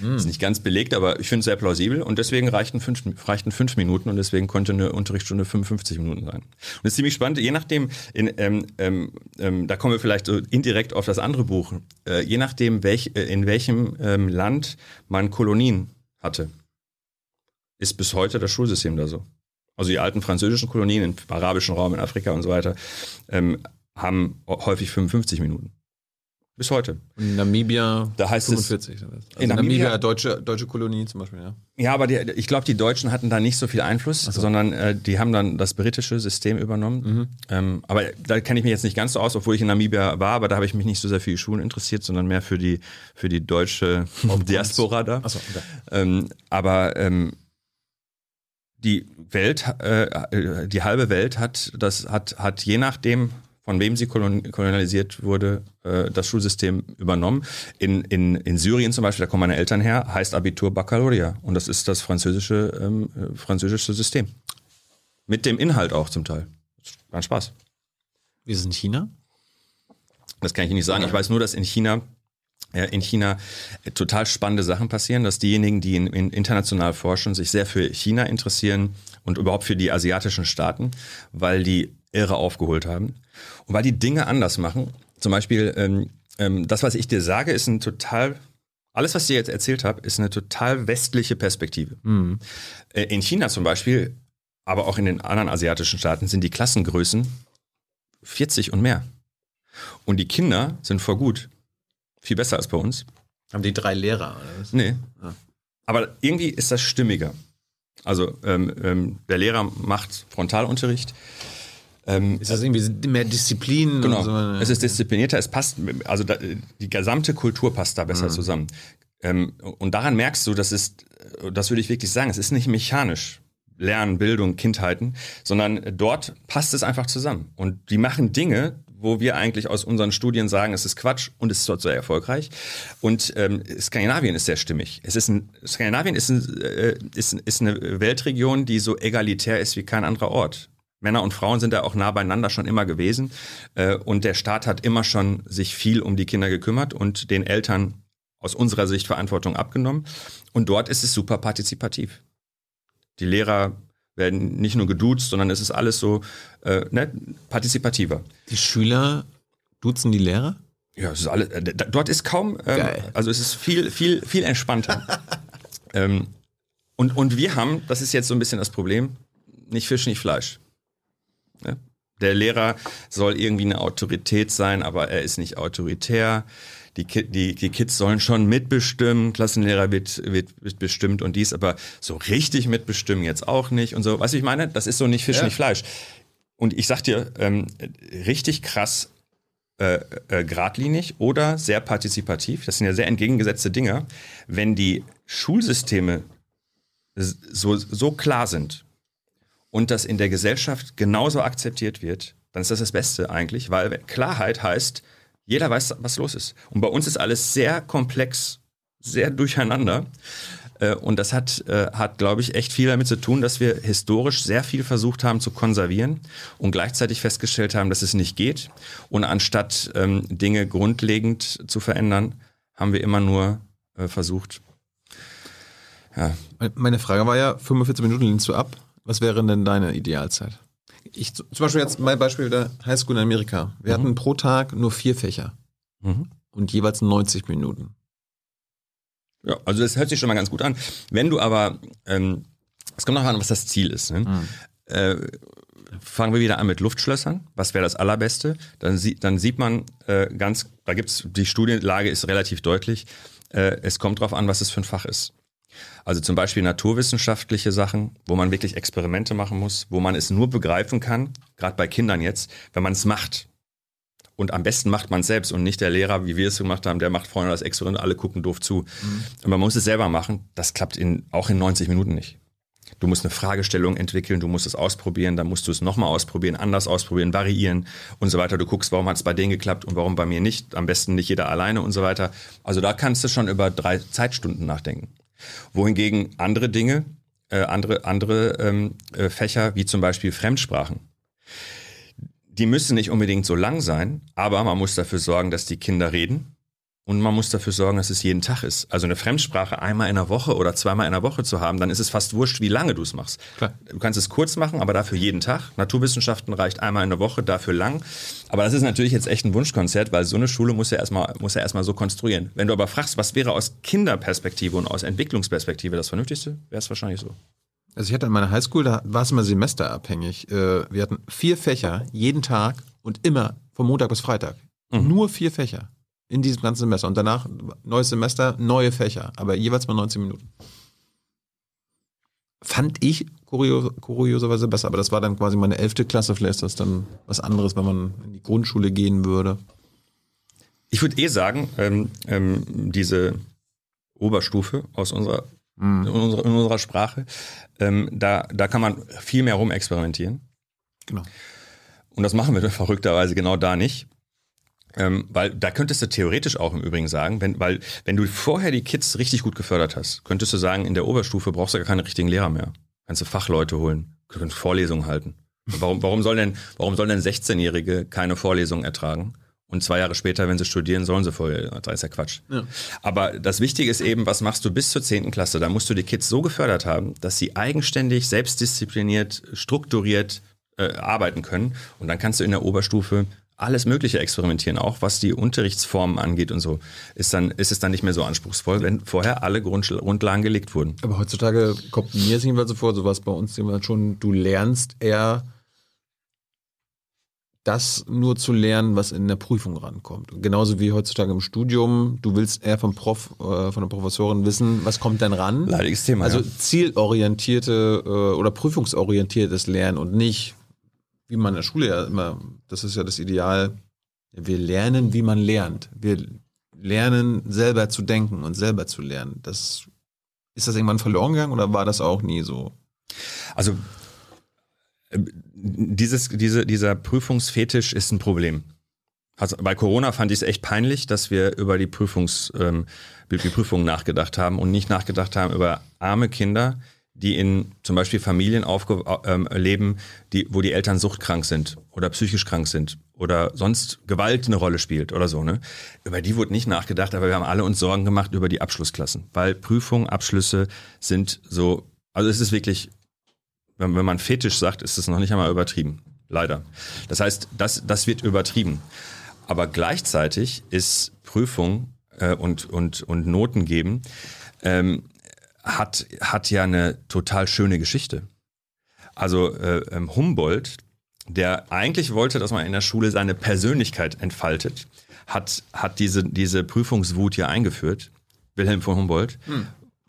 Mhm. Ist nicht ganz belegt, aber ich finde es sehr plausibel und deswegen reichten fünf, reichten fünf Minuten und deswegen konnte eine Unterrichtsstunde 55 Minuten sein. Und das ist ziemlich spannend, je nachdem, in, ähm, ähm, ähm, da kommen wir vielleicht so indirekt auf das andere Buch, äh, je nachdem, welch, äh, in welchem ähm, Land man Kolonien hatte, ist bis heute das Schulsystem da so. Also die alten französischen Kolonien im arabischen Raum, in Afrika und so weiter, ähm, haben häufig 55 Minuten. Bis heute. In Namibia da heißt 45. Es, also in Namibia, Namibia deutsche, deutsche Kolonie zum Beispiel, ja. Ja, aber die, ich glaube, die Deutschen hatten da nicht so viel Einfluss, so. sondern äh, die haben dann das britische System übernommen. Mhm. Ähm, aber da kenne ich mich jetzt nicht ganz so aus, obwohl ich in Namibia war, aber da habe ich mich nicht so sehr für die Schulen interessiert, sondern mehr für die, für die deutsche Diaspora da. So, okay. ähm, aber ähm, die Welt, äh, äh, die halbe Welt hat das hat hat je nachdem von wem sie kolonialisiert wurde, äh, das Schulsystem übernommen. In, in, in Syrien zum Beispiel, da kommen meine Eltern her, heißt Abitur Baccalaureat. Und das ist das französische, ähm, äh, französische System. Mit dem Inhalt auch zum Teil. War Spaß. Wie ist es in China? Das kann ich nicht sagen. Ich weiß nur, dass in China in China total spannende Sachen passieren, dass diejenigen, die in, in international forschen, sich sehr für China interessieren und überhaupt für die asiatischen Staaten, weil die irre aufgeholt haben und weil die Dinge anders machen. Zum Beispiel, ähm, ähm, das, was ich dir sage, ist ein total, alles, was ich dir jetzt erzählt habe, ist eine total westliche Perspektive. Mhm. Äh, in China zum Beispiel, aber auch in den anderen asiatischen Staaten sind die Klassengrößen 40 und mehr. Und die Kinder sind vor gut. Viel besser als bei uns. Haben die drei Lehrer? Oder was? Nee. Ah. Aber irgendwie ist das stimmiger. Also ähm, ähm, der Lehrer macht Frontalunterricht. Ähm, ist das irgendwie mehr Disziplin? Genau. So? Es ist disziplinierter, es passt, also da, die gesamte Kultur passt da besser mhm. zusammen. Ähm, und daran merkst du, das ist, das würde ich wirklich sagen, es ist nicht mechanisch. Lernen, Bildung, Kindheiten, sondern dort passt es einfach zusammen. Und die machen Dinge, wo wir eigentlich aus unseren Studien sagen, es ist Quatsch und es ist dort sehr erfolgreich. Und ähm, Skandinavien ist sehr stimmig. Es ist ein, Skandinavien ist, ein, äh, ist, ist eine Weltregion, die so egalitär ist wie kein anderer Ort. Männer und Frauen sind da auch nah beieinander schon immer gewesen. Äh, und der Staat hat immer schon sich viel um die Kinder gekümmert und den Eltern aus unserer Sicht Verantwortung abgenommen. Und dort ist es super partizipativ. Die Lehrer werden nicht nur geduzt, sondern es ist alles so äh, ne, partizipativer. Die Schüler duzen die Lehrer? Ja, es ist alles, äh, dort ist kaum, ähm, also es ist viel, viel, viel entspannter. ähm, und, und wir haben, das ist jetzt so ein bisschen das Problem, nicht Fisch, nicht Fleisch. Ne? Der Lehrer soll irgendwie eine Autorität sein, aber er ist nicht autoritär. die, die, die Kids sollen schon mitbestimmen, Klassenlehrer wird, wird, bestimmt und dies, aber so richtig mitbestimmen jetzt auch nicht und so. Weißt du, ich meine, das ist so nicht Fisch, Ja. nicht Fleisch. Und ich sag dir, ähm, richtig krass äh, äh, geradlinig oder sehr partizipativ, das sind ja sehr entgegengesetzte Dinge, wenn die Schulsysteme so, so klar sind und das in der Gesellschaft genauso akzeptiert wird, dann ist das das Beste eigentlich, weil Klarheit heißt, jeder weiß, was los ist. Und bei uns ist alles sehr komplex, sehr durcheinander. Äh, Und das hat, äh, hat glaube ich, echt viel damit zu tun, dass wir historisch sehr viel versucht haben zu konservieren und gleichzeitig festgestellt haben, dass es nicht geht. Und anstatt ähm, Dinge grundlegend zu verändern, haben wir immer nur äh, versucht, ja, Meine Frage war ja, 45 Minuten lehnst du ab. Was wäre denn deine Idealzeit? Ich, zum Beispiel jetzt mein Beispiel der Highschool in Amerika. Wir hatten pro Tag nur vier Fächer Mhm. und jeweils 90 Minuten. Ja, also das hört sich schon mal ganz gut an. Wenn du aber, ähm, es kommt noch an, was das Ziel ist. Ne? Äh, fangen wir wieder an mit Luftschlössern. Was wäre das Allerbeste? Dann, sie, dann sieht man äh, ganz, da gibt's die Studienlage ist relativ deutlich. Äh, es kommt drauf an, was es für ein Fach ist. Also zum Beispiel naturwissenschaftliche Sachen, wo man wirklich Experimente machen muss, wo man es nur begreifen kann, gerade bei Kindern jetzt, wenn man es macht. Und am besten macht man es selbst und nicht der Lehrer, wie wir es gemacht haben, der macht vorne das Experiment, alle gucken doof zu. Und man muss es selber machen. Das klappt in, auch in 90 Minuten nicht. Du musst eine Fragestellung entwickeln, du musst es ausprobieren, dann musst du es nochmal ausprobieren, anders ausprobieren, variieren und so weiter. Du guckst, warum hat es bei denen geklappt und warum bei mir nicht. Am besten nicht jeder alleine und so weiter. Also da kannst du schon über drei Zeitstunden nachdenken. Wohingegen andere Dinge, äh, andere, andere ähm, äh, Fächer, wie zum Beispiel Fremdsprachen, die müssen nicht unbedingt so lang sein, aber man muss dafür sorgen, dass die Kinder reden und man muss dafür sorgen, dass es jeden Tag ist. Also eine Fremdsprache einmal in der Woche oder zweimal in der Woche zu haben, dann ist es fast wurscht, wie lange du es machst. Klar. Du kannst es kurz machen, aber dafür jeden Tag. Naturwissenschaften reicht einmal in der Woche, dafür lang. Aber das ist natürlich jetzt echt ein Wunschkonzert, weil so eine Schule muss ja erstmal, muss ja erstmal so konstruieren. Wenn du aber fragst, was wäre aus Kinderperspektive und aus Entwicklungsperspektive das Vernünftigste, wäre es wahrscheinlich so. Also ich hatte an meiner Highschool, da war es immer semesterabhängig. Äh, Wir hatten vier Fächer jeden Tag und immer von Montag bis Freitag. Nur vier Fächer in diesem ganzen Semester. Und danach neues Semester, neue Fächer, aber jeweils mal 19 Minuten. Fand ich kurios, kurioserweise besser, aber das war dann quasi meine elfte Klasse. Vielleicht ist das dann was anderes, wenn man in die Grundschule gehen würde. Ich würde eh sagen, ähm, ähm, diese Oberstufe aus unserer, in unserer, in unserer Sprache, ähm, da, da kann man viel mehr rumexperimentieren. Genau. Und das machen wir verrückterweise genau da nicht. Ähm, weil da könntest du theoretisch auch im Übrigen sagen, wenn, weil wenn du vorher die Kids richtig gut gefördert hast, könntest du sagen, in der Oberstufe brauchst du gar keine richtigen Lehrer mehr. Kannst du Fachleute holen, kannst Vorlesungen halten. Warum, warum sollen denn, warum sollen denn 16-Jährige keine Vorlesungen ertragen? Und zwei Jahre später, wenn sie studieren, sollen sie voll, das ist ja Quatsch. Ja. Aber das Wichtige ist eben, was machst du bis zur 10. Klasse? Da musst du die Kids so gefördert haben, dass sie eigenständig, selbstdiszipliniert, strukturiert äh, arbeiten können. Und dann kannst du in der Oberstufe alles Mögliche experimentieren, auch was die Unterrichtsformen angeht und so. Ist, dann, ist es dann nicht mehr so anspruchsvoll, wenn vorher alle Grundlagen gelegt wurden. Aber heutzutage kommt mir es jedenfalls so vor, sowas bei uns jedenfalls schon, du lernst eher das nur zu lernen, was in der Prüfung rankommt. Genauso wie heutzutage im Studium, du willst eher vom Prof, äh, von der Professorin wissen, was kommt denn ran? Leidiges Thema. Also ja. zielorientierte äh, oder prüfungsorientiertes Lernen und nicht, wie man in der Schule ja immer, das ist ja das Ideal, wir lernen, wie man lernt. Wir lernen selber zu denken und selber zu lernen. Das, ist das irgendwann verloren gegangen oder war das auch nie so? Also äh, dieses, diese, dieser Prüfungsfetisch ist ein Problem. Also bei Corona fand ich es echt peinlich, dass wir über die, Prüfungs, ähm, die Prüfungen nachgedacht haben und nicht nachgedacht haben über arme Kinder, die in zum Beispiel Familien ähm, leben, die, wo die Eltern suchtkrank sind oder psychisch krank sind oder sonst Gewalt eine Rolle spielt oder so. Ne? Über die wurde nicht nachgedacht, aber wir haben alle uns Sorgen gemacht über die Abschlussklassen, weil Prüfungen, Abschlüsse sind so, also es ist wirklich wenn, wenn man Fetisch sagt, ist es noch nicht einmal übertrieben. Leider. Das heißt, das, das wird übertrieben. Aber gleichzeitig ist Prüfung äh, und, und, und Noten geben ähm, hat, hat ja eine total schöne Geschichte. Also äh, ähm, Humboldt, der eigentlich wollte, dass man in der Schule seine Persönlichkeit entfaltet, hat, hat diese, diese Prüfungswut hier eingeführt, Wilhelm von Humboldt,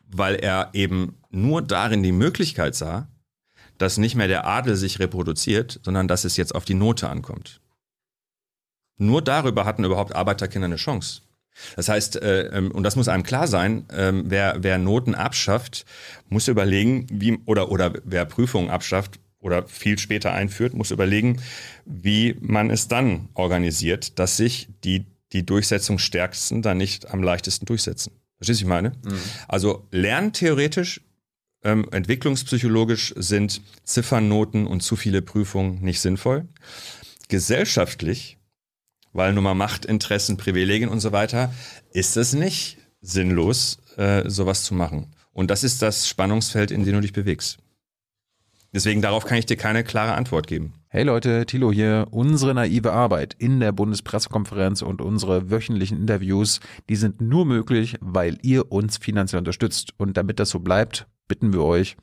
weil er eben nur darin die Möglichkeit sah, dass nicht mehr der Adel sich reproduziert, sondern dass es jetzt auf die Note ankommt. Nur darüber hatten überhaupt Arbeiterkinder eine Chance. Das heißt, äh, ähm, und das muss einem klar sein, ähm, wer, wer Noten abschafft, muss überlegen, wie, oder, oder wer Prüfungen abschafft oder viel später einführt, muss überlegen, wie man es dann organisiert, dass sich die, die Durchsetzungsstärksten dann nicht am leichtesten durchsetzen. Verstehst du, was ich meine? Also lerntheoretisch, ähm, entwicklungspsychologisch sind Ziffernnoten und zu viele Prüfungen nicht sinnvoll. Gesellschaftlich weil Nummer Macht, Interessen, Privilegien und so weiter, ist es nicht sinnlos, äh, sowas zu machen. Und das ist das Spannungsfeld, in dem du dich bewegst. Deswegen darauf kann ich dir keine klare Antwort geben. Hey Leute, Thilo hier. Unsere naive Arbeit in der Bundespressekonferenz und unsere wöchentlichen Interviews, die sind nur möglich, weil ihr uns finanziell unterstützt. Und damit das so bleibt, bitten wir euch,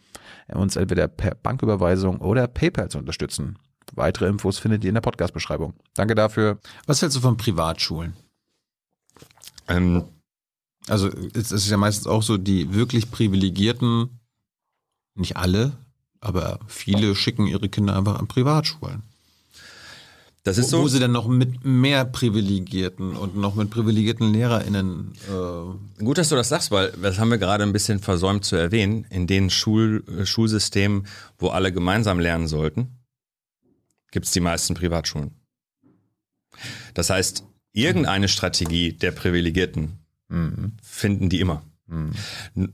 uns entweder per Banküberweisung oder PayPal zu unterstützen. Weitere Infos findet ihr in der Podcast-Beschreibung. Danke dafür. Was hältst du von Privatschulen? Ähm, Also es ist ja meistens auch so, die wirklich privilegierten, nicht alle, aber viele schicken ihre Kinder einfach an Privatschulen. das ist wo, wo so. sie dann noch mit mehr privilegierten und noch mit privilegierten LehrerInnen äh, Gut, dass du das sagst, weil das haben wir gerade ein bisschen versäumt zu erwähnen. In den Schul äh, Schulsystemen, wo alle gemeinsam lernen sollten, gibt es die meisten Privatschulen. Das heißt, irgendeine Strategie der Privilegierten finden die immer. N-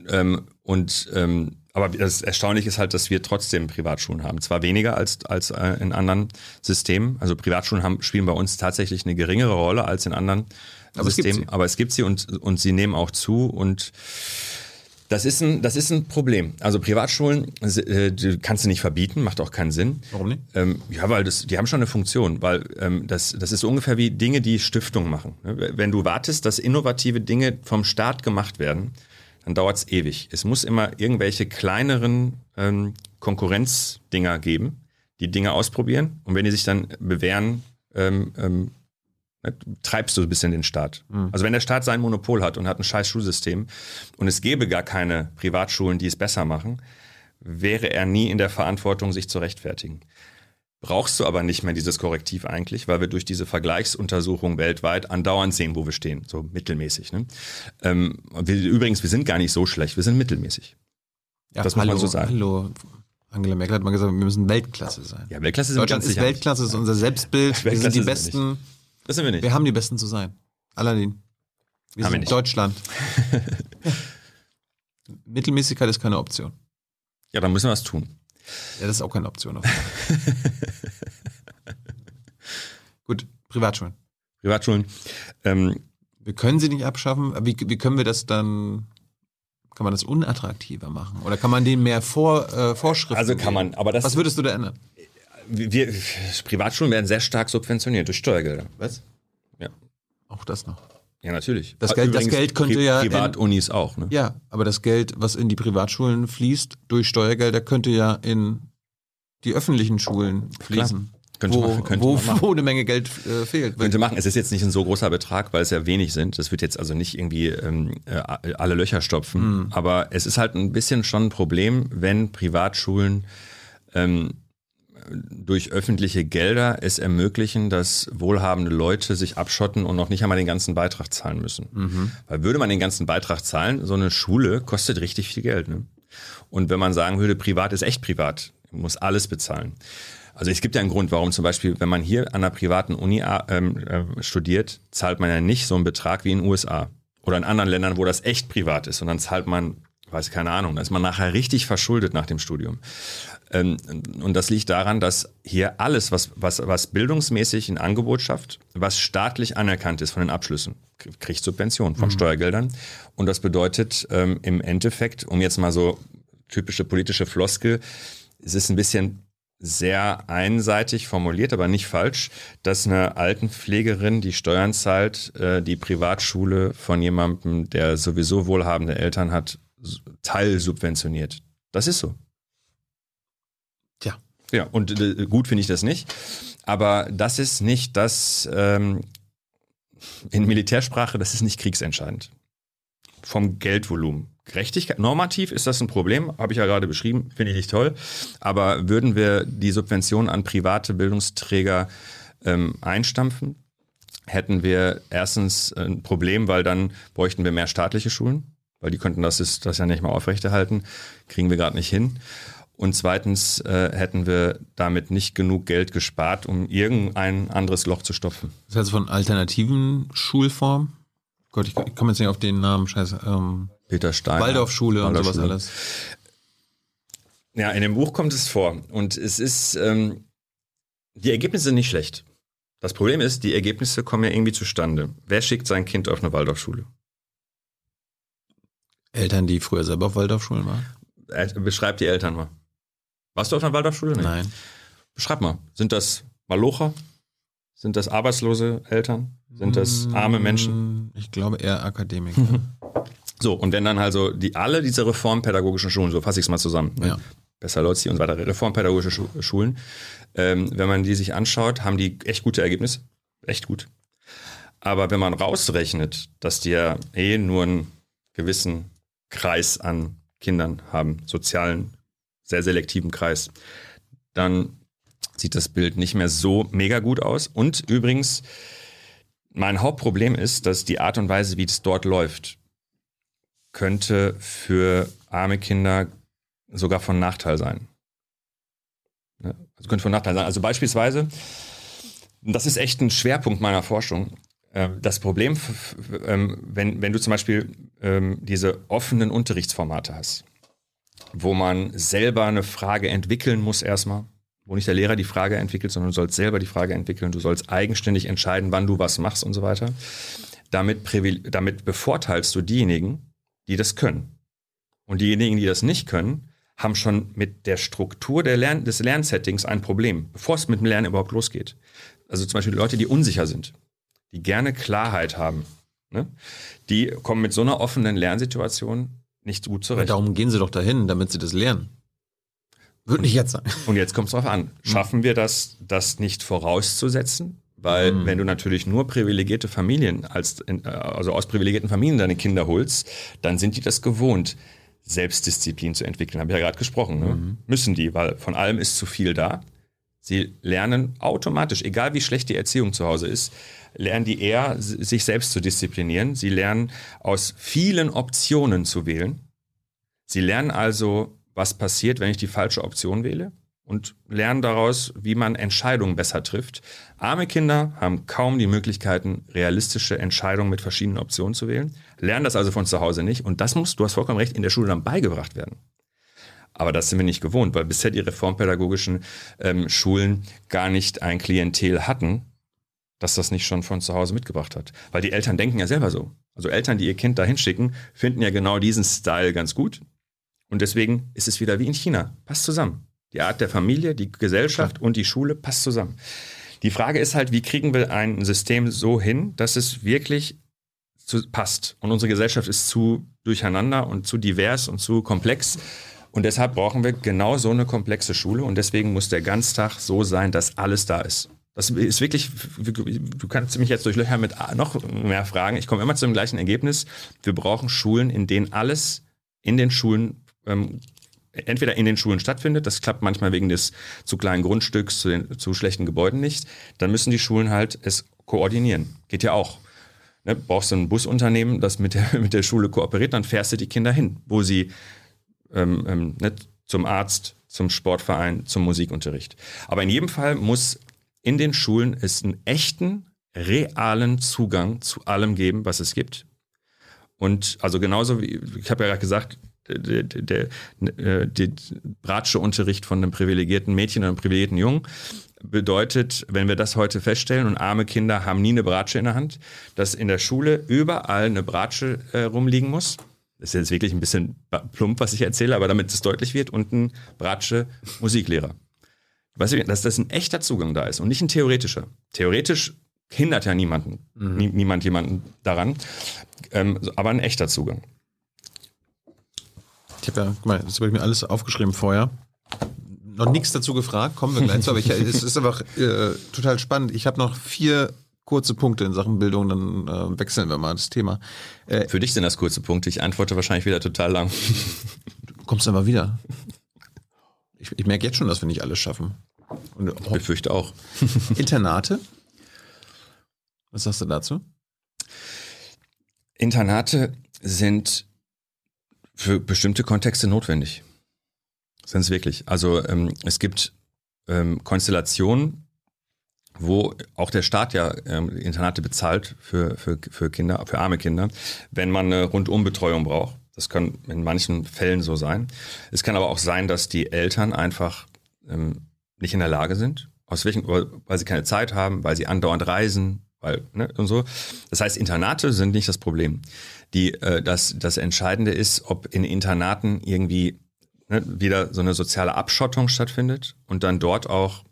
Ähm, und ähm, aber das Erstaunliche ist halt, dass wir trotzdem Privatschulen haben. Zwar weniger als, als äh, in anderen Systemen. Also Privatschulen haben, spielen bei uns tatsächlich eine geringere Rolle als in anderen Aber es Systemen. sie. aber es gibt sie und, und sie nehmen auch zu und das ist ein, das ist ein Problem. Also Privatschulen äh, kannst du nicht verbieten, macht auch keinen Sinn. Warum nicht? Ähm, ja, weil das, die haben schon eine Funktion, weil ähm, das, das ist ungefähr wie Dinge, die Stiftungen machen. ne? Wenn du wartest, dass innovative Dinge vom Staat gemacht werden, dann dauert es ewig. Es muss immer irgendwelche kleineren ähm, Konkurrenzdinger geben, die Dinge ausprobieren und wenn die sich dann bewähren, ähm, ähm, treibst du ein bisschen den Staat. Also wenn der Staat sein Monopol hat und hat ein scheiß Schulsystem und es gäbe gar keine Privatschulen, die es besser machen, wäre er nie in der Verantwortung, sich zu rechtfertigen. Brauchst du aber nicht mehr dieses Korrektiv eigentlich, weil wir durch diese Vergleichsuntersuchung weltweit andauernd sehen, wo wir stehen, so mittelmäßig. Ne? Ähm, wir, übrigens, wir sind gar nicht so schlecht, wir sind mittelmäßig. Ja, Das muss man hallo, so sagen. Hallo. Angela Merkel hat mal gesagt, wir müssen Weltklasse sein. Ja, Weltklasse sind wir Deutschland ganz ist. Weltklasse, ist unser Selbstbild. Wir Weltklasse sind die sind wir Besten. Das sind wir nicht. Wir haben die Besten zu sein. Aladdin. Wir Haben wir sind nicht. Deutschland. Mittelmäßigkeit ist keine Option. Ja, dann müssen wir was tun. Ja, das ist auch keine Option. Gut, Privatschulen. Privatschulen. Ähm, Wir können sie nicht abschaffen. Wie, wie können wir das dann, kann man das unattraktiver machen? Oder kann man denen mehr Vor, äh, Vorschriften Also kann man, aber das- Was würdest du da ändern? Wir, Privatschulen werden sehr stark subventioniert durch Steuergelder. Was? Ja. Auch das noch. Ja, natürlich. Das Geld- das Geld könnte ja in- Privatunis auch, ne? Ja, aber das Geld, was in die Privatschulen fließt, durch Steuergelder, könnte ja in die öffentlichen Schulen fließen. Könnte wo, machen, könnte wo, man machen. wo eine Menge Geld äh, fehlt. Könnte machen. Es ist jetzt nicht ein so großer Betrag, weil es ja wenig sind. Das wird jetzt also nicht irgendwie ähm, äh, alle Löcher stopfen. Hm. Aber es ist halt ein bisschen schon ein Problem, wenn Privatschulen ähm, durch öffentliche Gelder es ermöglichen, dass wohlhabende Leute sich abschotten und noch nicht einmal den ganzen Beitrag zahlen müssen. Mhm. Weil würde man den ganzen Beitrag zahlen, so eine Schule kostet richtig viel Geld. Ne? Und wenn man sagen würde, privat ist echt privat, muss alles bezahlen. Also es gibt ja einen Grund, warum zum Beispiel, wenn man hier an einer privaten Uni ähm, äh, studiert, zahlt man ja nicht so einen Betrag wie in den USA oder in anderen Ländern, wo das echt privat ist. Und dann zahlt man, weiß keine Ahnung, da ist man nachher richtig verschuldet nach dem Studium. Ähm, und das liegt daran, dass hier alles, was, was, was bildungsmäßig ein Angebot schafft, was staatlich anerkannt ist von den Abschlüssen, kriegt Subventionen von Steuergeldern. Und das bedeutet ähm, im Endeffekt, um jetzt mal so typische politische Floskel, es ist ein bisschen sehr einseitig formuliert, aber nicht falsch, dass eine Altenpflegerin, die Steuern zahlt, äh, die Privatschule von jemandem, der sowieso wohlhabende Eltern hat, teilsubventioniert. Das ist so. Ja, und äh, gut finde ich das nicht. Aber das ist nicht das, ähm, in Militärsprache, das ist nicht kriegsentscheidend. Vom Geldvolumen. Gerechtigkeit, normativ ist das ein Problem, habe ich ja gerade beschrieben, finde ich nicht toll. Aber würden wir die Subventionen an private Bildungsträger ähm, einstampfen, hätten wir erstens ein Problem, weil dann bräuchten wir mehr staatliche Schulen, weil die könnten das, das ja nicht mal aufrechterhalten. Kriegen wir gerade nicht hin. Und zweitens äh, hätten wir damit nicht genug Geld gespart, um irgendein anderes Loch zu stopfen. Das heißt von alternativen Schulformen? Gott, ich, ich komme jetzt nicht auf den Namen, scheiße. Ähm, Peter Steiner. Waldorfschule und sowas alles. Ja, in dem Buch kommt es vor. Und es ist, ähm, die Ergebnisse sind nicht schlecht. Das Problem ist, die Ergebnisse kommen ja irgendwie zustande. Wer schickt sein Kind auf eine Waldorfschule? Eltern, die früher selber auf Waldorfschulen waren? Beschreib die Eltern mal. Warst du auf einer Waldorfschule? Nee. Nein. Beschreib mal. Sind das Malocher? Sind das arbeitslose Eltern? Sind das arme Menschen? Mm, Ich glaube eher Akademiker. So, und wenn dann also die alle diese reformpädagogischen Schulen, so fasse ich es mal zusammen, ne? Ja. Pestalozzi und so weiter, reformpädagogische Schu Schulen, ähm, wenn man die sich anschaut, haben die echt gute Ergebnisse. Echt gut. Aber wenn man rausrechnet, dass die ja eh nur einen gewissen Kreis an Kindern haben, sozialen, sehr selektiven Kreis, dann sieht das Bild nicht mehr so mega gut aus. Und übrigens, mein Hauptproblem ist, dass die Art und Weise, wie es dort läuft, könnte für arme Kinder sogar von Nachteil sein. Also könnte von Nachteil sein. Also beispielsweise, das ist echt ein Schwerpunkt meiner Forschung. ähm, Das Problem, ähm, wenn, wenn du zum Beispiel ähm, diese offenen Unterrichtsformate hast, wo man selber eine Frage entwickeln muss erstmal, wo nicht der Lehrer die Frage entwickelt, sondern du sollst selber die Frage entwickeln, du sollst eigenständig entscheiden, wann du was machst und so weiter. Damit, damit bevorteilst du diejenigen, die das können. Und diejenigen, die das nicht können, haben schon mit der Struktur der Lern des Lernsettings ein Problem, bevor es mit dem Lernen überhaupt losgeht. Also zum Beispiel Leute, die unsicher sind, die gerne Klarheit haben, ne? die kommen mit so einer offenen Lernsituation nicht gut Aber zurecht. darum gehen sie doch dahin, damit sie das lernen. Würde nicht jetzt sein. Und jetzt kommt es darauf an, schaffen wir das, das nicht vorauszusetzen? Weil wenn du natürlich nur privilegierte Familien, als, äh, also aus privilegierten Familien deine Kinder holst, dann sind die das gewohnt, Selbstdisziplin zu entwickeln. Habe ich ja gerade gesprochen. Ne? Müssen die, weil von allem ist zu viel da. Sie lernen automatisch, egal wie schlecht die Erziehung zu Hause ist, lernen die eher, sich selbst zu disziplinieren. Sie lernen aus vielen Optionen zu wählen. Sie lernen also, was passiert, wenn ich die falsche Option wähle und lernen daraus, wie man Entscheidungen besser trifft. Arme Kinder haben kaum die Möglichkeiten, realistische Entscheidungen mit verschiedenen Optionen zu wählen, lernen das also von zu Hause nicht und das muss, du hast vollkommen recht, in der Schule dann beigebracht werden. Aber das sind wir nicht gewohnt, weil bisher die reformpädagogischen ähm, Schulen gar nicht ein Klientel hatten, das das nicht schon von zu Hause mitgebracht hat. Weil die Eltern denken ja selber so. Also Eltern, die ihr Kind da hinschicken, finden ja genau diesen Style ganz gut. Und deswegen ist es wieder wie in China. Passt zusammen. Die Art der Familie, die Gesellschaft und die Schule passt zusammen. Die Frage ist halt, wie kriegen wir ein System so hin, dass es wirklich zu, passt. Und unsere Gesellschaft ist zu durcheinander und zu divers und zu komplex. Und deshalb brauchen wir genau so eine komplexe Schule. Und deswegen muss der Ganztag so sein, dass alles da ist. Das ist wirklich, du kannst mich jetzt durchlöchern mit noch mehr Fragen. Ich komme immer zu dem gleichen Ergebnis. Wir brauchen Schulen, in denen alles in den Schulen ähm, entweder in den Schulen stattfindet, das klappt manchmal wegen des zu kleinen Grundstücks, zu, den, zu schlechten Gebäuden nicht, dann müssen die Schulen halt es koordinieren. Geht ja auch. Ne, brauchst du ein Busunternehmen, das mit der, mit der Schule kooperiert, dann fährst du die Kinder hin, wo sie ähm, ähm, ne, zum Arzt, zum Sportverein, zum Musikunterricht. Aber in jedem Fall muss in den Schulen es einen echten, realen Zugang zu allem geben, was es gibt. Und also genauso wie, ich habe ja gerade gesagt, der, der, der, der bratsche Unterricht von einem privilegierten Mädchen oder einem privilegierten Jungen bedeutet, wenn wir das heute feststellen und arme Kinder haben nie eine Bratsche in der Hand, dass in der Schule überall eine Bratsche äh, rumliegen muss. Das ist jetzt wirklich ein bisschen plump, was ich erzähle, aber damit es deutlich wird und ein Bratsche Musiklehrer. Weißt du, dass das ein echter Zugang da ist und nicht ein theoretischer. Theoretisch hindert ja niemanden, nie, niemand jemanden daran, ähm, aber ein echter Zugang. Ich habe ja, guck mal, das habe ich mir alles aufgeschrieben vorher. Noch nichts dazu gefragt, kommen wir gleich zu, aber ich, es ist einfach äh, total spannend. Ich habe noch vier kurze Punkte in Sachen Bildung, dann äh, wechseln wir mal das Thema. Äh, Für dich sind das kurze Punkte. Ich antworte wahrscheinlich wieder total lang. du kommst immer wieder. Ich, ich merke jetzt schon, dass wir nicht alles schaffen. Und, Ich befürchte auch. Internate? Was sagst du dazu? Internate sind für bestimmte Kontexte notwendig. Sind es wirklich. Also ähm, es gibt ähm, Konstellationen, wo auch der Staat ja ähm, Internate bezahlt für, für, für Kinder, für arme Kinder, wenn man eine Rundumbetreuung braucht. Das kann in manchen Fällen so sein. Es kann aber auch sein, dass die Eltern einfach ähm, nicht in der Lage sind, aus welchen, weil sie keine Zeit haben, weil sie andauernd reisen, weil, ne, und so. Das heißt, Internate sind nicht das Problem. Die, äh, das, das Entscheidende ist, ob in Internaten irgendwie ne, wieder so eine soziale Abschottung stattfindet und dann dort auch,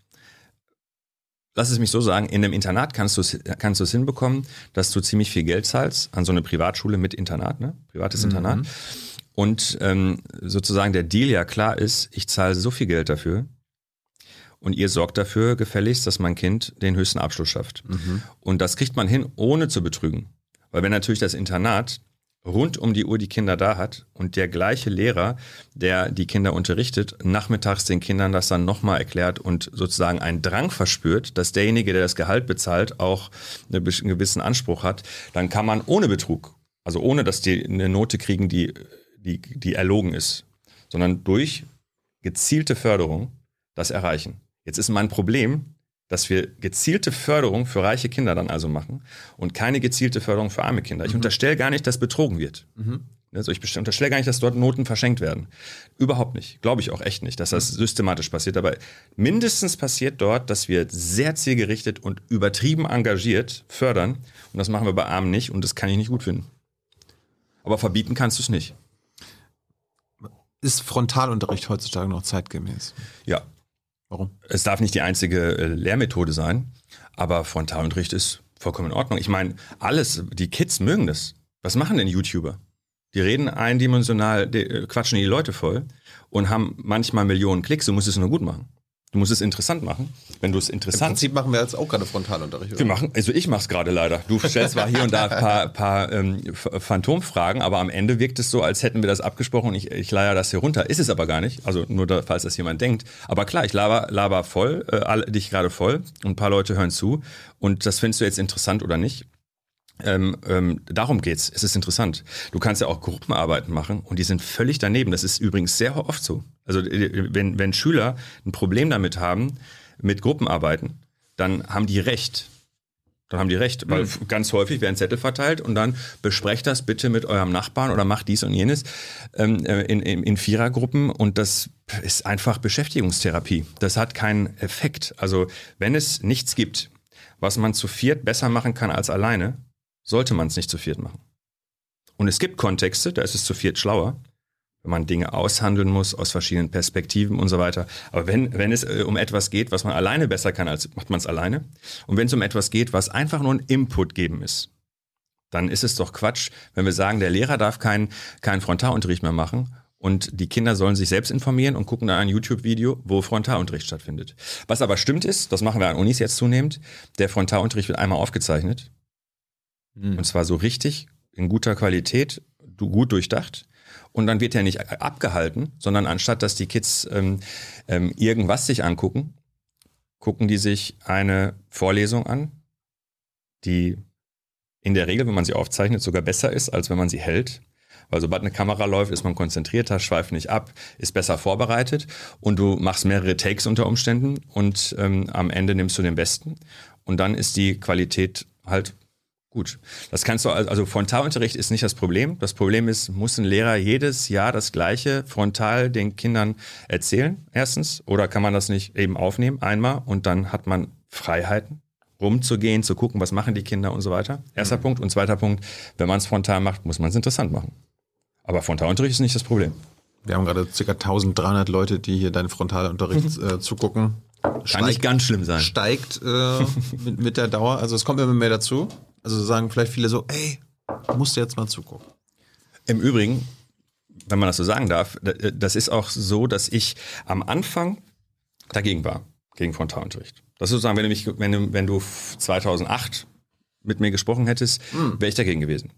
lass es mich so sagen, in einem Internat kannst du es kannst hinbekommen, dass du ziemlich viel Geld zahlst an so eine Privatschule mit Internat, ne? Privates Internat. Und ähm, sozusagen der Deal ja klar ist, ich zahle so viel Geld dafür, und ihr sorgt dafür gefälligst, dass mein Kind den höchsten Abschluss schafft. Und das kriegt man hin, ohne zu betrügen. Weil wenn natürlich das Internat rund um die Uhr die Kinder da hat und der gleiche Lehrer, der die Kinder unterrichtet, nachmittags den Kindern das dann nochmal erklärt und sozusagen einen Drang verspürt, dass derjenige, der das Gehalt bezahlt, auch eine, einen gewissen Anspruch hat, dann kann man ohne Betrug, also ohne dass die eine Note kriegen, die, die, die erlogen ist, sondern durch gezielte Förderung das erreichen. Jetzt ist mein Problem, dass wir gezielte Förderung für reiche Kinder dann also machen und keine gezielte Förderung für arme Kinder. Ich unterstelle gar nicht, dass betrogen wird. Also ich unterstelle gar nicht, dass dort Noten verschenkt werden. Überhaupt nicht. Glaube ich auch echt nicht, dass das systematisch passiert. Aber mindestens passiert dort, dass wir sehr zielgerichtet und übertrieben engagiert fördern. Und das machen wir bei Armen nicht und das kann ich nicht gut finden. Aber verbieten kannst du es nicht. Ist Frontalunterricht heutzutage noch zeitgemäß? Ja, Warum? es darf nicht die einzige äh, Lehrmethode sein, aber Frontalunterricht ist vollkommen in Ordnung. Ich meine, alles, die Kids mögen das. Was machen denn YouTuber? Die reden eindimensional, die, äh, quatschen die Leute voll und haben manchmal Millionen Klicks. Du musst es nur gut machen. Du musst es interessant machen. Wenn du es Im interessant Prinzip machen wir jetzt auch gerade Frontalunterricht. wir Oder? machen, also ich mach's gerade leider. Du stellst zwar hier und da ein paar, paar ähm, Ph- Phantomfragen, aber am Ende wirkt es so, als hätten wir das abgesprochen und ich, ich leier das hier runter. Ist es aber gar nicht. Also nur, da, falls das jemand denkt. Aber klar, ich laber, laber voll, äh, alle, dich gerade voll und ein paar Leute hören zu. Und das findest du jetzt interessant oder nicht? Ähm, ähm, darum geht's. Es ist interessant. Du kannst ja auch Gruppenarbeiten machen und die sind völlig daneben. Das ist übrigens sehr oft so. Also äh, wenn, wenn Schüler ein Problem damit haben mit Gruppenarbeiten, dann haben die recht. Dann haben die recht, weil f- ganz häufig werden Zettel verteilt und dann besprecht das bitte mit eurem Nachbarn oder macht dies und jenes ähm, äh, in, in, in Vierergruppen und das ist einfach Beschäftigungstherapie. Das hat keinen Effekt. Also wenn es nichts gibt, was man zu viert besser machen kann als alleine, sollte man es nicht zu viert machen. Und es gibt Kontexte, da ist es zu viert schlauer, wenn man Dinge aushandeln muss aus verschiedenen Perspektiven und so weiter. Aber wenn, wenn es äh, um etwas geht, was man alleine besser kann, als macht man es alleine. Und wenn es um etwas geht, was einfach nur ein Input geben ist, dann ist es doch Quatsch, wenn wir sagen, der Lehrer darf keinen keinen Frontalunterricht mehr machen und die Kinder sollen sich selbst informieren und gucken dann ein YouTube-Video, wo Frontalunterricht stattfindet. Was aber stimmt ist, das machen wir an Unis jetzt zunehmend, der Frontalunterricht wird einmal aufgezeichnet Hm. und zwar so richtig, in guter Qualität, gut durchdacht. Und dann wird er nicht abgehalten, sondern anstatt dass die Kids ähm, ähm, irgendwas sich angucken, gucken die sich eine Vorlesung an, die in der Regel, wenn man sie aufzeichnet, sogar besser ist, als wenn man sie hält. Weil sobald eine Kamera läuft, ist man konzentrierter, schweift nicht ab, ist besser vorbereitet und du machst mehrere Takes unter Umständen und ähm, am Ende nimmst du den besten und dann ist die Qualität halt gut. Das kannst du, al- also Frontalunterricht ist nicht das Problem. Das Problem ist, muss ein Lehrer jedes Jahr das Gleiche frontal den Kindern erzählen, erstens, oder kann man das nicht eben aufnehmen einmal und dann hat man Freiheiten rumzugehen, zu gucken, was machen die Kinder und so weiter. Erster Punkt. Und zweiter Punkt, wenn man es frontal macht, muss man es interessant machen. Aber Frontalunterricht ist nicht das Problem. Wir haben gerade ca. 1300 Leute, die hier deinen Frontalunterricht äh, zugucken. Kann nicht ganz schlimm sein. steigt äh, mit, mit der Dauer. Also es kommt immer mehr dazu. Also sagen vielleicht viele so, ey, musst du jetzt mal zugucken. Im Übrigen, wenn man das so sagen darf, das ist auch so, dass ich am Anfang dagegen war, gegen Frontalunterricht. Das ist sozusagen, wenn du, mich, wenn du, wenn du 2008 mit mir gesprochen hättest, wäre ich dagegen gewesen.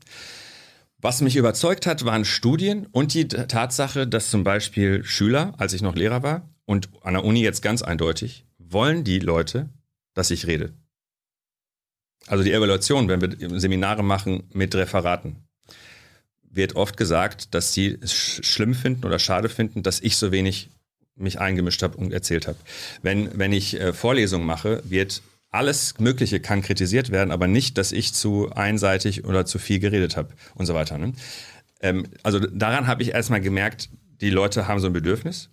Was mich überzeugt hat, waren Studien und die Tatsache, dass zum Beispiel Schüler, als ich noch Lehrer war und an der Uni jetzt ganz eindeutig, wollen die Leute, dass ich rede. Also die Evaluation, wenn wir Seminare machen mit Referaten, wird oft gesagt, dass sie es sch schlimm finden oder schade finden, dass ich so wenig mich eingemischt habe und erzählt habe. Wenn, wenn ich äh, Vorlesungen mache, wird alles Mögliche kann kritisiert werden, aber nicht, dass ich zu einseitig oder zu viel geredet habe und so weiter. Ne? Ähm, also daran habe ich erstmal gemerkt, die Leute haben so ein Bedürfnis.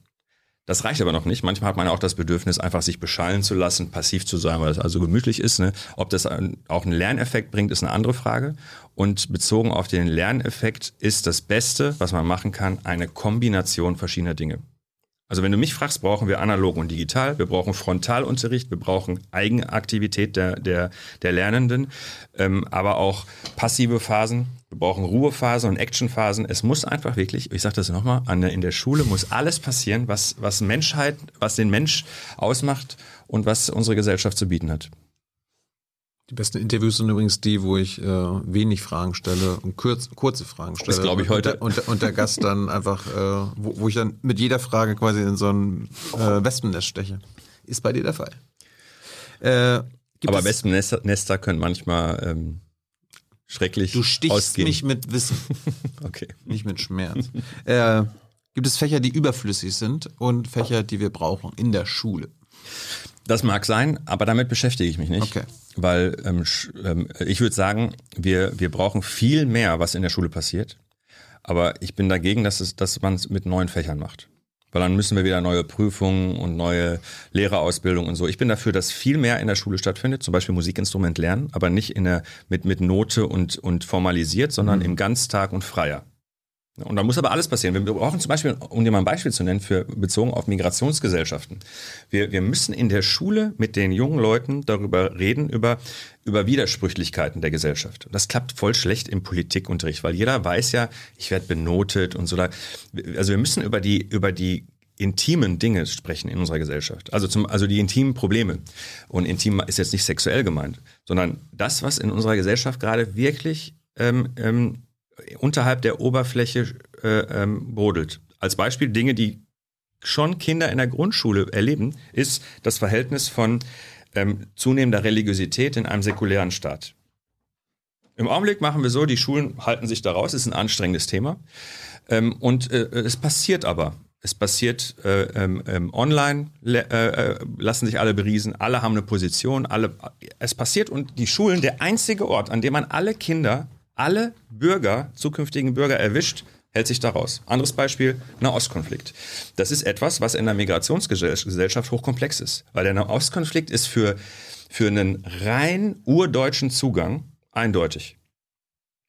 Das reicht aber noch nicht. Manchmal hat man auch das Bedürfnis, einfach sich beschallen zu lassen, passiv zu sein, weil es also gemütlich ist. Ne? Ob das auch einen Lerneffekt bringt, ist eine andere Frage. Und bezogen auf den Lerneffekt ist das Beste, was man machen kann, eine Kombination verschiedener Dinge. Also wenn du mich fragst, brauchen wir analog und digital, wir brauchen Frontalunterricht, wir brauchen Eigenaktivität der, der, der Lernenden, ähm, aber auch passive Phasen, wir brauchen Ruhephasen und Actionphasen. Es muss einfach wirklich, ich sage das nochmal, in der Schule muss alles passieren, was, was Menschheit, was den Mensch ausmacht und was unsere Gesellschaft zu bieten hat. Die besten Interviews sind übrigens die, wo ich äh, wenig Fragen stelle und kurz, kurze Fragen stelle. Das glaube ich heute. Und, und, und, der Gast dann einfach, äh, wo, wo ich dann mit jeder Frage quasi in so ein äh, Wespennest steche. Ist bei dir der Fall. Äh, Aber Wespennester können manchmal ähm, schrecklich Du stichst ausgehen. mich mit Wissen, Okay. nicht mit Schmerz. äh, gibt es Fächer, die überflüssig sind und Fächer, die wir brauchen in der Schule? Das mag sein, aber damit beschäftige ich mich nicht. Okay. Weil ähm, ähm, ich würde sagen, wir, wir brauchen viel mehr, was in der Schule passiert. Aber ich bin dagegen, dass, es, dass man es mit neuen Fächern macht. Weil dann müssen wir wieder neue Prüfungen und neue Lehrerausbildung und so. Ich bin dafür, dass viel mehr in der Schule stattfindet, zum Beispiel Musikinstrument lernen, aber nicht in der, mit, mit Note und, und formalisiert, sondern im Ganztag und freier. Und da muss aber alles passieren. Wir brauchen zum Beispiel, um dir mal ein Beispiel zu nennen, für bezogen auf Migrationsgesellschaften. Wir, wir müssen in der Schule mit den jungen Leuten darüber reden, über, über Widersprüchlichkeiten der Gesellschaft. Und das klappt voll schlecht im Politikunterricht, weil jeder weiß ja, ich werde benotet und so. Also wir müssen über die, über die intimen Dinge sprechen in unserer Gesellschaft. Also zum, also die intimen Probleme. Und intim ist jetzt nicht sexuell gemeint, sondern das, was in unserer Gesellschaft gerade wirklich ähm, ähm, unterhalb der Oberfläche äh, ähm, brodelt. Als Beispiel Dinge, die schon Kinder in der Grundschule erleben, ist das Verhältnis von ähm, zunehmender Religiosität in einem säkulären Staat. Im Augenblick machen wir so, die Schulen halten sich daraus, ist ein anstrengendes Thema. Ähm, und äh, es passiert aber. Es passiert äh, ähm, online, äh, äh, lassen sich alle beriesen, alle haben eine Position, alle. Es passiert und die Schulen, der einzige Ort, an dem man alle Kinder alle Bürger, zukünftigen Bürger erwischt, hält sich daraus. Anderes Beispiel, Nahostkonflikt. Das ist etwas, was in der Migrationsgesellschaft hochkomplex ist. Weil der Nahostkonflikt ist für, für einen rein urdeutschen Zugang eindeutig.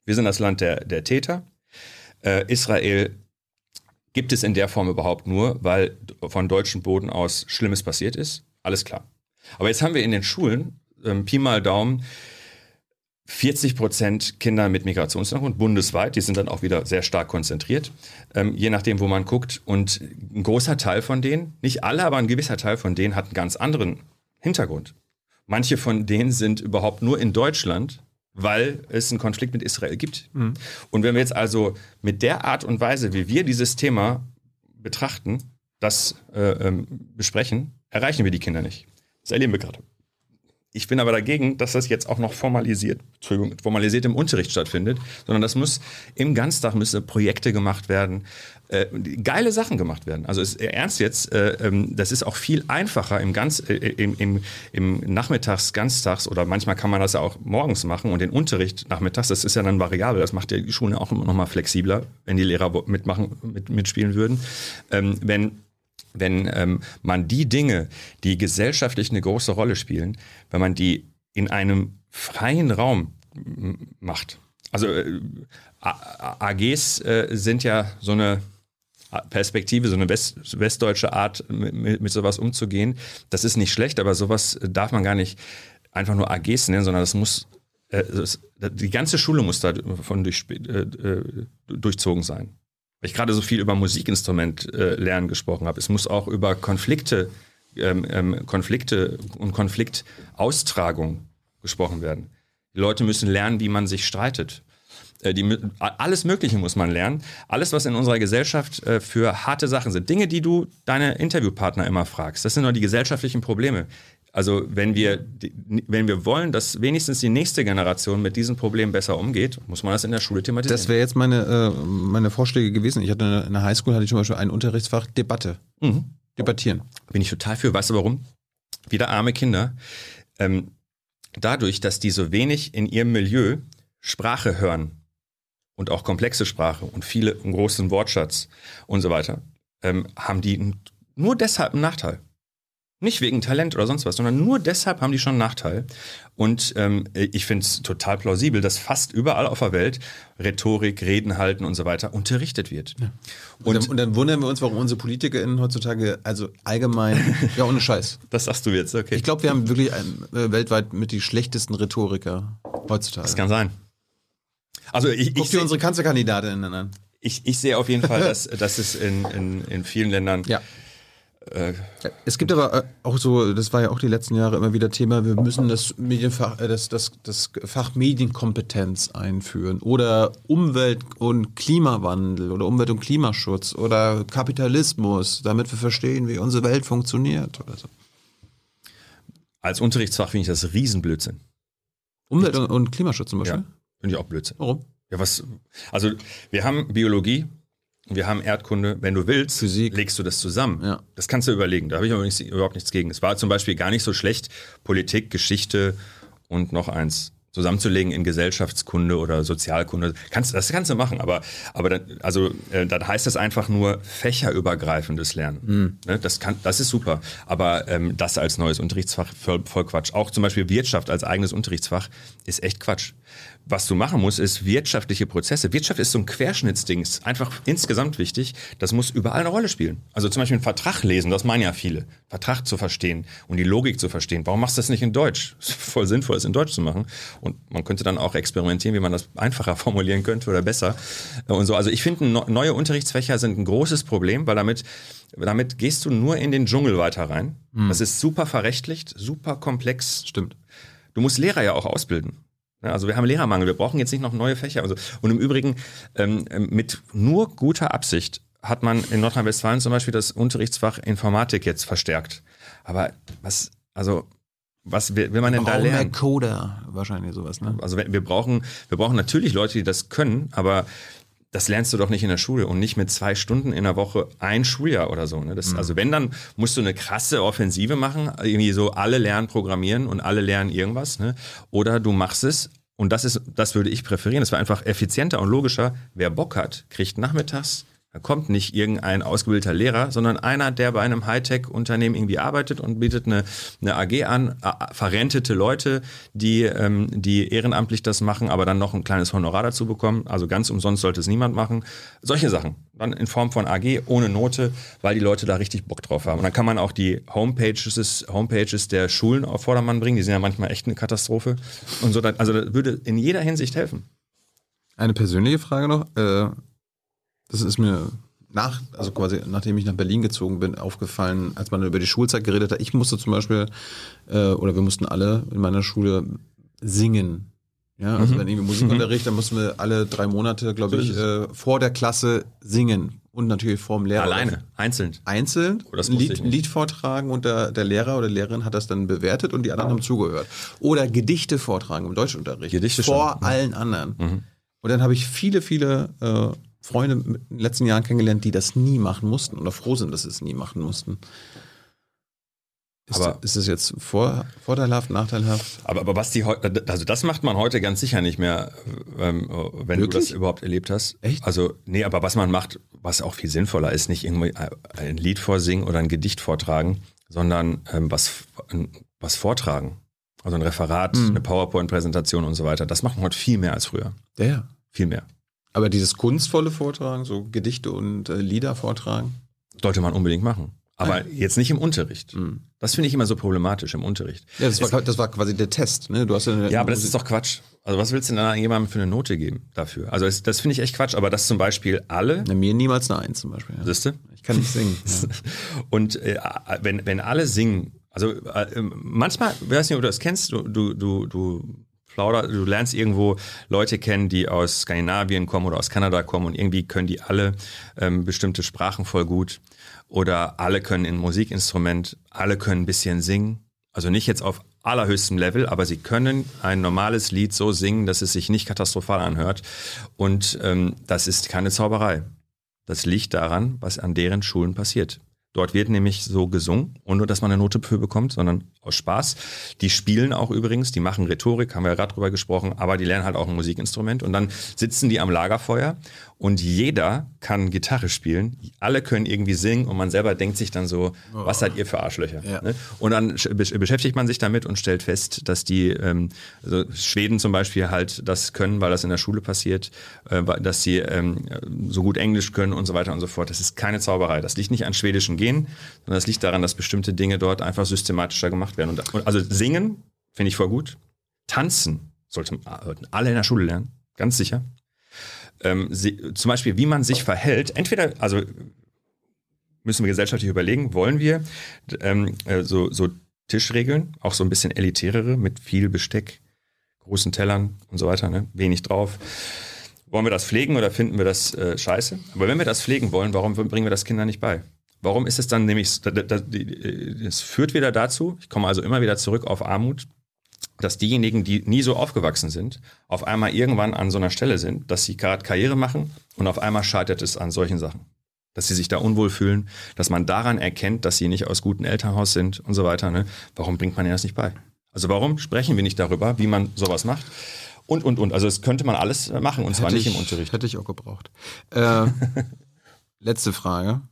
Wir sind das Land der, der Täter. Äh, Israel gibt es in der Form überhaupt nur, weil von deutschem Boden aus Schlimmes passiert ist. Alles klar. Aber jetzt haben wir in den Schulen, ähm, Pi mal Daumen, 40 Prozent Kinder mit Migrationshintergrund bundesweit, die sind dann auch wieder sehr stark konzentriert, ähm, je nachdem, wo man guckt. Und ein großer Teil von denen, nicht alle, aber ein gewisser Teil von denen hat einen ganz anderen Hintergrund. Manche von denen sind überhaupt nur in Deutschland, weil es einen Konflikt mit Israel gibt. Mhm. Und wenn wir jetzt also mit der Art und Weise, wie wir dieses Thema betrachten, das äh, ähm, besprechen, erreichen wir die Kinder nicht. Das erleben wir gerade. Ich bin aber dagegen, dass das jetzt auch noch formalisiert, Entschuldigung, formalisiert im Unterricht stattfindet, sondern das muss im Ganztag müssen Projekte gemacht werden, äh, geile Sachen gemacht werden. Also ist ernst jetzt, äh, ähm, das ist auch viel einfacher im ganz äh, im, im, im Nachmittags, Ganztags oder manchmal kann man das ja auch morgens machen und den Unterricht nachmittags, das ist ja dann variabel, das macht ja die Schule auch noch mal flexibler, wenn die Lehrer mitmachen, mit, mitspielen würden. Ähm, wenn wenn ähm, man die Dinge, die gesellschaftlich eine große Rolle spielen, wenn man die in einem freien Raum macht. Also äh, AGs äh, sind ja so eine Perspektive, so eine West, westdeutsche Art, mit, mit sowas umzugehen. Das ist nicht schlecht, aber sowas darf man gar nicht einfach nur AGs nennen, sondern das muss, äh, die ganze Schule muss davon durch, äh, äh, durchzogen sein weil ich gerade so viel über Musikinstrument äh, lernen gesprochen habe. Es muss auch über Konflikte, ähm, ähm, Konflikte und Konfliktaustragung gesprochen werden. Die Leute müssen lernen, wie man sich streitet. Äh, Die, alles Mögliche muss man lernen. Alles, was in unserer Gesellschaft äh, für harte Sachen sind. Dinge, die du deine Interviewpartner immer fragst. Das sind doch die gesellschaftlichen Probleme. Also wenn wir, wenn wir wollen, dass wenigstens die nächste Generation mit diesen Problemen besser umgeht, muss man das in der Schule thematisieren. Das wäre jetzt meine, äh, meine Vorschläge gewesen. Ich hatte in der Highschool hatte ich zum Beispiel ein Unterrichtsfach Debatte. Debattieren. Bin ich total für. Weißt du warum? Wieder arme Kinder. Ähm, dadurch, dass die so wenig in ihrem Milieu Sprache hören und auch komplexe Sprache und viele einen großen Wortschatz und so weiter, ähm, haben die nur deshalb einen Nachteil. Nicht wegen Talent oder sonst was, sondern nur deshalb haben die schon einen Nachteil. Und ähm, ich finde es total plausibel, dass fast überall auf der Welt Rhetorik, Reden halten und so weiter unterrichtet wird. Und, dann, und dann wundern wir uns, warum unsere PolitikerInnen heutzutage, also allgemein, ja ohne Scheiß. Das sagst du jetzt, okay. Ich glaube, wir haben wirklich ein, äh, weltweit mit die schlechtesten Rhetoriker heutzutage. das kann sein. Also ich, Guck ich, dir unsere Kanzlerkandidatinnen an. ich, ich sehe auf jeden Fall, dass, dass es in, in, in vielen Ländern Ja. Äh, Es gibt aber äh, auch so, das war ja auch die letzten Jahre immer wieder Thema, wir müssen das Medienfach, äh, das, das, das Fach Medienkompetenz einführen oder Umwelt- und Klimawandel oder Umwelt- und Klimaschutz oder Kapitalismus, damit wir verstehen, wie unsere Welt funktioniert oder so. als Unterrichtsfach finde ich das Riesenblödsinn. Umwelt- und, und Klimaschutz zum Beispiel? Ja, finde ich auch Blödsinn. Warum? Ja, was, also wir haben Biologie, wir haben Erdkunde. Wenn du willst, Physik. legst du das zusammen. Ja. Das kannst du überlegen. Da habe ich übrigens überhaupt nichts gegen. Es war zum Beispiel gar nicht so schlecht, Politik, Geschichte und noch eins zusammenzulegen in Gesellschaftskunde oder Sozialkunde. Kannst, das kannst du machen, aber, aber dann, also, äh, dann heißt das einfach nur fächerübergreifendes Lernen. Ne, das, kann, das ist super. Aber ähm, das als neues Unterrichtsfach voll, voll Quatsch. Auch zum Beispiel Wirtschaft als eigenes Unterrichtsfach ist echt Quatsch. Was du machen musst, ist wirtschaftliche Prozesse. Wirtschaft ist so ein Querschnittsding, ist einfach insgesamt wichtig. Das muss überall eine Rolle spielen. Also zum Beispiel einen Vertrag lesen, das meinen ja viele. Vertrag zu verstehen und die Logik zu verstehen. Warum machst du das nicht in Deutsch? Ist voll sinnvoll, es in Deutsch zu machen. Und man könnte dann auch experimentieren, wie man das einfacher formulieren könnte oder besser. Und so. Also ich finde, no- neue Unterrichtsfächer sind ein großes Problem, weil damit, damit gehst du nur in den Dschungel weiter rein. Das ist super verrechtlicht, super komplex. Stimmt. Du musst Lehrer ja auch ausbilden. Ja, Also wir haben Lehrermangel, wir brauchen jetzt nicht noch neue Fächer. Also, und im Übrigen, ähm, ähm, mit nur guter Absicht hat man in Nordrhein-Westfalen zum Beispiel das Unterrichtsfach Informatik jetzt verstärkt. Aber was, also, was will, man denn da Brauchen mehr lernen? Coder, wahrscheinlich sowas, ne? Also wir brauchen, wir brauchen natürlich Leute, die das können, aber das lernst du doch nicht in der Schule und nicht mit zwei Stunden in der Woche ein Schuljahr oder so. Ne? Das, Also wenn, dann musst du eine krasse Offensive machen, irgendwie so alle lernen programmieren und alle lernen irgendwas. Ne? Oder du machst es und das ist, das würde ich präferieren. Das war einfach effizienter und logischer. Wer Bock hat, kriegt nachmittags da kommt nicht irgendein ausgebildeter Lehrer, sondern einer, der bei einem Hightech-Unternehmen irgendwie arbeitet und bietet eine, eine AG an, verrentete Leute, die, ähm, die ehrenamtlich das machen, aber dann noch ein kleines Honorar dazu bekommen. Also ganz umsonst sollte es niemand machen. Solche Sachen. Dann in Form von AG ohne Note, weil die Leute da richtig Bock drauf haben. Und dann kann man auch die Homepages, Homepages der Schulen auf Vordermann bringen. Die sind ja manchmal echt eine Katastrophe. Und so, also das würde in jeder Hinsicht helfen. Eine persönliche Frage noch. Äh, das ist mir nach, also quasi nachdem ich nach Berlin gezogen bin, aufgefallen, als man über die Schulzeit geredet hat. Ich musste zum Beispiel, äh, oder wir mussten alle in meiner Schule singen. Ja, also wenn irgendwie Musikunterricht, dann mussten wir alle drei Monate, glaube ich, äh, vor der Klasse singen. Und natürlich vor dem Lehrer. Alleine, einzeln. Einzeln Oh, das ein Lied. Lied vortragen und der, der Lehrer oder Lehrerin hat das dann bewertet und die anderen haben zugehört. Oder Gedichte vortragen im Deutschunterricht. Gedichte vor schon, allen anderen. Und dann habe ich viele, viele äh, Freunde in den letzten Jahren kennengelernt, die das nie machen mussten oder froh sind, dass sie es nie machen mussten. Ist, Aber- ist es jetzt vor, vorteilhaft, nachteilhaft? Aber, aber was die heute, also das macht man heute ganz sicher nicht mehr, ähm, wenn du Wirklich? das überhaupt erlebt hast. Echt? Also, nee, aber was man macht, was auch viel sinnvoller ist, nicht irgendwie ein Lied vorsingen oder ein Gedicht vortragen, sondern ähm, was, was vortragen. Also ein Referat, Mhm. eine PowerPoint-Präsentation und so weiter. Das macht man heute viel mehr als früher. Ja, ja. Viel mehr. Aber dieses kunstvolle Vortragen, so Gedichte und äh, Lieder vortragen, Sollte man unbedingt machen. Aber jetzt nicht im Unterricht. Mhm. Das finde ich immer so problematisch im Unterricht. ja, das war, das war quasi der Test. Ne? Du hast ja, eine, Ja, aber das ist doch Quatsch. Also was willst du denn dann jemandem für eine Note geben dafür? Also das, das finde ich echt Quatsch. Aber dass zum Beispiel alle, Na, mir niemals eine Eins zum Beispiel. Ja. siehst du? Ich kann nicht singen. Ja. Und äh, wenn, wenn alle singen, also äh, manchmal, ich weiß nicht, ob du das kennst, du, du, du, du Plauder, du lernst irgendwo Leute kennen, die aus Skandinavien kommen oder aus Kanada kommen und irgendwie können die alle ähm, bestimmte Sprachen voll gut oder alle können ein Musikinstrument, alle können ein bisschen singen. Also nicht jetzt auf allerhöchstem Level, aber sie können ein normales Lied so singen, dass es sich nicht katastrophal anhört. Und ähm, das ist keine Zauberei. Das liegt daran, was an deren Schulen passiert. Dort wird nämlich so gesungen, ohne dass man eine Note für bekommt, sondern aus Spaß. Die spielen auch übrigens, die machen Rhetorik, haben wir ja gerade drüber gesprochen, aber die lernen halt auch ein Musikinstrument und dann sitzen die am Lagerfeuer und jeder kann Gitarre spielen, alle können irgendwie singen und man selber denkt sich dann so, was seid ihr für Arschlöcher? Ja. Ne? Und dann sch- besch- beschäftigt man sich damit und stellt fest, dass die ähm, also Schweden zum Beispiel halt das können, weil das in der Schule passiert, äh, dass sie ähm, so gut Englisch können und so weiter und so fort. Das ist keine Zauberei. Das liegt nicht an schwedischen Genen, sondern das liegt daran, dass bestimmte Dinge dort einfach systematischer gemacht werden. Und, und also singen finde ich voll gut. Tanzen sollte, sollten alle in der Schule lernen, ganz sicher. Ähm, sie, zum Beispiel, wie man sich verhält. Entweder, also müssen wir gesellschaftlich überlegen, wollen wir ähm, äh, so, so Tischregeln, auch so ein bisschen elitärere, mit viel Besteck, großen Tellern und so weiter, ne? wenig drauf. Wollen wir das pflegen oder finden wir das äh, scheiße? Aber wenn wir das pflegen wollen, warum bringen wir das Kindern nicht bei? Warum ist es dann nämlich, die- es führt wieder dazu, ich komme also immer wieder zurück auf Armut, dass diejenigen, die nie so aufgewachsen sind, auf einmal irgendwann an so einer Stelle sind, dass sie gerade Karriere machen und auf einmal scheitert es an solchen Sachen. Dass sie sich da unwohl fühlen, dass man daran erkennt, dass sie nicht aus gutem Elternhaus sind und so weiter. Ne? Warum bringt man ihnen das nicht bei? Also warum sprechen wir nicht darüber, wie man sowas macht? Und, und, und. Also das könnte man alles machen und zwar Hätte nicht ich, im Unterricht. Hätte ich auch gebraucht. Äh, letzte Frage,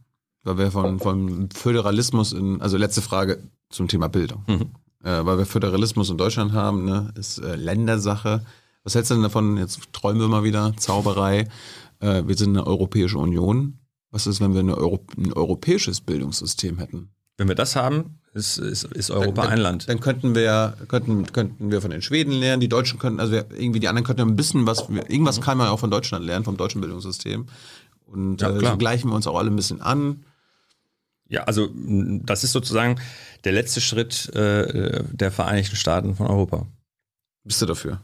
weil wir von, von Föderalismus in, also letzte Frage zum Thema Bildung. Mhm. Äh, weil wir Föderalismus in Deutschland haben, ne, ist äh, Ländersache. Was hältst du denn davon? Jetzt träumen wir mal wieder, Zauberei. Äh, wir sind eine Europäische Union. Was ist, wenn wir Euro ein europäisches Bildungssystem hätten? Wenn wir das haben, ist, ist, ist Europa dann, ein Land. Dann könnten wir, könnten, könnten wir von den Schweden lernen, die Deutschen könnten, also irgendwie die anderen könnten ein bisschen was, irgendwas kann man auch von Deutschland lernen, vom deutschen Bildungssystem. Und Ja, äh, so gleichen wir uns auch alle ein bisschen an. Ja, also das ist sozusagen der letzte Schritt äh, der Vereinigten Staaten von Europa. Bist du dafür?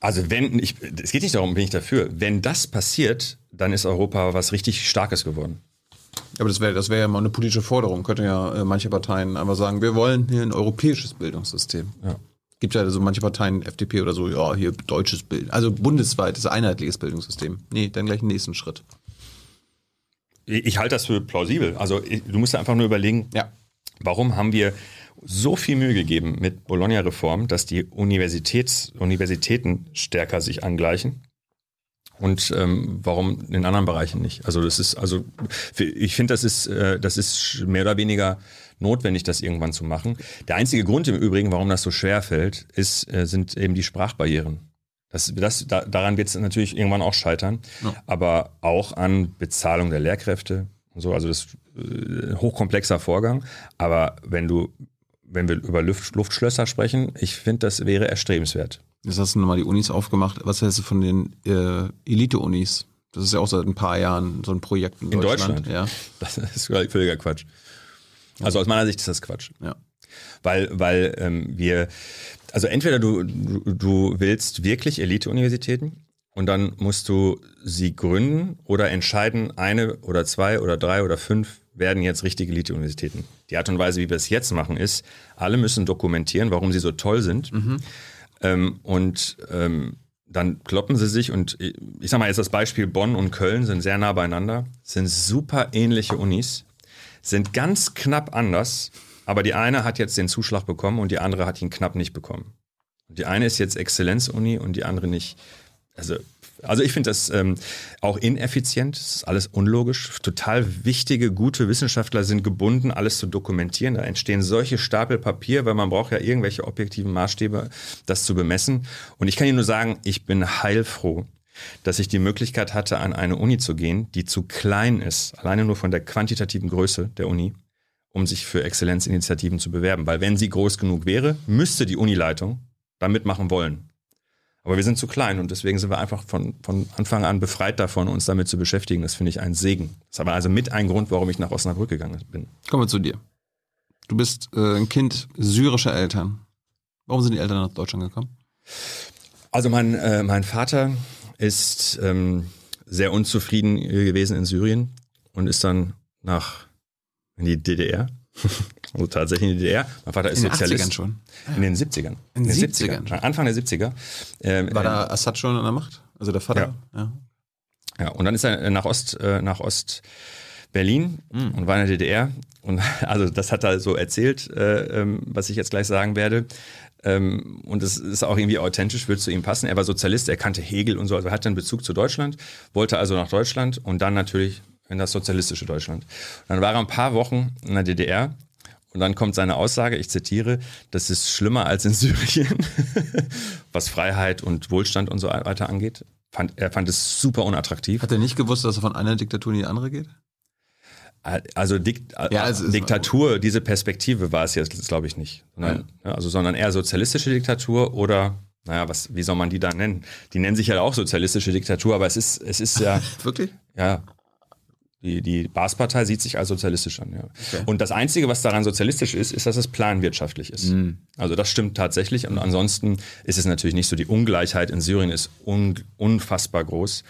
Also wenn, ich, es geht nicht darum, bin ich dafür. Wenn das passiert, dann ist Europa was richtig Starkes geworden. Aber das wäre das wäre ja mal eine politische Forderung. Könnte ja äh, manche Parteien einfach sagen, wir wollen hier ein europäisches Bildungssystem. Ja. Gibt ja so manche Parteien, FDP oder so, ja, hier deutsches Bild, also bundesweites, einheitliches Bildungssystem. Nee, dann gleich den nächsten Schritt. Ich, halte das für plausibel. Also ich, du musst einfach nur überlegen, Ja. warum haben wir so viel Mühe gegeben mit Bologna-Reform, dass die Universitäts, Universitäten stärker sich angleichen? Und ähm, warum in anderen Bereichen nicht? Also das ist, also ich finde, das ist, äh, das ist mehr oder weniger notwendig, das irgendwann zu machen. Der einzige Grund im Übrigen, warum das so schwer fällt, ist, äh, sind eben die Sprachbarrieren. Das, das, da, daran wird es natürlich irgendwann auch scheitern, aber auch an Bezahlung der Lehrkräfte und so. Also das ist äh, ein hochkomplexer Vorgang. Aber wenn du, wenn wir über Luft, Luftschlösser sprechen, ich finde, das wäre erstrebenswert. Jetzt hast du nochmal die Unis aufgemacht. Was hältst du von den äh, Elite-Unis? Das ist ja auch seit ein paar Jahren so ein Projekt in, In Deutschland. Deutschland? Ja. Das ist völliger Quatsch. Also aus meiner Sicht ist das Quatsch. ja. Weil, weil ähm, wir, also entweder du, du, willst wirklich Elite-Universitäten und dann musst du sie gründen oder entscheiden, eine oder zwei oder drei oder fünf werden jetzt richtige Elite-Universitäten. Die Art und Weise, wie wir es jetzt machen, ist, alle müssen dokumentieren, warum sie so toll sind. Ähm, und ähm, dann kloppen sie sich und ich ich sag mal jetzt das Beispiel Bonn und Köln sind sehr nah beieinander, sind super ähnliche Unis, sind ganz knapp anders, aber die eine hat jetzt den Zuschlag bekommen und die andere hat ihn knapp nicht bekommen. Die eine ist jetzt Exzellenzuni und die andere nicht. Also, also ich finde das ähm, auch ineffizient, das ist alles unlogisch. Total wichtige, gute Wissenschaftler sind gebunden, alles zu dokumentieren. Da entstehen solche Stapel Papier, weil man braucht ja irgendwelche objektiven Maßstäbe, das zu bemessen. Und ich kann Ihnen nur sagen, ich bin heilfroh, dass ich die Möglichkeit hatte, an eine Uni zu gehen, die zu klein ist, alleine nur von der quantitativen Größe der Uni, um sich für Exzellenzinitiativen zu bewerben. Weil wenn sie groß genug wäre, müsste die Unileitung da mitmachen wollen. Aber wir sind zu klein und deswegen sind wir einfach von, von Anfang an befreit davon, uns damit zu beschäftigen. Das finde ich ein Segen. Das ist aber also mit ein Grund, warum ich nach Osnabrück gegangen bin. Kommen wir zu dir. Du bist äh, ein Kind syrischer Eltern. Warum sind die Eltern nach Deutschland gekommen? Also mein, äh, mein Vater ist ähm, sehr unzufrieden gewesen in Syrien und ist dann nach in die DDR. also tatsächlich in die DDR. Mein Vater ist In den Sozialist. 80ern schon. In den 70ern. In den 70ern schon. Anfang der 70er. Ähm, War da Assad schon an der Macht? Also der Vater? Ja. Ja, und dann ist er nach Ost, äh, nach Ost Berlin Mhm. und war in der DDR. Und also das hat er so erzählt, äh, ähm, was ich jetzt gleich sagen werde. Ähm, und es ist auch irgendwie authentisch, würde zu ihm passen. Er war Sozialist, er kannte Hegel und so, also hatte einen Bezug zu Deutschland, wollte also nach Deutschland und dann natürlich in das sozialistische Deutschland. Und dann war er ein paar Wochen in der DDR und dann kommt seine Aussage, ich zitiere, das ist schlimmer als in Syrien, was Freiheit und Wohlstand und so weiter angeht. Fand, er fand es super unattraktiv. Hat er nicht gewusst, dass er von einer Diktatur in die andere geht? Also, Dik Ja, also Diktatur, diese Perspektive war es jetzt, glaube ich, nicht. Sondern, ja, also, sondern eher sozialistische Diktatur oder, naja, was, wie soll man die da nennen? Die nennen sich ja auch sozialistische Diktatur, aber es ist, es ist ja, Wirklich? ja, die, die Baas-Partei sieht sich als sozialistisch an. Ja. Und das Einzige, was daran sozialistisch ist, ist, dass es planwirtschaftlich ist. Also das stimmt tatsächlich. Und ansonsten ist es natürlich nicht so. Die Ungleichheit in Syrien ist un unfassbar groß.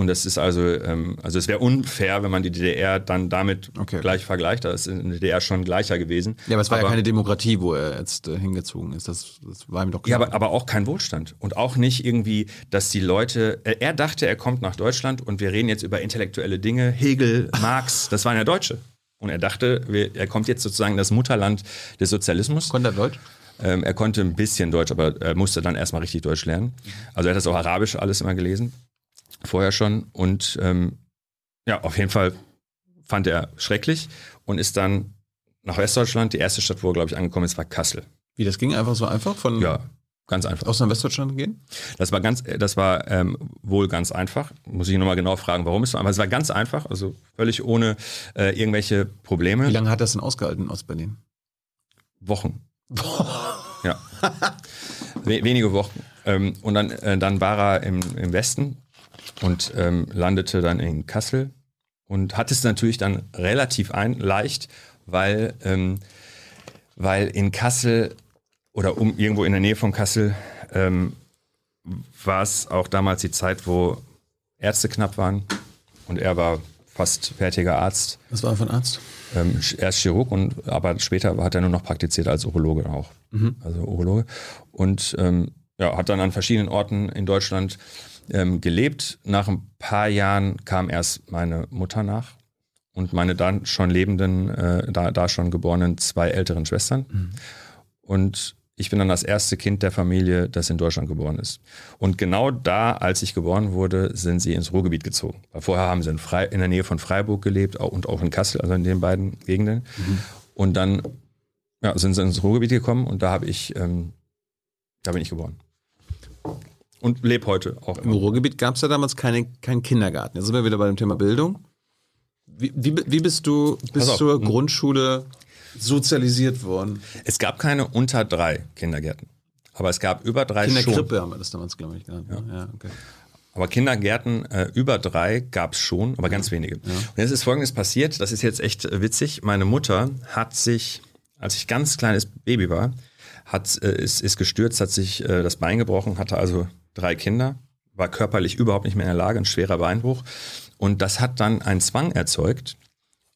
Und das ist also, ähm, also es wäre unfair, wenn man die DDR dann damit Okay. gleich vergleicht. Da ist in der DDR schon gleicher gewesen. Ja, aber es war ja keine Demokratie, wo er jetzt äh, hingezogen ist. Das, das war ihm doch Ja, klar. aber, aber auch kein Wohlstand. Und auch nicht irgendwie, dass die Leute. Er, er dachte, er kommt nach Deutschland und wir reden jetzt über intellektuelle Dinge. Hegel, Marx, das waren ja Deutsche. Und er dachte, wir, er kommt jetzt sozusagen in das Mutterland des Sozialismus. Konnte er Deutsch? Ähm, er konnte ein bisschen Deutsch, aber er musste dann erstmal richtig Deutsch lernen. Also er hat das auch Arabisch alles immer gelesen. Vorher schon. Und ähm, ja, auf jeden Fall fand er schrecklich und ist dann nach Westdeutschland. Die erste Stadt, wo er, glaube ich, angekommen ist, war Kassel. Wie, das ging einfach so einfach von Ja, ganz einfach. aus nach Westdeutschland gehen? Das war ganz, das war ähm, wohl ganz einfach. Muss ich nochmal genau fragen, warum es so, aber es war ganz einfach, also völlig ohne äh, irgendwelche Probleme. Wie lange hat das denn ausgehalten in Ostberlin? Wochen. Ja. We wenige Wochen. Ähm, und dann, äh, dann war er im, im Westen und ähm, landete dann in Kassel und hat es natürlich dann relativ ein, leicht, weil, ähm, weil in Kassel oder um irgendwo in der Nähe von Kassel ähm, war es auch damals die Zeit, wo Ärzte knapp waren und er war fast fertiger Arzt. Was war er für ein Arzt? Ähm, er ist Chirurg und aber später hat er nur noch praktiziert als Urologe auch. Also Urologe. Und ähm, ja, hat dann an verschiedenen Orten in Deutschland ähm, gelebt. Nach ein paar Jahren kam erst meine Mutter nach und meine dann schon lebenden, äh, da, da schon geborenen zwei älteren Schwestern. Und ich bin dann das erste Kind der Familie, das in Deutschland geboren ist. Und genau da, als ich geboren wurde, sind sie ins Ruhrgebiet gezogen. Weil vorher haben sie in, Frei, in der Nähe von Freiburg gelebt und auch in Kassel, also in den beiden Gegenden. Und dann ja, sind sie ins Ruhrgebiet gekommen und da habe ich, ähm, da bin ich geboren. Und lebe heute auch Im immer. Ruhrgebiet gab es ja damals keine, keinen Kindergarten. Jetzt sind wir wieder bei dem Thema Bildung. Wie, wie, wie bist du bis auf. zur Grundschule sozialisiert worden? Es gab keine unter drei Kindergärten. Aber es gab über drei schon. Kinderkrippe haben wir das damals, glaube ich, genannt. Ja. Ja, okay. Aber Kindergärten äh, über drei gab es schon, aber ganz wenige. Und jetzt ist Folgendes passiert, das ist jetzt echt äh, witzig. Meine Mutter hat sich, als ich ganz kleines Baby war, hat, äh, ist, ist gestürzt, hat sich äh, das Bein gebrochen, hatte also drei Kinder, war körperlich überhaupt nicht mehr in der Lage, ein schwerer Beinbruch. Und das hat dann einen Zwang erzeugt,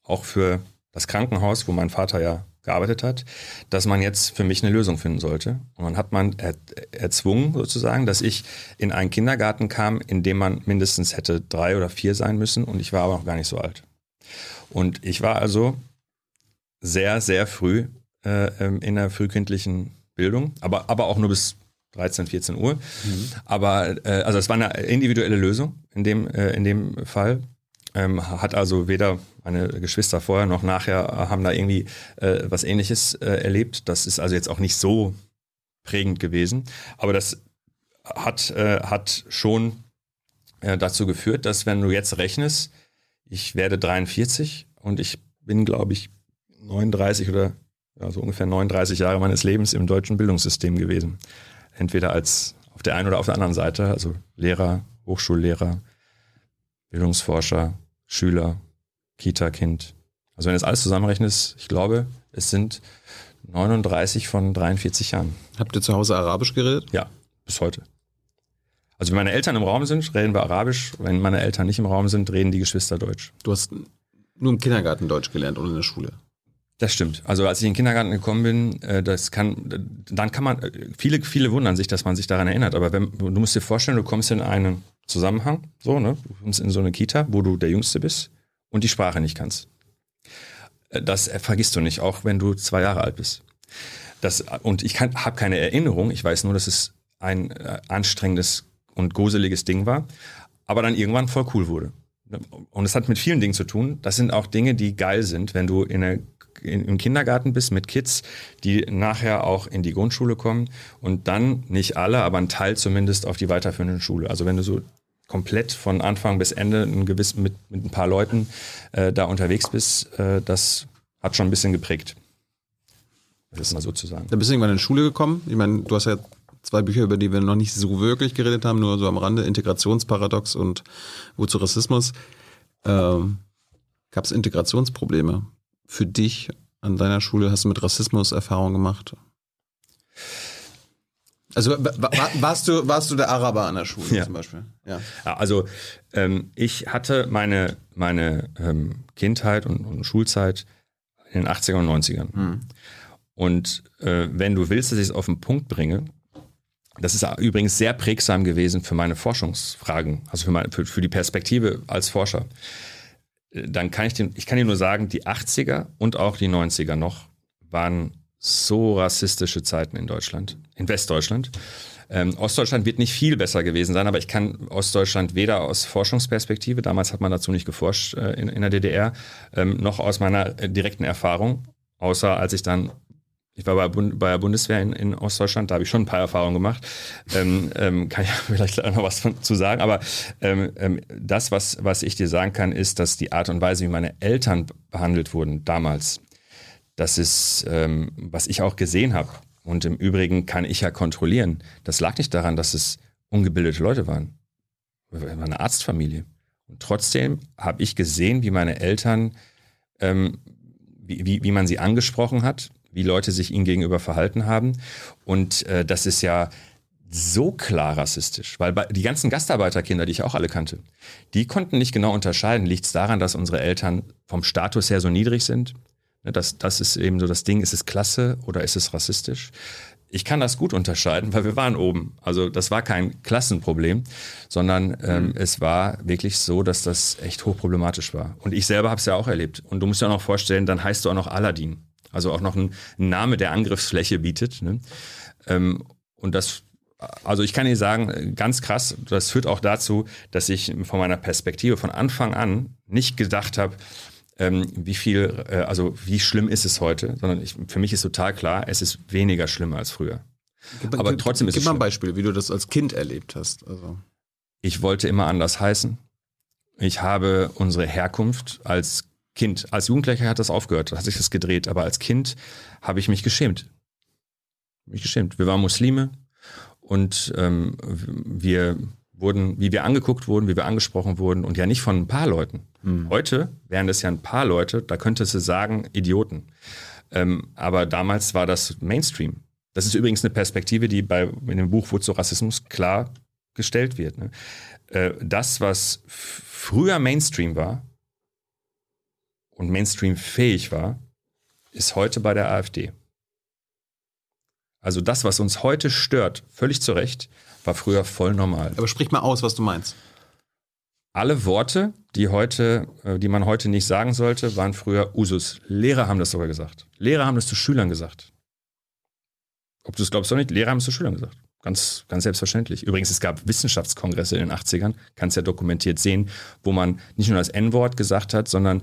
auch für das Krankenhaus, wo mein Vater ja gearbeitet hat, dass man jetzt für mich eine Lösung finden sollte. Und dann hat man er, erzwungen sozusagen, dass ich in einen Kindergarten kam, in dem man mindestens hätte drei oder vier sein müssen und ich war aber noch gar nicht so alt. Und ich war also sehr, sehr früh äh, ähm, in der frühkindlichen Bildung, aber, aber auch nur bis 13, 14 Uhr. Aber äh, also es war eine individuelle Lösung in dem, äh, in dem Fall. Ähm, hat also weder meine Geschwister vorher noch nachher äh, haben da irgendwie äh, was ähnliches äh, erlebt. Das ist also jetzt auch nicht so prägend gewesen. Aber das hat, äh, hat schon äh, dazu geführt, dass wenn du jetzt rechnest, ich werde 43 und ich bin, glaube ich, 39 oder so ungefähr 39 Jahre meines Lebens im deutschen Bildungssystem gewesen. Entweder als auf der einen oder auf der anderen Seite, also Lehrer, Hochschullehrer, Bildungsforscher, Schüler, Kita-Kind. Also wenn du das alles zusammenrechnest, ich glaube, es sind 39 von 43 Jahren. Habt ihr zu Hause Arabisch geredet? Ja, Bis heute. Also wenn meine Eltern im Raum sind, reden wir Arabisch. Wenn meine Eltern nicht im Raum sind, reden die Geschwister Deutsch. Du hast nur im Kindergarten Deutsch gelernt oder in der Schule. Das stimmt. Also als ich in den Kindergarten gekommen bin, äh, das kann, dann kann man, äh, viele, viele wundern sich, dass man sich daran erinnert. Aber wenn, du musst dir vorstellen, du kommst in einen Zusammenhang, so, ne? Du kommst in so eine Kita, wo du der Jüngste bist und die Sprache nicht kannst. Äh, Das vergisst du nicht, auch wenn du zwei Jahre alt bist. Das, und ich habe keine Erinnerung, ich weiß nur, dass es ein anstrengendes und gruseliges Ding war, aber dann irgendwann voll cool wurde. Und es hat mit vielen Dingen zu tun. Das sind auch Dinge, die geil sind, wenn du in der, im Kindergarten bist mit Kids, die nachher auch in die Grundschule kommen und dann nicht alle, aber ein Teil zumindest auf die weiterführende Schule. Also wenn du so komplett von Anfang bis Ende ein gewiss, mit, mit ein paar Leuten äh, da unterwegs bist, äh, das hat schon ein bisschen geprägt. Das ist mal so zu sagen. Da bist du irgendwann in die Schule gekommen. Ich meine, du hast ja zwei Bücher, über die wir noch nicht so wirklich geredet haben, nur so am Rande, Integrationsparadox und Wozu Rassismus. Ähm, Gab es Integrationsprobleme für dich an deiner Schule? Hast du mit Rassismus Erfahrung gemacht? Also wa- wa- warst du, warst du der Araber an der Schule Ja. zum Beispiel? Ja. Also ähm, ich hatte meine, meine ähm, Kindheit und, und Schulzeit in den 80er und 90ern. Und äh, wenn du willst, dass ich es auf den Punkt bringe, das ist übrigens sehr prägsam gewesen für meine Forschungsfragen, also für, meine, für, für die Perspektive als Forscher. Dann kann ich, den, ich kann dir nur sagen, die 80er und auch die 90er noch waren so rassistische Zeiten in Deutschland, in Westdeutschland. Ähm, Ostdeutschland wird nicht viel besser gewesen sein, aber ich kann Ostdeutschland weder aus Forschungsperspektive, damals hat man dazu nicht geforscht äh, in, in der DDR, ähm, noch aus meiner äh, direkten Erfahrung, außer als ich dann, ich war bei, bei der Bundeswehr in, in Ostdeutschland, da habe ich schon ein paar Erfahrungen gemacht, ähm, ähm, kann ich vielleicht noch was von, zu sagen, aber ähm, ähm, das, was, was ich dir sagen kann, ist, dass die Art und Weise, wie meine Eltern behandelt wurden damals, das ist, ähm, was ich auch gesehen habe. Und im Übrigen kann ich ja kontrollieren. Das lag nicht daran, dass es ungebildete Leute waren. Wir waren eine Arztfamilie. Und trotzdem habe ich gesehen, wie meine Eltern, ähm, wie, wie, wie man sie angesprochen hat, wie Leute sich ihnen gegenüber verhalten haben. Und äh, das ist ja so klar rassistisch, weil die ganzen Gastarbeiterkinder, die ich auch alle kannte, die konnten nicht genau unterscheiden, liegt es daran, dass unsere Eltern vom Status her so niedrig sind? Ne, Das, das ist eben so das Ding, ist es klasse oder ist es rassistisch? Ich kann das gut unterscheiden, weil wir waren oben. Also das war kein Klassenproblem, sondern ähm, es war wirklich so, dass das echt hochproblematisch war. Und ich selber habe es ja auch erlebt. Und du musst dir auch noch vorstellen, dann heißt du auch noch Aladdin. Also auch noch ein, Name, der Angriffsfläche bietet. Ne? Ähm, und das, also ich kann dir sagen, ganz krass, das führt auch dazu, dass ich von meiner Perspektive von Anfang an nicht gedacht habe, ähm, wie viel, äh, also wie schlimm ist es heute, sondern ich, für mich ist total klar, es ist weniger schlimm als früher. Gib, Aber gib- trotzdem ist Gib es mal ein. Beispiel, wie du das als Kind erlebt hast. Also. Ich wollte immer anders heißen. Ich habe unsere Herkunft als Kind, als Jugendlicher hat das aufgehört, hat sich das gedreht, aber als Kind habe ich mich geschämt. Mich geschämt. Wir waren Muslime und ähm, wir wurden, wie wir angeguckt wurden, wie wir angesprochen wurden und ja nicht von ein paar Leuten. Heute wären das ja ein paar Leute, da könntest du sagen, Idioten. Ähm, aber damals war das Mainstream. Das ist übrigens eine Perspektive, die bei in dem Buch Wozu Rassismus klar gestellt wird. Ne? Äh, das, was früher Mainstream war und Mainstream fähig war, ist heute bei der AfD. Also das, was uns heute stört, völlig zu Recht, war früher voll normal. Aber sprich mal aus, was du meinst. Alle Worte, die heute, äh, die man heute nicht sagen sollte, waren früher Usus. Lehrer haben das sogar gesagt. Lehrer haben das zu Schülern gesagt. Ob du es glaubst oder nicht, Lehrer haben es zu Schülern gesagt. Ganz, ganz selbstverständlich. Übrigens, es gab Wissenschaftskongresse in den 80ern, kannst ja dokumentiert sehen, wo man nicht nur das N-Wort gesagt hat, sondern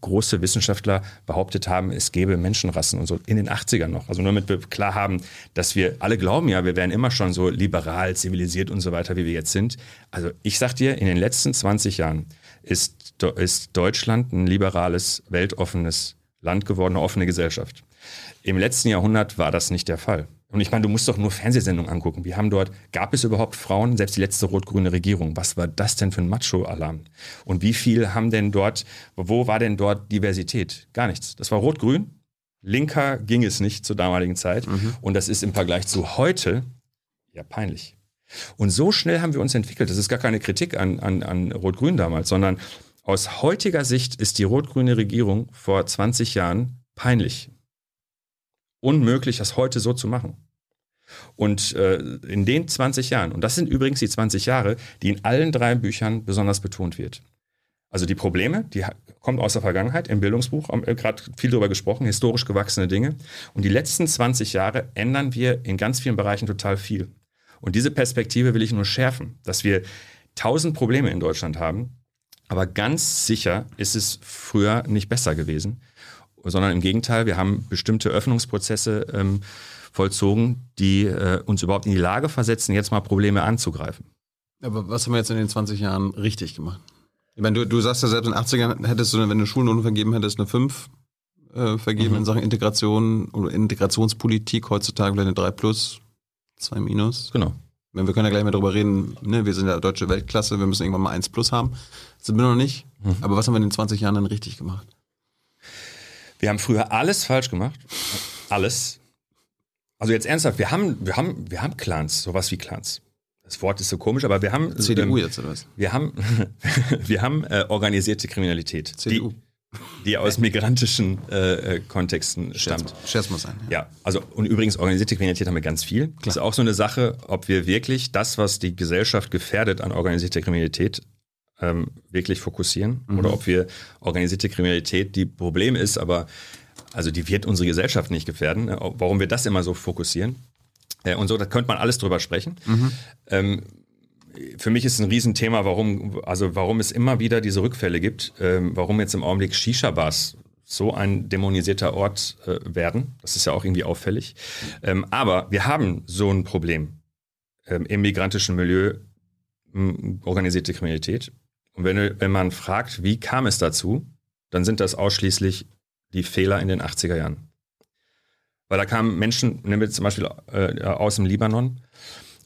große Wissenschaftler behauptet haben, es gäbe Menschenrassen und so in den 80ern noch. Also nur damit wir klar haben, dass wir alle glauben ja, wir wären immer schon so liberal, zivilisiert und so weiter, wie wir jetzt sind. Also ich sag dir, in den letzten 20 Jahren ist, ist Deutschland ein liberales, weltoffenes Land geworden, eine offene Gesellschaft. Im letzten Jahrhundert war das nicht der Fall. Und ich meine, du musst doch nur Fernsehsendungen angucken. Wir haben dort, gab es überhaupt Frauen? Selbst die letzte rot-grüne Regierung. Was war das denn für ein Macho-Alarm? Und wie viel haben denn dort, wo war denn dort Diversität? Gar nichts. Das war rot-grün. Linker ging es nicht zur damaligen Zeit. Und das ist im Vergleich zu heute Ja, peinlich. Und so schnell haben wir uns entwickelt. Das ist gar keine Kritik an, an, an Rot-Grün damals, sondern aus heutiger Sicht ist die rot-grüne Regierung vor 20 Jahren peinlich. Unmöglich, das heute so zu machen. Und äh, in den 20 Jahren, und das sind übrigens die 20 Jahre, die in allen drei Büchern besonders betont wird. Also die Probleme, die kommt aus der Vergangenheit, im Bildungsbuch, haben wir gerade viel darüber gesprochen, historisch gewachsene Dinge. Und die letzten 20 Jahre ändern wir in ganz vielen Bereichen total viel. Und diese Perspektive will ich nur schärfen, dass wir tausend Probleme in Deutschland haben, aber ganz sicher ist es früher nicht besser gewesen, sondern im Gegenteil, wir haben bestimmte Öffnungsprozesse ähm, vollzogen, die äh, uns überhaupt in die Lage versetzen, jetzt mal Probleme anzugreifen. Aber was haben wir jetzt in den 20 Jahren richtig gemacht? Ich meine, du, du sagst ja selbst in den 80ern hättest du, wenn du Schulnoten vergeben hättest, eine 5 äh, vergeben mhm. in Sachen Integration oder Integrationspolitik, heutzutage vielleicht eine 3 plus, 2 minus. Genau. Wenn wir können ja gleich mal darüber reden, ne, wir sind ja deutsche Weltklasse, wir müssen irgendwann mal 1 plus haben. Das sind wir noch nicht. Mhm. Aber was haben wir in den 20 Jahren dann richtig gemacht? Wir haben früher alles falsch gemacht. Alles. Also jetzt ernsthaft, wir haben, wir haben, wir haben Clans, sowas wie Clans. Das Wort ist so komisch, aber wir haben. CDU ähm, jetzt oder was? Wir haben, wir haben äh, organisierte Kriminalität. CDU. Die, die aus migrantischen äh, äh Kontexten stammt. Scherz muss sein. Ja. ja, also und übrigens organisierte Kriminalität haben wir ganz viel. Klar. Das ist auch so eine Sache, ob wir wirklich das, was die Gesellschaft gefährdet an organisierter Kriminalität, ähm, wirklich fokussieren mhm. oder ob wir organisierte Kriminalität, die Problem ist, aber also die wird unsere Gesellschaft nicht gefährden. Äh, warum wir das immer so fokussieren? Äh, und so, da könnte man alles drüber sprechen. Mhm. Ähm, für mich ist ein Riesenthema, warum, also warum es immer wieder diese Rückfälle gibt, ähm, warum jetzt im Augenblick Shisha-Bars so ein dämonisierter Ort äh, werden. Das ist ja auch irgendwie auffällig. Ähm, aber wir haben so ein Problem ähm, im migrantischen Milieu, organisierte Kriminalität. Und wenn, wenn man fragt, wie kam es dazu, dann sind das ausschließlich die Fehler in den 80er Jahren. Weil da kamen Menschen, nehmen wir zum Beispiel äh, aus dem Libanon,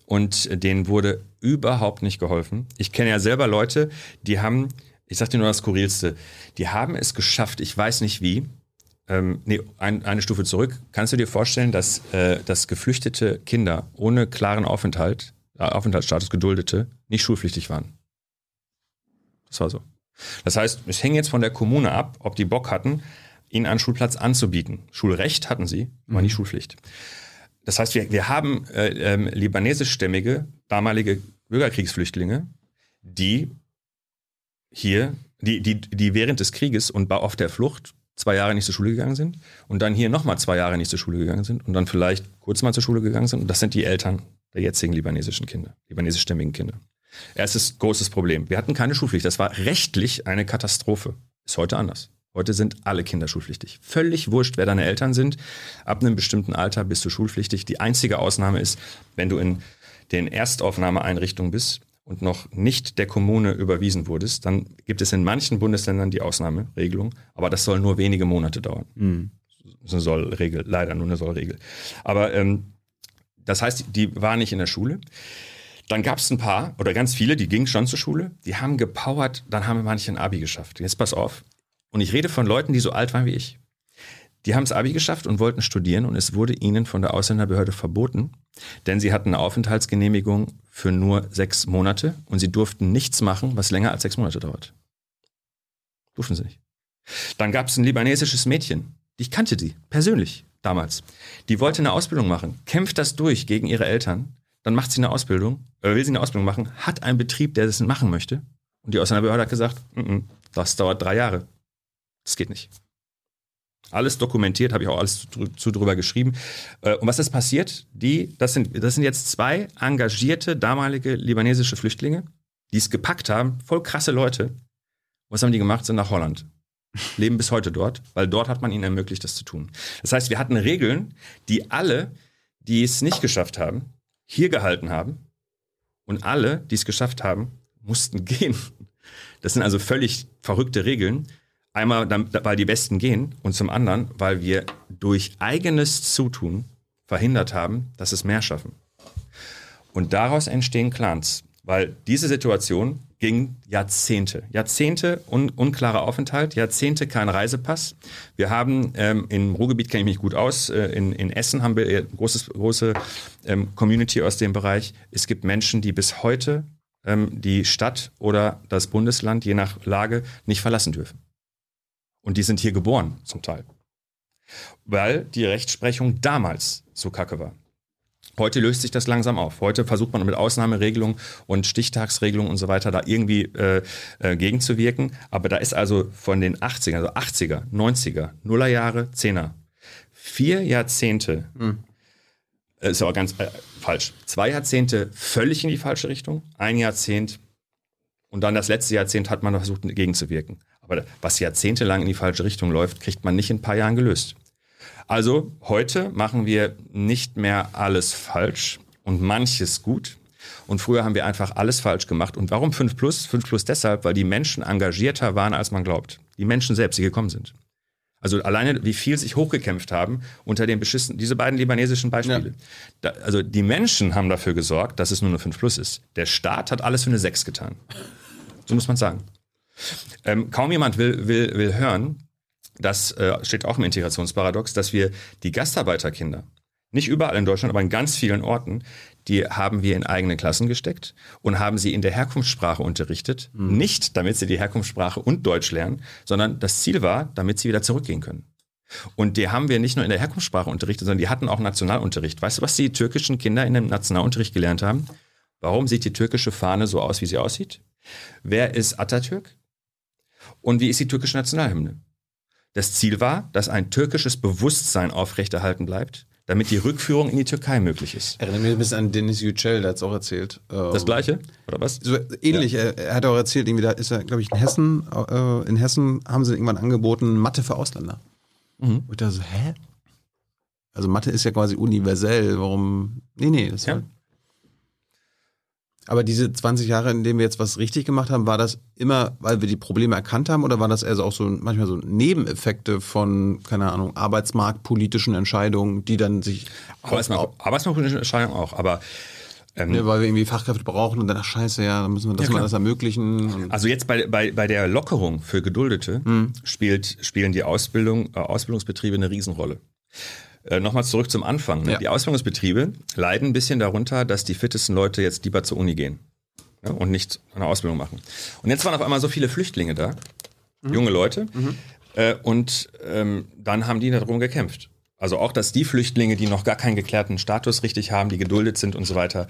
und denen wurde überhaupt nicht geholfen. Ich kenne ja selber Leute, die haben, ich sag dir nur das Skurrilste, die haben es geschafft, ich weiß nicht wie, ähm, nee, ein, eine Stufe zurück. Kannst du dir vorstellen, dass, äh, dass geflüchtete Kinder ohne klaren Aufenthalt, äh, Aufenthaltsstatus geduldete, nicht schulpflichtig waren? Das war so. Das heißt, es hängt jetzt von der Kommune ab, ob die Bock hatten, ihnen einen Schulplatz anzubieten. Schulrecht hatten sie, aber mhm. nicht Schulpflicht. Das heißt, wir, wir haben äh, ähm, libanesischstämmige, damalige Bürgerkriegsflüchtlinge, die hier, die, die, die während des Krieges und auf der Flucht zwei Jahre nicht zur Schule gegangen sind und dann hier nochmal zwei Jahre nicht zur Schule gegangen sind und dann vielleicht kurz mal zur Schule gegangen sind. Und das sind die Eltern der jetzigen libanesischen Kinder, libanesischstämmigen Kinder. Erstes großes Problem. Wir hatten keine Schulpflicht. Das war rechtlich eine Katastrophe. Ist heute anders. Heute sind alle Kinder schulpflichtig. Völlig wurscht, wer deine Eltern sind. Ab einem bestimmten Alter bist du schulpflichtig. Die einzige Ausnahme ist, wenn du in den Erstaufnahmeeinrichtungen bist und noch nicht der Kommune überwiesen wurdest, dann gibt es in manchen Bundesländern die Ausnahmeregelung, aber das soll nur wenige Monate dauern. Mhm. Das ist eine Sollregel, leider nur eine Sollregel. Aber ähm, das heißt, die war nicht in der Schule. Dann gab es ein paar oder ganz viele, die gingen schon zur Schule, die haben gepowert, dann haben manche ein Abi geschafft. Jetzt pass auf, und ich rede von Leuten, die so alt waren wie ich. Die haben es Abi geschafft und wollten studieren und es wurde ihnen von der Ausländerbehörde verboten, denn sie hatten eine Aufenthaltsgenehmigung für nur sechs Monate und sie durften nichts machen, was länger als sechs Monate dauert. Durften sie nicht. Dann gab es ein libanesisches Mädchen, ich kannte die persönlich damals. Die wollte eine Ausbildung machen, kämpft das durch gegen ihre Eltern, dann macht sie eine Ausbildung, äh, will sie eine Ausbildung machen, hat einen Betrieb, der das machen möchte und die Ausländerbehörde hat gesagt, N -n, das dauert drei Jahre. Das geht nicht. Alles dokumentiert, habe ich auch alles zu, zu drüber geschrieben. Äh, und was ist passiert? Die, das sind, das sind jetzt zwei engagierte damalige libanesische Flüchtlinge, die es gepackt haben, voll krasse Leute. Was haben die gemacht? Sind nach Holland. Leben bis heute dort, weil dort hat man ihnen ermöglicht, das zu tun. Das heißt, wir hatten Regeln, die alle, die es nicht geschafft haben, hier gehalten haben. Und alle, die es geschafft haben, mussten gehen. Das sind also völlig verrückte Regeln. Einmal, weil die Besten gehen und zum anderen, weil wir durch eigenes Zutun verhindert haben, dass es mehr schaffen. Und daraus entstehen Clans, weil diese Situation ging Jahrzehnte. Jahrzehnte un unklarer Aufenthalt, Jahrzehnte kein Reisepass. Wir haben ähm, im Ruhrgebiet kenne ich mich gut aus. Äh, in, in Essen haben wir eine großes, große ähm, Community aus dem Bereich. Es gibt Menschen, die bis heute ähm, die Stadt oder das Bundesland, je nach Lage, nicht verlassen dürfen. Und die sind hier geboren, zum Teil. Weil die Rechtsprechung damals so kacke war. Heute löst sich das langsam auf. Heute versucht man mit Ausnahmeregelungen und Stichtagsregelungen und so weiter da irgendwie äh, äh, gegenzuwirken. Aber da ist also von den 80er, also 80er, 90er, Nullerjahre, 10er, vier Jahrzehnte, hm. ist aber ganz äh, falsch, zwei Jahrzehnte völlig in die falsche Richtung, ein Jahrzehnt und dann das letzte Jahrzehnt hat man versucht gegenzuwirken. Aber was jahrzehntelang in die falsche Richtung läuft, kriegt man nicht in ein paar Jahren gelöst. Also heute machen wir nicht mehr alles falsch und manches gut. Und früher haben wir einfach alles falsch gemacht. Und warum 5 Plus? 5 Plus deshalb, weil die Menschen engagierter waren, als man glaubt. Die Menschen selbst, die gekommen sind. Also alleine, wie viel sich hochgekämpft haben unter den beschissen, diese beiden libanesischen Beispiele. Ja. Da, also die Menschen haben dafür gesorgt, dass es nur eine 5 Plus ist. Der Staat hat alles für eine 6 getan. So muss man sagen. Ähm, kaum jemand will, will, will hören, das äh, steht auch im Integrationsparadox, dass wir die Gastarbeiterkinder, nicht überall in Deutschland, aber in ganz vielen Orten, die haben wir in eigene Klassen gesteckt und haben sie in der Herkunftssprache unterrichtet. Mhm. Nicht, damit sie die Herkunftssprache und Deutsch lernen, sondern das Ziel war, damit sie wieder zurückgehen können. Und die haben wir nicht nur in der Herkunftssprache unterrichtet, sondern die hatten auch Nationalunterricht. Weißt du, was die türkischen Kinder in dem Nationalunterricht gelernt haben? Warum sieht die türkische Fahne so aus, wie sie aussieht? Wer ist Atatürk? Und wie ist die türkische Nationalhymne? Das Ziel war, dass ein türkisches Bewusstsein aufrechterhalten bleibt, damit die Rückführung in die Türkei möglich ist. Erinnere mich ein bisschen an Denis Yücel, der hat es auch erzählt. Das ähm, gleiche, oder was? So ähnlich, ja. er, hat auch erzählt, irgendwie da ist er, glaube ich, in Hessen, äh, in Hessen haben sie irgendwann angeboten, Mathe für Ausländer. Mhm. Und ich dachte so, hä? Also Mathe ist ja quasi universell, warum? Nee, nee, das ja. halt aber diese 20 Jahre, in denen wir jetzt was richtig gemacht haben, war das immer, weil wir die Probleme erkannt haben oder war das eher so auch so manchmal so Nebeneffekte von, keine Ahnung, arbeitsmarktpolitischen Entscheidungen, die dann sich. Arbeitsmarkt, Arbeitsmarktpolitische Entscheidungen auch, aber. Ähm, ja, weil wir irgendwie Fachkräfte brauchen und dann, ach scheiße, ja, dann müssen wir das ja, mal alles ermöglichen. Also jetzt bei, bei, bei der Lockerung für Geduldete hm. spielt, spielen die Ausbildung, äh, Ausbildungsbetriebe eine Riesenrolle. Äh, Nochmal zurück zum Anfang. Ne? Ja. Die Ausbildungsbetriebe leiden ein bisschen darunter, dass die fittesten Leute jetzt lieber zur Uni gehen ja, und nicht eine Ausbildung machen. Und jetzt waren auf einmal so viele Flüchtlinge da, mhm. junge Leute, mhm. äh, und ähm, dann haben die darum gekämpft. Also auch, dass die Flüchtlinge, die noch gar keinen geklärten Status richtig haben, die geduldet sind und so weiter,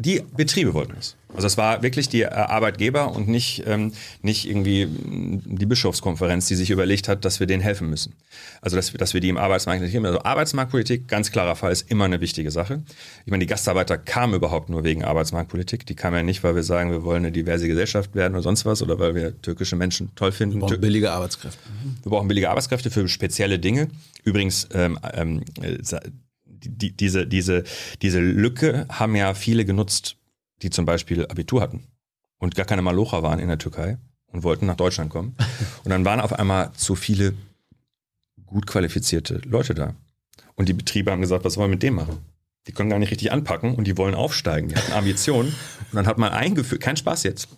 die Betriebe wollten es. Also es war wirklich die äh, Arbeitgeber und nicht, ähm, nicht irgendwie die Bischofskonferenz, die sich überlegt hat, dass wir denen helfen müssen. Also dass, dass wir die im Arbeitsmarkt nicht Also Arbeitsmarktpolitik, ganz klarer Fall, ist immer eine wichtige Sache. Ich meine, die Gastarbeiter kamen überhaupt nur wegen Arbeitsmarktpolitik. Die kamen ja nicht, weil wir sagen, wir wollen eine diverse Gesellschaft werden oder sonst was oder weil wir türkische Menschen toll finden. Wir brauchen billige Arbeitskräfte. Wir brauchen billige Arbeitskräfte für spezielle Dinge. Übrigens, ähm, ähm, die, diese, diese, diese Lücke haben ja viele genutzt, die zum Beispiel Abitur hatten und gar keine Malocher waren in der Türkei und wollten nach Deutschland kommen. Und dann waren auf einmal zu viele gut qualifizierte Leute da. Und die Betriebe haben gesagt, was wollen wir mit dem machen? Die können gar nicht richtig anpacken und die wollen aufsteigen. Die hatten Ambitionen. Und dann hat man eingeführt, kein Spaß jetzt.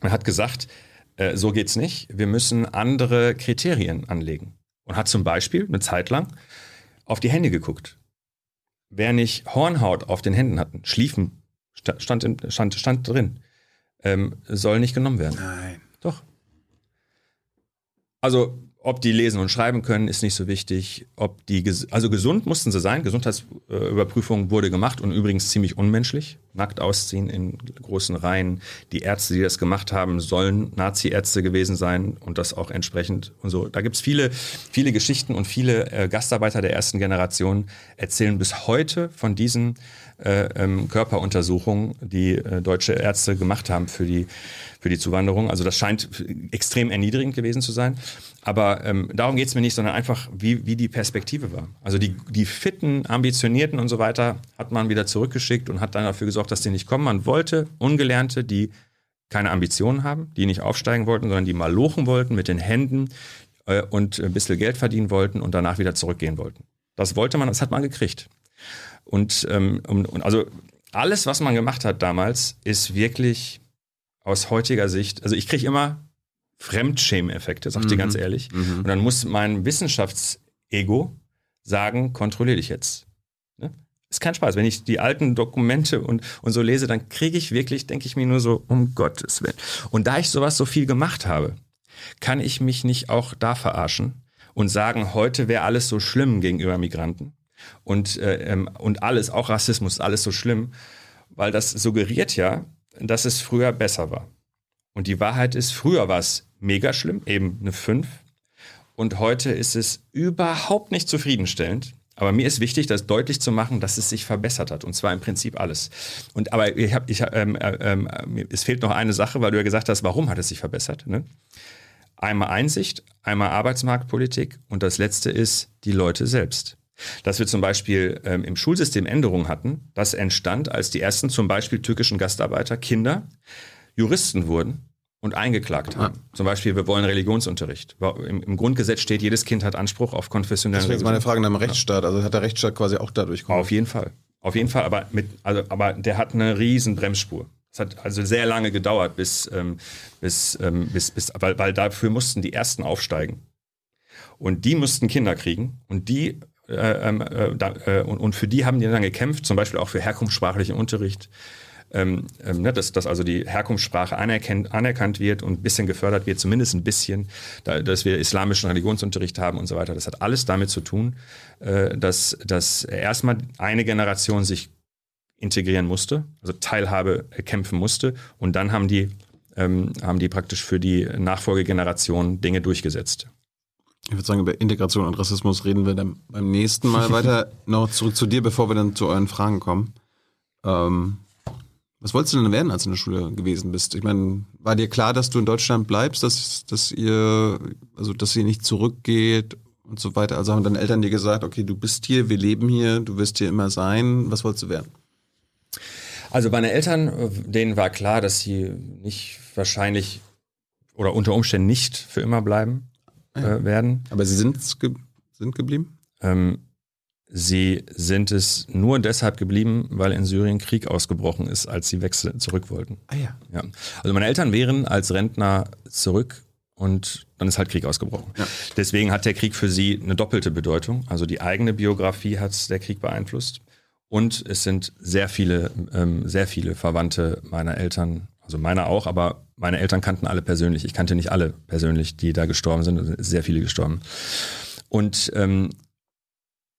Man hat gesagt, äh, so geht's nicht. Wir müssen andere Kriterien anlegen. Und hat zum Beispiel eine Zeit lang auf die Hände geguckt. Wer nicht Hornhaut auf den Händen hat, Schliefen, stand, in, stand, stand drin, ähm, soll nicht genommen werden. Nein. Doch. Also ob die lesen und schreiben können, ist nicht so wichtig. Ob die, also gesund mussten sie sein. Gesundheitsüberprüfung wurde gemacht und übrigens ziemlich unmenschlich. Nackt ausziehen in großen Reihen. Die Ärzte, die das gemacht haben, sollen Nazi-Ärzte gewesen sein und das auch entsprechend und so. Da gibt's viele, viele Geschichten und viele äh, Gastarbeiter der ersten Generation erzählen bis heute von diesen Körperuntersuchungen, die äh, deutsche Ärzte gemacht haben für die, für die Zuwanderung. Also das scheint extrem erniedrigend gewesen zu sein. Aber ähm, darum geht es mir nicht, sondern einfach, wie, wie die Perspektive war. Also die, die fitten, ambitionierten und so weiter hat man wieder zurückgeschickt und hat dann dafür gesorgt, dass die nicht kommen. Man wollte Ungelernte, die keine Ambitionen haben, die nicht aufsteigen wollten, sondern die mal lochen wollten mit den Händen äh, und ein bisschen Geld verdienen wollten und danach wieder zurückgehen wollten. Das wollte man, das hat man gekriegt. Und, ähm, und also alles, was man gemacht hat damals, ist wirklich aus heutiger Sicht, also ich kriege immer Fremdschämen-Effekte, sag ich dir Mhm. ganz ehrlich. Mhm. Und dann muss mein Wissenschaftsego sagen, kontrolliere dich jetzt. Ne? Ist kein Spaß. Wenn ich die alten Dokumente und, und so lese, dann kriege ich wirklich, denke ich mir nur so, um Gottes Willen. Und da ich sowas so viel gemacht habe, kann ich mich nicht auch da verarschen und sagen, heute wäre alles so schlimm gegenüber Migranten und, äh, ähm, und alles, auch Rassismus, alles so schlimm, weil das suggeriert ja, dass es früher besser war. Und die Wahrheit ist, früher war es mega schlimm, eben eine 5. Und heute ist es überhaupt nicht zufriedenstellend. Aber mir ist wichtig, das deutlich zu machen, dass es sich verbessert hat. Und zwar im Prinzip alles. Und aber ich hab, ich, ähm, äh, ähm, es fehlt noch eine Sache, weil du ja gesagt hast, warum hat es sich verbessert? Ne? Einmal Einsicht, einmal Arbeitsmarktpolitik und das letzte ist die Leute selbst. Dass wir zum Beispiel ähm, im Schulsystem Änderungen hatten, das entstand, als die ersten zum Beispiel türkischen Gastarbeiter, Kinder, Juristen wurden und eingeklagt haben. Zum Beispiel, wir wollen Religionsunterricht. Im, Im Grundgesetz steht, jedes Kind hat Anspruch auf konfessionellen Deswegen ist meine Frage nach dem Rechtsstaat. Also hat der Rechtsstaat quasi auch dadurch geholfen? Auf jeden Fall. Auf jeden Fall, aber, mit, also, aber der hat eine riesen Bremsspur. Es hat also sehr lange gedauert, bis, ähm, bis, ähm, bis, bis weil, weil dafür mussten die Ersten aufsteigen. Und die mussten Kinder kriegen und die äh, ähm, äh, da, äh, und, und für die haben die dann gekämpft, zum Beispiel auch für herkunftssprachlichen Unterricht, ähm, ähm, ne, dass, dass also die Herkunftssprache anerkennt, anerkannt wird und ein bisschen gefördert wird, zumindest ein bisschen, da, dass wir islamischen Religionsunterricht haben und so weiter. Das hat alles damit zu tun, äh, dass, dass erstmal eine Generation sich integrieren musste, also Teilhabe kämpfen musste und dann haben die, ähm, haben die praktisch für die Nachfolgegeneration Dinge durchgesetzt. Ich würde sagen, über Integration und Rassismus reden wir dann beim nächsten Mal weiter. Noch zurück zu dir, bevor wir dann zu euren Fragen kommen. Ähm, was wolltest du denn werden, als du in der Schule gewesen bist? Ich meine, war dir klar, dass du in Deutschland bleibst, dass, dass ihr, also dass ihr nicht zurückgeht und so weiter? Also haben deine Eltern dir gesagt, okay, du bist hier, wir leben hier, du wirst hier immer sein. Was wolltest du werden? Also meine Eltern, denen war klar, dass sie nicht wahrscheinlich oder unter Umständen nicht für immer bleiben äh, werden. Aber sie sind, ge sind geblieben? Ähm, sie sind es nur deshalb geblieben, weil in Syrien Krieg ausgebrochen ist, als sie wechsel zurück wollten. Ah ja. Ja. Also meine Eltern wären als Rentner zurück und dann ist halt Krieg ausgebrochen. Ja. Deswegen hat der Krieg für sie eine doppelte Bedeutung. Also die eigene Biografie hat der Krieg beeinflusst. Und es sind sehr viele, ähm, sehr viele Verwandte meiner Eltern, also meiner auch, aber meine Eltern kannten alle persönlich. Ich kannte nicht alle persönlich, die da gestorben sind. Es sind sehr viele gestorben. Und ähm,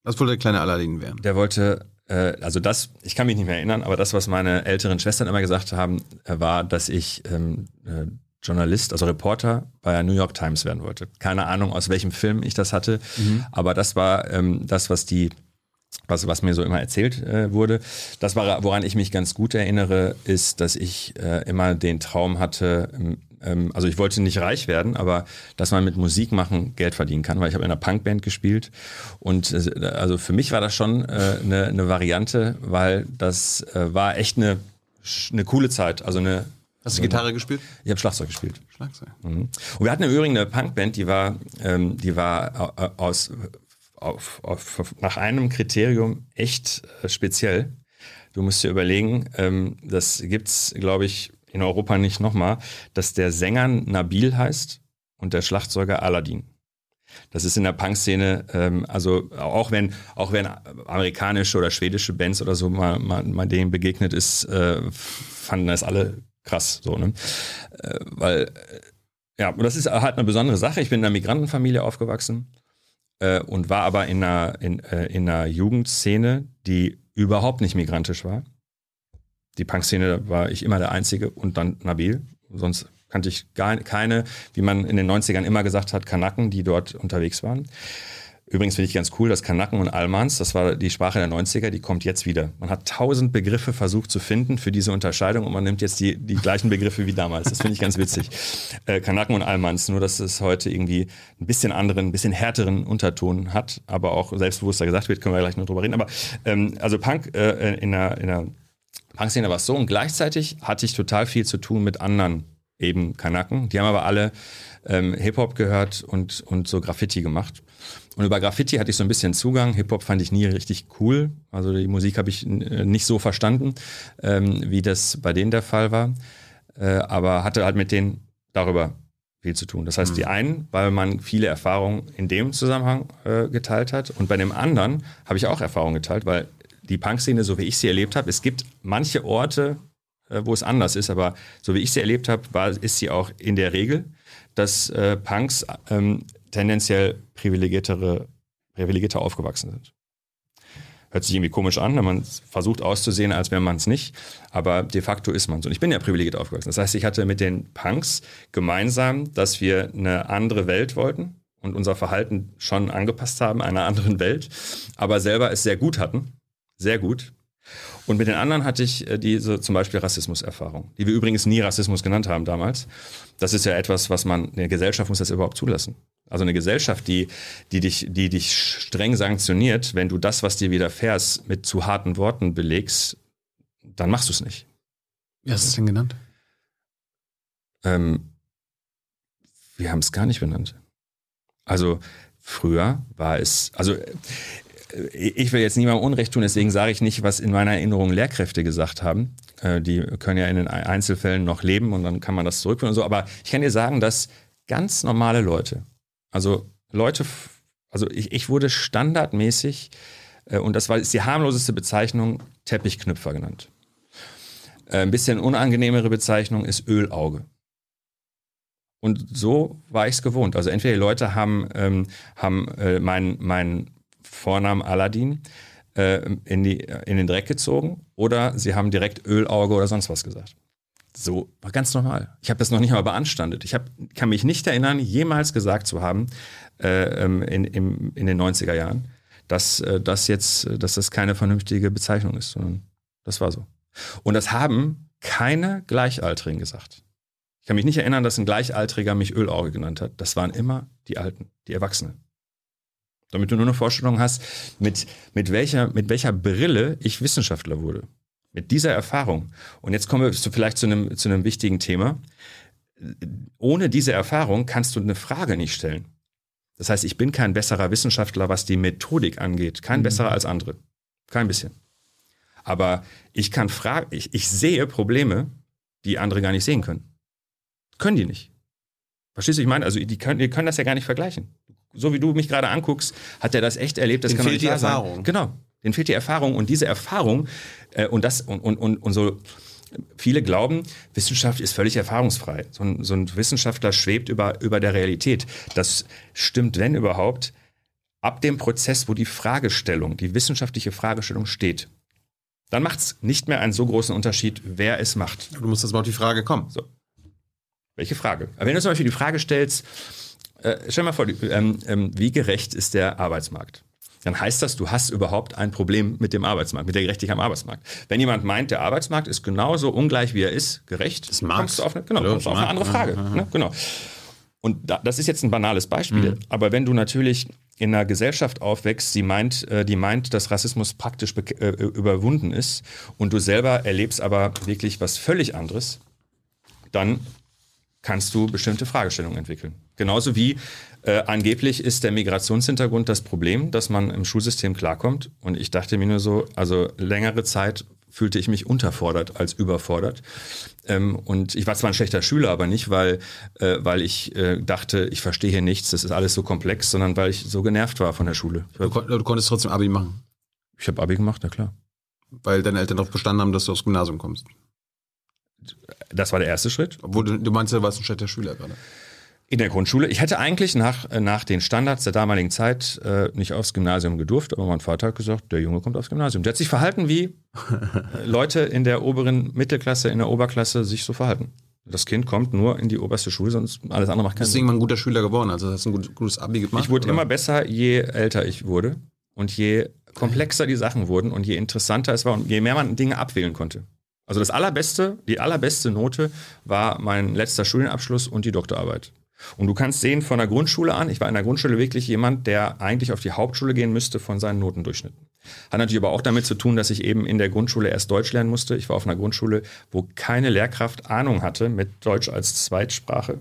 Was wollte der kleine Aladdin werden? der wollte, äh, also das, ich kann mich nicht mehr erinnern, aber das, was meine älteren Schwestern immer gesagt haben, äh, war, dass ich ähm, äh, Journalist, also Reporter bei der New York Times werden wollte. Keine Ahnung, aus welchem Film ich das hatte, aber das war ähm, das, was die was, was mir so immer erzählt äh, wurde. Das war, woran ich mich ganz gut erinnere, ist, dass ich äh, immer den Traum hatte, ähm, also ich wollte nicht reich werden, aber dass man mit Musik machen Geld verdienen kann, weil ich habe in einer Punkband gespielt und äh, also für mich war das schon äh, eine, eine Variante, weil das äh, war echt eine, eine coole Zeit, also eine Hast du Gitarre gespielt? ich habe Schlagzeug gespielt. Schlagzeug. Mhm. Und wir hatten im Übrigen eine Punkband, die war, ähm, die war au- aus, auf, auf, nach einem Kriterium echt äh, speziell. Du musst dir überlegen, ähm, das gibt's, glaube ich, in Europa nicht nochmal, dass der Sänger Nabil heißt und der Schlagzeuger Aladdin. Das ist in der Punk-Szene, ähm, also auch wenn, auch wenn amerikanische oder schwedische Bands oder so mal, mal, mal denen begegnet ist, äh, fanden das alle krass, so, ne? Äh, weil, äh, ja, und das ist halt eine besondere Sache. Ich bin in einer Migrantenfamilie aufgewachsen äh, und war aber in einer, in, äh, in einer Jugendszene, die überhaupt nicht migrantisch war. Die Punk-Szene war ich immer der Einzige und dann Nabil. Sonst kannte ich gar keine, wie man in den 90ern immer gesagt hat, Kanaken, die dort unterwegs waren. Übrigens finde ich ganz cool, dass Kanaken und Almans, das war die Sprache der 90er, die kommt jetzt wieder. Man hat tausend Begriffe versucht zu finden für diese Unterscheidung und man nimmt jetzt die, die gleichen Begriffe wie damals. Das finde ich ganz witzig. Äh, Kanaken und Almans, nur dass es heute irgendwie ein bisschen anderen, ein bisschen härteren Unterton hat, aber auch selbstbewusster gesagt wird, können wir gleich noch drüber reden. Aber ähm, also Punk äh, in der, in der Punk-Szene war es so und gleichzeitig hatte ich total viel zu tun mit anderen eben Kanaken. Die haben aber alle ähm, Hip-Hop gehört und, und so Graffiti gemacht. Und über Graffiti hatte ich so ein bisschen Zugang. Hip-Hop fand ich nie richtig cool. Also die Musik habe ich äh, nicht so verstanden, ähm, wie das bei denen der Fall war. äh, aber hatte halt mit denen darüber viel zu tun. Das heißt, die einen, weil man viele Erfahrungen in dem Zusammenhang äh, geteilt hat und bei dem anderen habe ich auch Erfahrungen geteilt, weil die Punk-Szene, so wie ich sie erlebt habe, es gibt manche Orte, äh, wo es anders ist, aber so wie ich sie erlebt habe, war, ist sie auch in der Regel, dass äh, Punks ähm, tendenziell privilegiertere, privilegierter aufgewachsen sind. Hört sich irgendwie komisch an, wenn man versucht auszusehen, als wäre man es nicht. Aber de facto ist man so. Und ich bin ja privilegiert aufgewachsen. Das heißt, ich hatte mit den Punks gemeinsam, dass wir eine andere Welt wollten und unser Verhalten schon angepasst haben einer anderen Welt, aber selber es sehr gut hatten. Sehr gut. Und mit den anderen hatte ich äh, diese zum Beispiel Rassismuserfahrung, die wir übrigens nie Rassismus genannt haben damals. Das ist ja etwas, was man, eine Gesellschaft muss das überhaupt zulassen. Also eine Gesellschaft, die, die, dich, die dich streng sanktioniert, wenn du das, was dir widerfährst, mit zu harten Worten belegst, dann machst du es nicht. Wie hast du es denn genannt? Ähm, wir haben es gar nicht benannt. Also früher war es, also äh, ich will jetzt niemandem Unrecht tun, deswegen sage ich nicht, was in meiner Erinnerung Lehrkräfte gesagt haben. Äh, die können ja in den Einzelfällen noch leben und dann kann man das zurückführen und so. Aber ich kann dir sagen, dass ganz normale Leute, also Leute, also ich, ich wurde standardmäßig, äh, und das war ist die harmloseste Bezeichnung, Teppichknüpfer genannt. Äh, ein bisschen unangenehmere Bezeichnung ist Ölauge. Und so war ich es gewohnt. Also entweder die Leute haben, ähm, haben äh, meinen mein Vornamen Aladdin äh, in, die, in den Dreck gezogen oder sie haben direkt Ölauge oder sonst was gesagt. So, war ganz normal. Ich habe das noch nicht mal beanstandet. Ich hab, kann mich nicht erinnern, jemals gesagt zu haben, äh, ähm, in, in, in den 90er Jahren, dass, äh, das jetzt, dass das keine vernünftige Bezeichnung ist, sondern das war so. Und das haben keine Gleichaltrigen gesagt. Ich kann mich nicht erinnern, dass ein Gleichaltriger mich Ölauge genannt hat. Das waren immer die Alten, die Erwachsenen. Damit du nur eine Vorstellung hast, mit, mit, welcher, mit welcher Brille ich Wissenschaftler wurde. Mit dieser Erfahrung. Und jetzt kommen wir zu, vielleicht zu einem, zu einem wichtigen Thema. Ohne diese Erfahrung kannst du eine Frage nicht stellen. Das heißt, ich bin kein besserer Wissenschaftler, was die Methodik angeht. Kein mhm. besserer als andere. Kein bisschen. Aber ich kann fragen, ich, ich sehe Probleme, die andere gar nicht sehen können. Können die nicht. Verstehst du, ich meine? Also die können, die können das ja gar nicht vergleichen. So wie du mich gerade anguckst, hat er das echt erlebt. Das Den kann fehlt nicht die Erfahrung. Sein. Genau. Den fehlt die Erfahrung und diese Erfahrung und das und, und, und, und so viele glauben, Wissenschaft ist völlig erfahrungsfrei. So ein, so ein Wissenschaftler schwebt über, über der Realität. Das stimmt, wenn überhaupt, ab dem Prozess, wo die Fragestellung, die wissenschaftliche Fragestellung steht. Dann macht es nicht mehr einen so großen Unterschied, wer es macht. Du musst jetzt mal auf die Frage kommen. So. Welche Frage? Aber wenn du zum Beispiel die Frage stellst, äh, stell mal vor, ähm, ähm, wie gerecht ist der Arbeitsmarkt? Dann heißt das, du hast überhaupt ein Problem mit dem Arbeitsmarkt, mit der Gerechtigkeit am Arbeitsmarkt. Wenn jemand meint, der Arbeitsmarkt ist genauso ungleich, wie er ist, gerecht, Das kommst du auf eine, genau, kommst du auf eine andere Frage. Ne? Genau. Und da, das ist jetzt ein banales Beispiel, Mhm. aber wenn du natürlich in einer Gesellschaft aufwächst, die meint, äh, die meint, dass Rassismus praktisch äh, überwunden ist und du selber erlebst aber wirklich was völlig anderes, dann kannst du bestimmte Fragestellungen entwickeln. Genauso wie äh, angeblich ist der Migrationshintergrund das Problem, dass man im Schulsystem klarkommt. Und ich dachte mir nur so, also längere Zeit fühlte ich mich unterfordert als überfordert. Ähm, und ich war zwar ein schlechter Schüler, aber nicht, weil, äh, weil ich äh, dachte, ich verstehe hier nichts, das ist alles so komplex, sondern weil ich so genervt war von der Schule. Du, kon du konntest trotzdem Abi machen, ich habe Abi gemacht, na klar. weil deine Eltern darauf bestanden haben, dass du aufs Gymnasium kommst. Das war der erste Schritt. Obwohl du, du meinst, du warst ein schlechter Schüler gerade. In der Grundschule. Ich hätte eigentlich nach, äh, nach den Standards der damaligen Zeit äh, nicht aufs Gymnasium gedurft, aber mein Vater hat gesagt, der Junge kommt aufs Gymnasium. Der hat sich verhalten, wie äh, Leute in der oberen Mittelklasse, in der Oberklasse sich so verhalten. Das Kind kommt nur in die oberste Schule, sonst alles andere macht keinen Deswegen Sinn. mal ein guter Schüler geworden. Also hast du ein gut, gutes Abi gemacht. Ich wurde oder? immer besser, je älter ich wurde und je komplexer die Sachen wurden und je interessanter es war und je mehr man Dinge abwählen konnte. Also das allerbeste, die allerbeste Note war mein letzter Studienabschluss und die Doktorarbeit. Und du kannst sehen von der Grundschule an, ich war in der Grundschule wirklich jemand, der eigentlich auf die Hauptschule gehen müsste von seinen Notendurchschnitten. Hat natürlich aber auch damit zu tun, dass ich eben in der Grundschule erst Deutsch lernen musste. Ich war auf einer Grundschule, wo keine Lehrkraft Ahnung hatte mit Deutsch als Zweitsprache.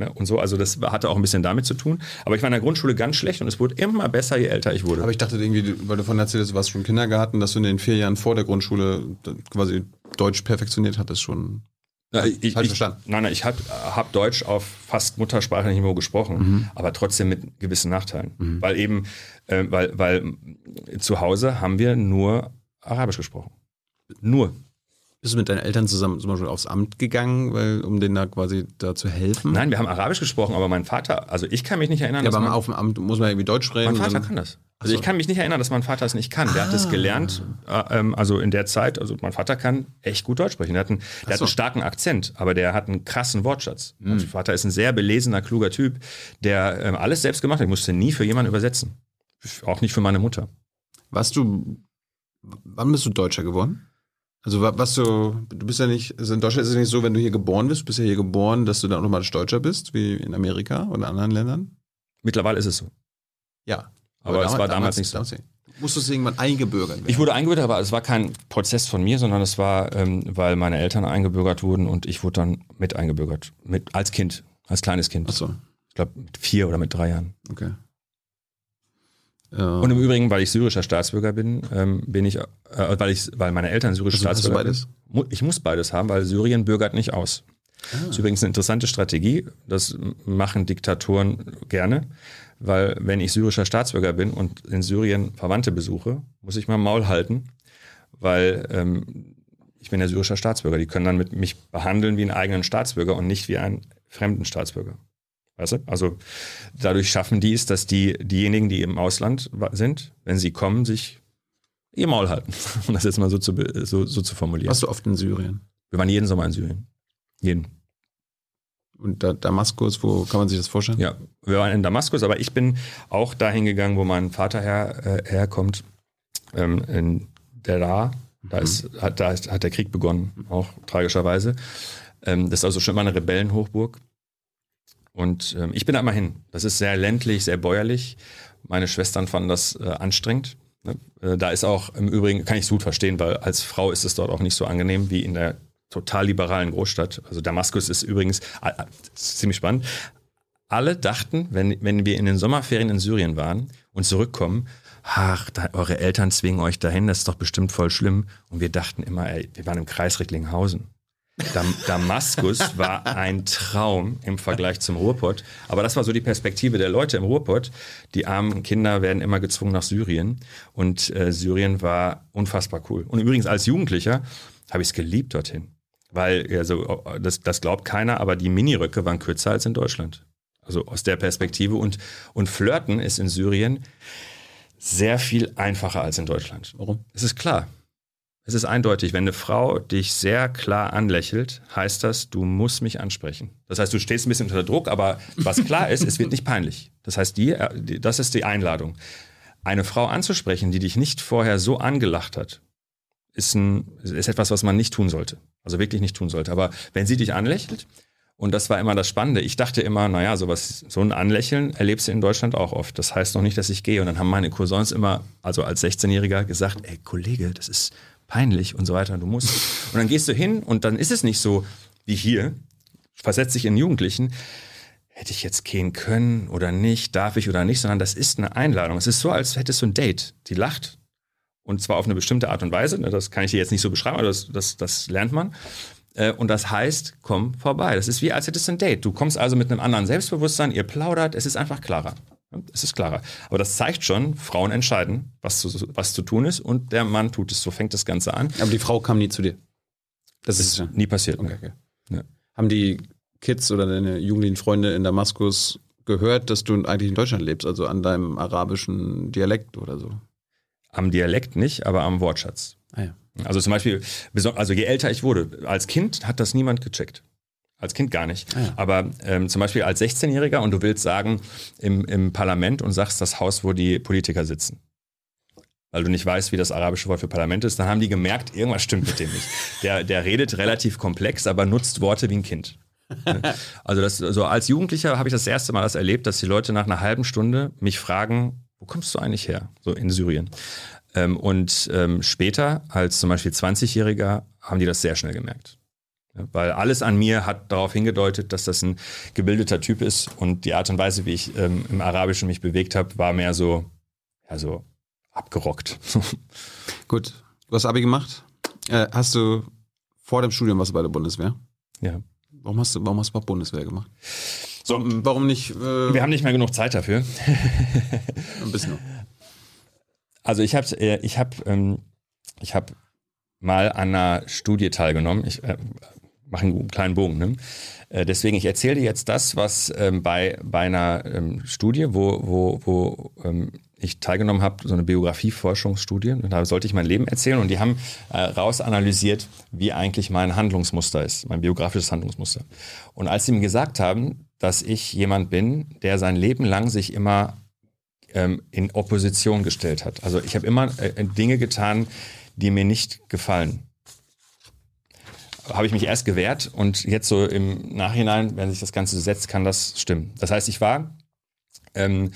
Ne? Und so, also das hatte auch ein bisschen damit zu tun. Aber ich war in der Grundschule ganz schlecht und es wurde immer besser, je älter ich wurde. Aber ich dachte irgendwie, weil du von erzählt hast, du warst schon im Kindergarten, dass du in den vier Jahren vor der Grundschule quasi Deutsch perfektioniert hattest schon. Na, ich, Falsch ich, verstanden. Nein, nein, ich habe hab Deutsch auf fast muttersprachlichem Niveau gesprochen, Mhm. aber trotzdem mit gewissen Nachteilen. Weil eben, äh, weil, weil zu Hause haben wir nur Arabisch gesprochen. Nur. Bist du mit deinen Eltern zusammen zum Beispiel aufs Amt gegangen, weil, um denen da quasi da zu helfen? Nein, wir haben Arabisch gesprochen, aber mein Vater, also ich kann mich nicht erinnern, Ja, dass aber mein, auf dem Amt muss man irgendwie Deutsch sprechen. mein Vater kann das. Also ich kann mich nicht erinnern, dass mein Vater es nicht kann. Der hat es gelernt, äh, ähm, also in der Zeit, also mein Vater kann echt gut Deutsch sprechen. Der hat einen, der hat so. einen starken Akzent, aber der hat einen krassen Wortschatz. Mein Vater ist ein sehr belesener, kluger Typ, der ähm, alles selbst gemacht hat. Ich musste nie für jemanden übersetzen. Auch nicht für meine Mutter. Warst du, wann bist du Deutscher geworden? Also wa- was du, du bist ja nicht, also in Deutschland ist es nicht so, wenn du hier geboren bist, du bist ja hier geboren, dass du dann automatisch Deutscher bist, wie in Amerika oder anderen Ländern? Mittlerweile ist es so. Ja. Aber es war damals nicht so. nicht. Musstest du irgendwann eingebürgert werden? Ich wurde eingebürgert, aber es war kein Prozess von mir, sondern es war, ähm, weil meine Eltern eingebürgert wurden und ich wurde dann mit eingebürgert. Mit, als Kind, als kleines Kind. Achso, Ich glaube mit vier oder mit drei Jahren. okay. Äh, Und im Übrigen, weil ich syrischer Staatsbürger bin, ähm, bin ich, äh, weil ich, weil meine Eltern syrische Hast hast du Staatsbürger beides? sind. Mu- Ich muss beides haben, weil Syrien bürgert nicht aus. Das ist übrigens eine interessante Strategie. Das machen Diktatoren gerne, weil wenn ich syrischer Staatsbürger bin und in Syrien Verwandte besuche, muss ich mal Maul halten, weil ähm, ich bin ja syrischer Staatsbürger. Die können dann mit mich behandeln wie einen eigenen Staatsbürger und nicht wie einen fremden Staatsbürger. Weißt du? Also dadurch schaffen die es, dass die, diejenigen, die im Ausland sind, wenn sie kommen, sich ihr Maul halten. Um das jetzt mal so zu, so, so zu formulieren. warst du oft in Syrien? Wir waren jeden Sommer in Syrien. Jeden. Und da, Damaskus, wo kann man sich das vorstellen? Ja, wir waren in Damaskus, aber ich bin auch dahin gegangen, wo mein Vater her, äh, herkommt, ähm, in Deraa. Da, ist, hat, da ist, hat der Krieg begonnen, auch tragischerweise. Ähm, das ist also schon immer eine Rebellenhochburg. Und ähm, ich bin da immer hin. Das ist sehr ländlich, sehr bäuerlich. Meine Schwestern fanden das äh, anstrengend. Ne? Äh, da ist auch im Übrigen, kann ich es gut verstehen, weil als Frau ist es dort auch nicht so angenehm wie in der total liberalen Großstadt. Also Damaskus ist übrigens äh, ist ziemlich spannend. Alle dachten, wenn, wenn wir in den Sommerferien in Syrien waren und zurückkommen, ach, da, eure Eltern zwingen euch dahin, das ist doch bestimmt voll schlimm. Und wir dachten immer, ey, wir waren im Kreis Recklinghausen. Dam Damaskus war ein Traum im Vergleich zum Ruhrpott. Aber das war so die Perspektive der Leute im Ruhrpott. Die armen Kinder werden immer gezwungen nach Syrien. Und äh, Syrien war unfassbar cool. Und übrigens als Jugendlicher habe ich es geliebt dorthin. Weil, also, das, das glaubt keiner, aber die Miniröcke waren kürzer als in Deutschland. Also aus der Perspektive. Und, und Flirten ist in Syrien sehr viel einfacher als in Deutschland. Warum? Es ist klar. Es ist eindeutig, wenn eine Frau dich sehr klar anlächelt, heißt das, du musst mich ansprechen. Das heißt, du stehst ein bisschen unter Druck, aber was klar ist, es wird nicht peinlich. Das heißt, äh, die, das ist die Einladung. Eine Frau anzusprechen, die dich nicht vorher so angelacht hat, ist, ein, ist etwas, was man nicht tun sollte. Also wirklich nicht tun sollte. Aber wenn sie dich anlächelt, und das war immer das Spannende. Ich dachte immer, naja, sowas, so ein Anlächeln erlebst du in Deutschland auch oft. Das heißt noch nicht, dass ich gehe. Und dann haben meine Cousins immer, also als 16-Jähriger, gesagt, ey, Kollege, das ist peinlich und so weiter, du musst. Und dann gehst du hin und dann ist es nicht so wie hier, versetzt sich in Jugendlichen, hätte ich jetzt gehen können oder nicht, darf ich oder nicht, sondern das ist eine Einladung. Es ist so, als hättest du ein Date. Die lacht und zwar auf eine bestimmte Art und Weise. Das kann ich dir jetzt nicht so beschreiben, aber das, das, das lernt man. Äh, Und das heißt, komm vorbei. Das ist wie, als hättest du ein Date. Du kommst also mit einem anderen Selbstbewusstsein, ihr plaudert, es ist einfach klarer. Es ist klarer. Aber das zeigt schon, Frauen entscheiden, was zu, was zu tun ist und der Mann tut es. So fängt das Ganze an. Aber die Frau kam nie zu dir. Das ist ja. Nie passiert. Okay, okay. Ja. Haben die Kids oder deine jugendlichen Freunde in Damaskus gehört, dass du eigentlich in Deutschland lebst, also an deinem arabischen Dialekt oder so? Am Dialekt nicht, aber am Wortschatz. Ah ja. Also zum Beispiel, also je älter ich wurde, als Kind hat das niemand gecheckt. Als Kind gar nicht. Ah ja. Aber ähm, zum Beispiel als 16-Jähriger und du willst sagen im, im Parlament und sagst das Haus, wo die Politiker sitzen. Weil du nicht weißt, wie das arabische Wort für Parlament ist, dann haben die gemerkt, irgendwas stimmt mit dem nicht. Der, der redet relativ komplex, aber nutzt Worte wie ein Kind. Also das, also als Jugendlicher habe ich das erste Mal das erlebt, dass die Leute nach einer halben Stunde mich fragen, wo kommst du eigentlich her? So in Syrien. Ähm, und ähm, später, als zum Beispiel 20-Jähriger, haben die das sehr schnell gemerkt. Weil alles an mir hat darauf hingedeutet, dass das ein gebildeter Typ ist und die Art und Weise, wie ich ähm, im Arabischen mich bewegt habe, war mehr so, ja, so abgerockt. Gut, du hast Abi gemacht. Äh, hast du vor dem Studium was bei der Bundeswehr? Ja. Warum hast du, warum hast du überhaupt Bundeswehr gemacht? So, Warum nicht äh, wir haben nicht mehr genug Zeit dafür. ein bisschen? Also ich habe äh, ich hab, ähm, ich hab mal an einer Studie teilgenommen. Ich äh, mache einen kleinen Bogen. Ne? Äh, deswegen, ich erzähle dir jetzt das, was ähm, bei, bei einer ähm, Studie, wo, wo, wo ähm, ich teilgenommen habe, so eine Biografie-Forschungsstudie, da sollte ich mein Leben erzählen und die haben äh, rausanalysiert, wie eigentlich mein Handlungsmuster ist, mein biografisches Handlungsmuster. Und als sie mir gesagt haben, dass ich jemand bin, der sein Leben lang sich immer ähm, in Opposition gestellt hat. Also ich habe immer äh, Dinge getan, die mir nicht gefallen. Habe ich mich erst gewehrt und jetzt so im Nachhinein, wenn sich das Ganze so setzt, kann das stimmen. Das heißt, ich war ähm,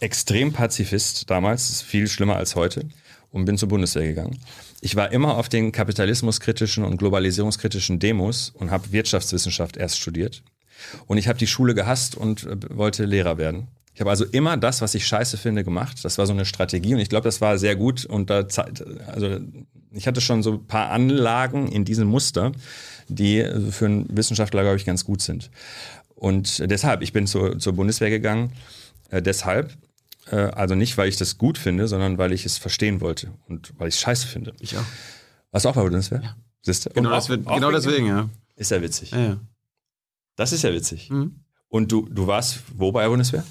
extrem Pazifist damals, viel schlimmer als heute, und bin zur Bundeswehr gegangen. Ich war immer auf den kapitalismuskritischen und globalisierungskritischen Demos und habe Wirtschaftswissenschaft erst studiert. Und ich habe die Schule gehasst und äh, wollte Lehrer werden. Ich habe also immer das, was ich scheiße finde, gemacht. Das war so eine Strategie und ich glaube, das war sehr gut. Und da, also ich hatte schon so ein paar Anlagen in diesem Muster, die für einen Wissenschaftler, glaube ich, ganz gut sind. Und deshalb, ich bin zur, zur Bundeswehr gegangen. Äh, deshalb, äh, also nicht, weil ich das gut finde, sondern weil ich es verstehen wollte und weil ich es scheiße finde. Ich auch. Warst du auch bei der Bundeswehr? Ja. Siehst du? Genau, Und das auch- wird, auch genau wegen- deswegen, ja. Ist ja witzig. ja, ja. Das ist ja witzig. Mhm. Und du, du warst wo bei der Bundeswehr?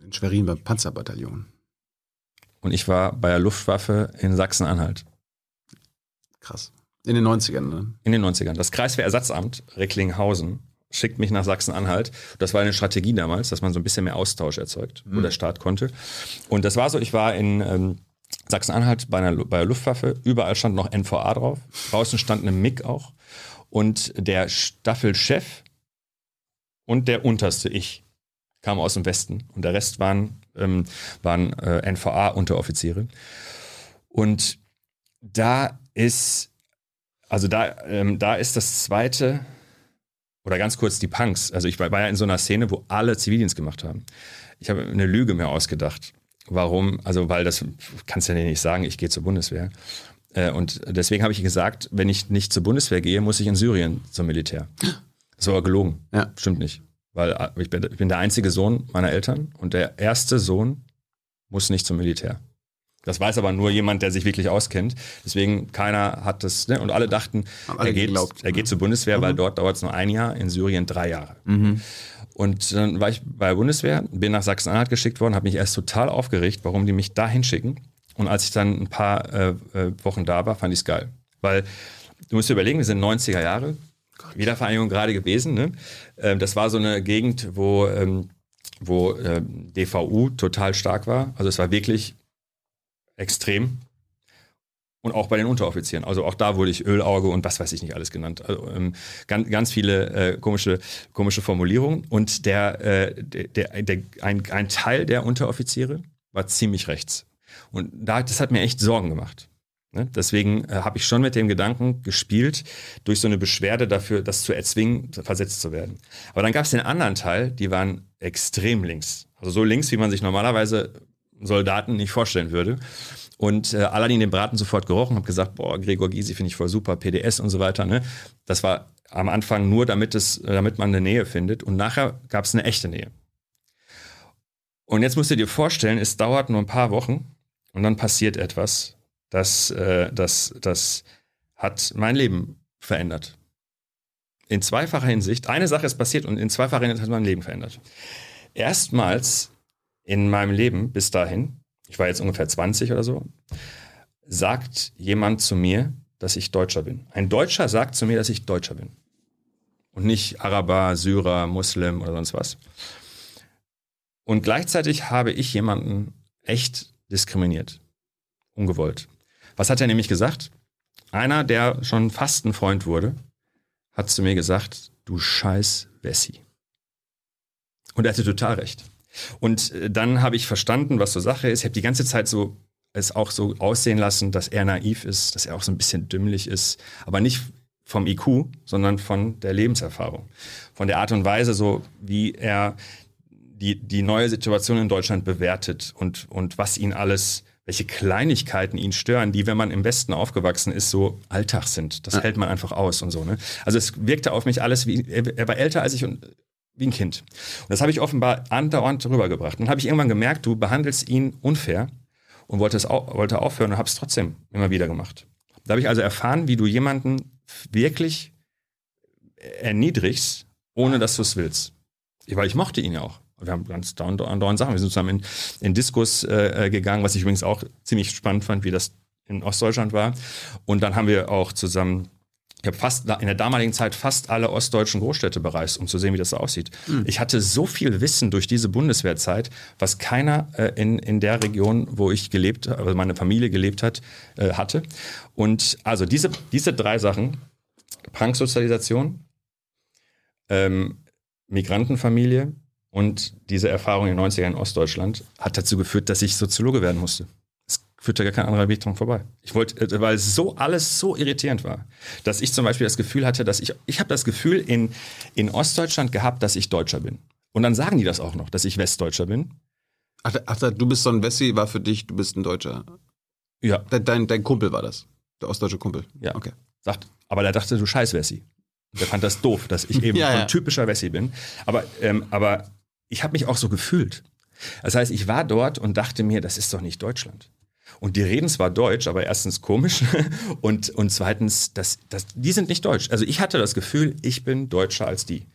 In Schwerin beim Panzerbataillon. Und ich war bei der Luftwaffe in Sachsen-Anhalt. Krass. In den 90ern, ne? In den 90ern. Das Kreiswehrersatzamt Recklinghausen schickt mich nach Sachsen-Anhalt. Das war eine Strategie damals, dass man so ein bisschen mehr Austausch erzeugt, wo der Staat konnte. Und das war so, ich war in ähm, Sachsen-Anhalt bei, einer, bei der Luftwaffe. Überall stand noch NVA drauf. Draußen stand eine MIG auch. Und der Staffelchef und der unterste, ich, kam aus dem Westen. Und der Rest waren, ähm, waren äh, NVA-Unteroffiziere. Und da ist, also da, ähm, da ist das zweite, oder ganz kurz die Punks. Also ich war, war ja in so einer Szene, wo alle Zivildienst gemacht haben. Ich habe eine Lüge mir ausgedacht. Warum? Also, weil das kannst du ja nicht sagen, ich gehe zur Bundeswehr. Äh, Und deswegen habe ich gesagt, wenn ich nicht zur Bundeswehr gehe, muss ich in Syrien zum Militär. Das war aber gelogen. Ja. Stimmt nicht. Weil äh, ich bin, ich bin der einzige Sohn meiner Eltern und der erste Sohn muss nicht zum Militär. Das weiß aber nur jemand, der sich wirklich auskennt. Deswegen keiner hat das, ne? und alle dachten, alle er, geht, geglaubt. er geht zur Bundeswehr, weil dort dauert es nur ein Jahr, in Syrien drei Jahre. Mhm. Und dann war ich bei der Bundeswehr, bin nach Sachsen-Anhalt geschickt worden, habe mich erst total aufgeregt, warum die mich da hinschicken. Und als ich dann ein paar äh, äh, Wochen da war, fand ich es geil. Weil du musst dir überlegen, wir sind 90er Jahre, Wiedervereinigung gerade gewesen. Ne? Ähm, das war so eine Gegend, wo, ähm, wo ähm, DVU total stark war. Also es war wirklich extrem. Und auch bei den Unteroffizieren. Also auch da wurde ich Ölauge und was weiß ich nicht alles genannt. Also, ähm, ganz, ganz viele äh, komische, komische Formulierungen. Und der, äh, der, der, ein, ein Teil der Unteroffiziere war ziemlich rechts. Und da, das hat mir echt Sorgen gemacht. Ne? Deswegen äh, habe ich schon mit dem Gedanken gespielt, durch so eine Beschwerde dafür, das zu erzwingen, versetzt zu werden. Aber dann gab es den anderen Teil, die waren extrem links. Also so links, wie man sich normalerweise Soldaten nicht vorstellen würde. Und äh, Aladdin den Braten sofort gerochen, habe gesagt, boah, Gregor Gysi finde ich voll super, PDS und so weiter. Ne? Das war am Anfang nur, damit, es, damit man eine Nähe findet. Und nachher gab es eine echte Nähe. Und jetzt musst du dir vorstellen, es dauert nur ein paar Wochen und dann passiert etwas, das, äh, das, das hat mein Leben verändert. In zweifacher Hinsicht. Eine Sache ist passiert und in zweifacher Hinsicht hat mein Leben verändert. Erstmals in meinem Leben bis dahin, ich war jetzt ungefähr 20 oder so, sagt jemand zu mir, dass ich Deutscher bin. Ein Deutscher sagt zu mir, dass ich Deutscher bin. Und nicht Araber, Syrer, Muslim oder sonst was. Und gleichzeitig habe ich jemanden echt diskriminiert. Ungewollt. Was hat er nämlich gesagt? Einer, der schon fast ein Freund wurde, hat zu mir gesagt, du scheiß Wessi. Und er hatte total recht. Und äh, dann habe ich verstanden, was so Sache ist. Ich habe die ganze Zeit so es auch so aussehen lassen, dass er naiv ist, dass er auch so ein bisschen dümmlich ist, aber nicht vom IQ, sondern von der Lebenserfahrung, von der Art und Weise, so wie er die, die neue Situation in Deutschland bewertet und, und was ihn alles welche Kleinigkeiten ihn stören, die, wenn man im Westen aufgewachsen ist, so Alltag sind. Das Ja. hält man einfach aus und so. Ne? Also es wirkte auf mich alles wie, er war älter als ich und wie ein Kind. Und das habe ich offenbar andauernd rübergebracht. Und dann habe ich irgendwann gemerkt, du behandelst ihn unfair und wollte, es au wollte aufhören und habe es trotzdem immer wieder gemacht. Da habe ich also erfahren, wie du jemanden wirklich erniedrigst, ohne dass du es willst. Weil ich mochte ihn ja auch. Wir haben ganz dauernd, andauernd Sachen. Wir sind zusammen in, in Diskus äh, äh, gegangen, was ich übrigens auch ziemlich spannend fand, wie das in Ostdeutschland war. Und dann haben wir auch zusammen, ich habe fast in der damaligen Zeit fast alle ostdeutschen Großstädte bereist, um zu sehen, wie das aussieht. Ich hatte so viel Wissen durch diese Bundeswehrzeit, was keiner äh, in, in der Region, wo ich gelebt, also meine Familie gelebt hat, äh, hatte. Und also diese, diese drei Sachen, Pranksozialisation, ähm, Migrantenfamilie und diese Erfahrung in den 90ern in Ostdeutschland hat dazu geführt, dass ich Soziologe werden musste. Es führte gar kein anderer Weg dran vorbei. Ich wollte, äh, weil es so alles so irritierend war, dass ich zum Beispiel das Gefühl hatte, dass ich, ich habe das Gefühl in, in Ostdeutschland gehabt, dass ich Deutscher bin. Und dann sagen die das auch noch, dass ich Westdeutscher bin. Ach, ach, du bist so ein Wessi, war für dich, du bist ein Deutscher. Ja, Dein, dein, Kumpel war das. Der ostdeutsche Kumpel. Ja. Okay. sagt, aber der dachte, du scheiß Wessi. Der fand das doof, dass ich eben Ja, so ein ja. typischer Wessi bin. Aber, ähm, aber ich habe mich auch so gefühlt. Das heißt, ich war dort und dachte mir, das ist doch nicht Deutschland. Und die reden zwar Deutsch, aber erstens komisch und, und zweitens, das, das, die sind nicht deutsch. Also ich hatte das Gefühl, ich bin deutscher als die.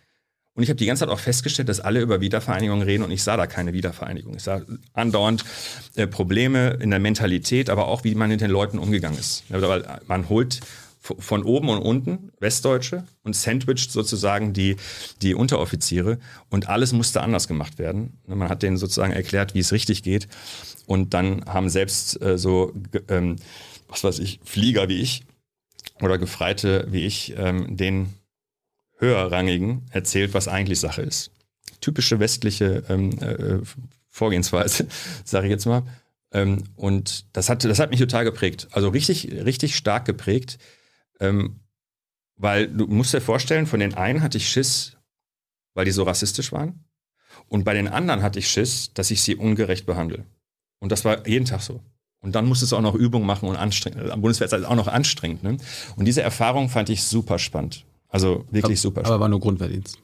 Und ich habe die ganze Zeit auch festgestellt, dass alle über Wiedervereinigung reden und ich sah da keine Wiedervereinigung. Ich sah andauernd äh, Probleme in der Mentalität, aber auch, wie man mit den Leuten umgegangen ist. Man holt von oben und unten Westdeutsche und sandwicht sozusagen die, die Unteroffiziere und alles musste anders gemacht werden. Man hat denen sozusagen erklärt, wie es richtig geht und dann haben selbst äh, so, ähm, was weiß ich, Flieger wie ich oder Gefreite wie ich ähm, den höherrangigen erzählt, was eigentlich Sache ist. Typische westliche ähm, äh, Vorgehensweise, sage ich jetzt mal. Ähm, und das hat, das hat mich total geprägt. Also richtig, richtig stark geprägt. Ähm, weil du musst dir vorstellen, von den einen hatte ich Schiss, weil die so rassistisch waren. Und bei den anderen hatte ich Schiss, dass ich sie ungerecht behandle. Und das war jeden Tag so. Und dann musstest du auch noch Übungen machen und anstrengend. Am Bundeswehr ist das auch noch anstrengend. Ne? Und diese Erfahrung fand ich super spannend. Also wirklich super spannend. Aber war nur Grundwehrdienst.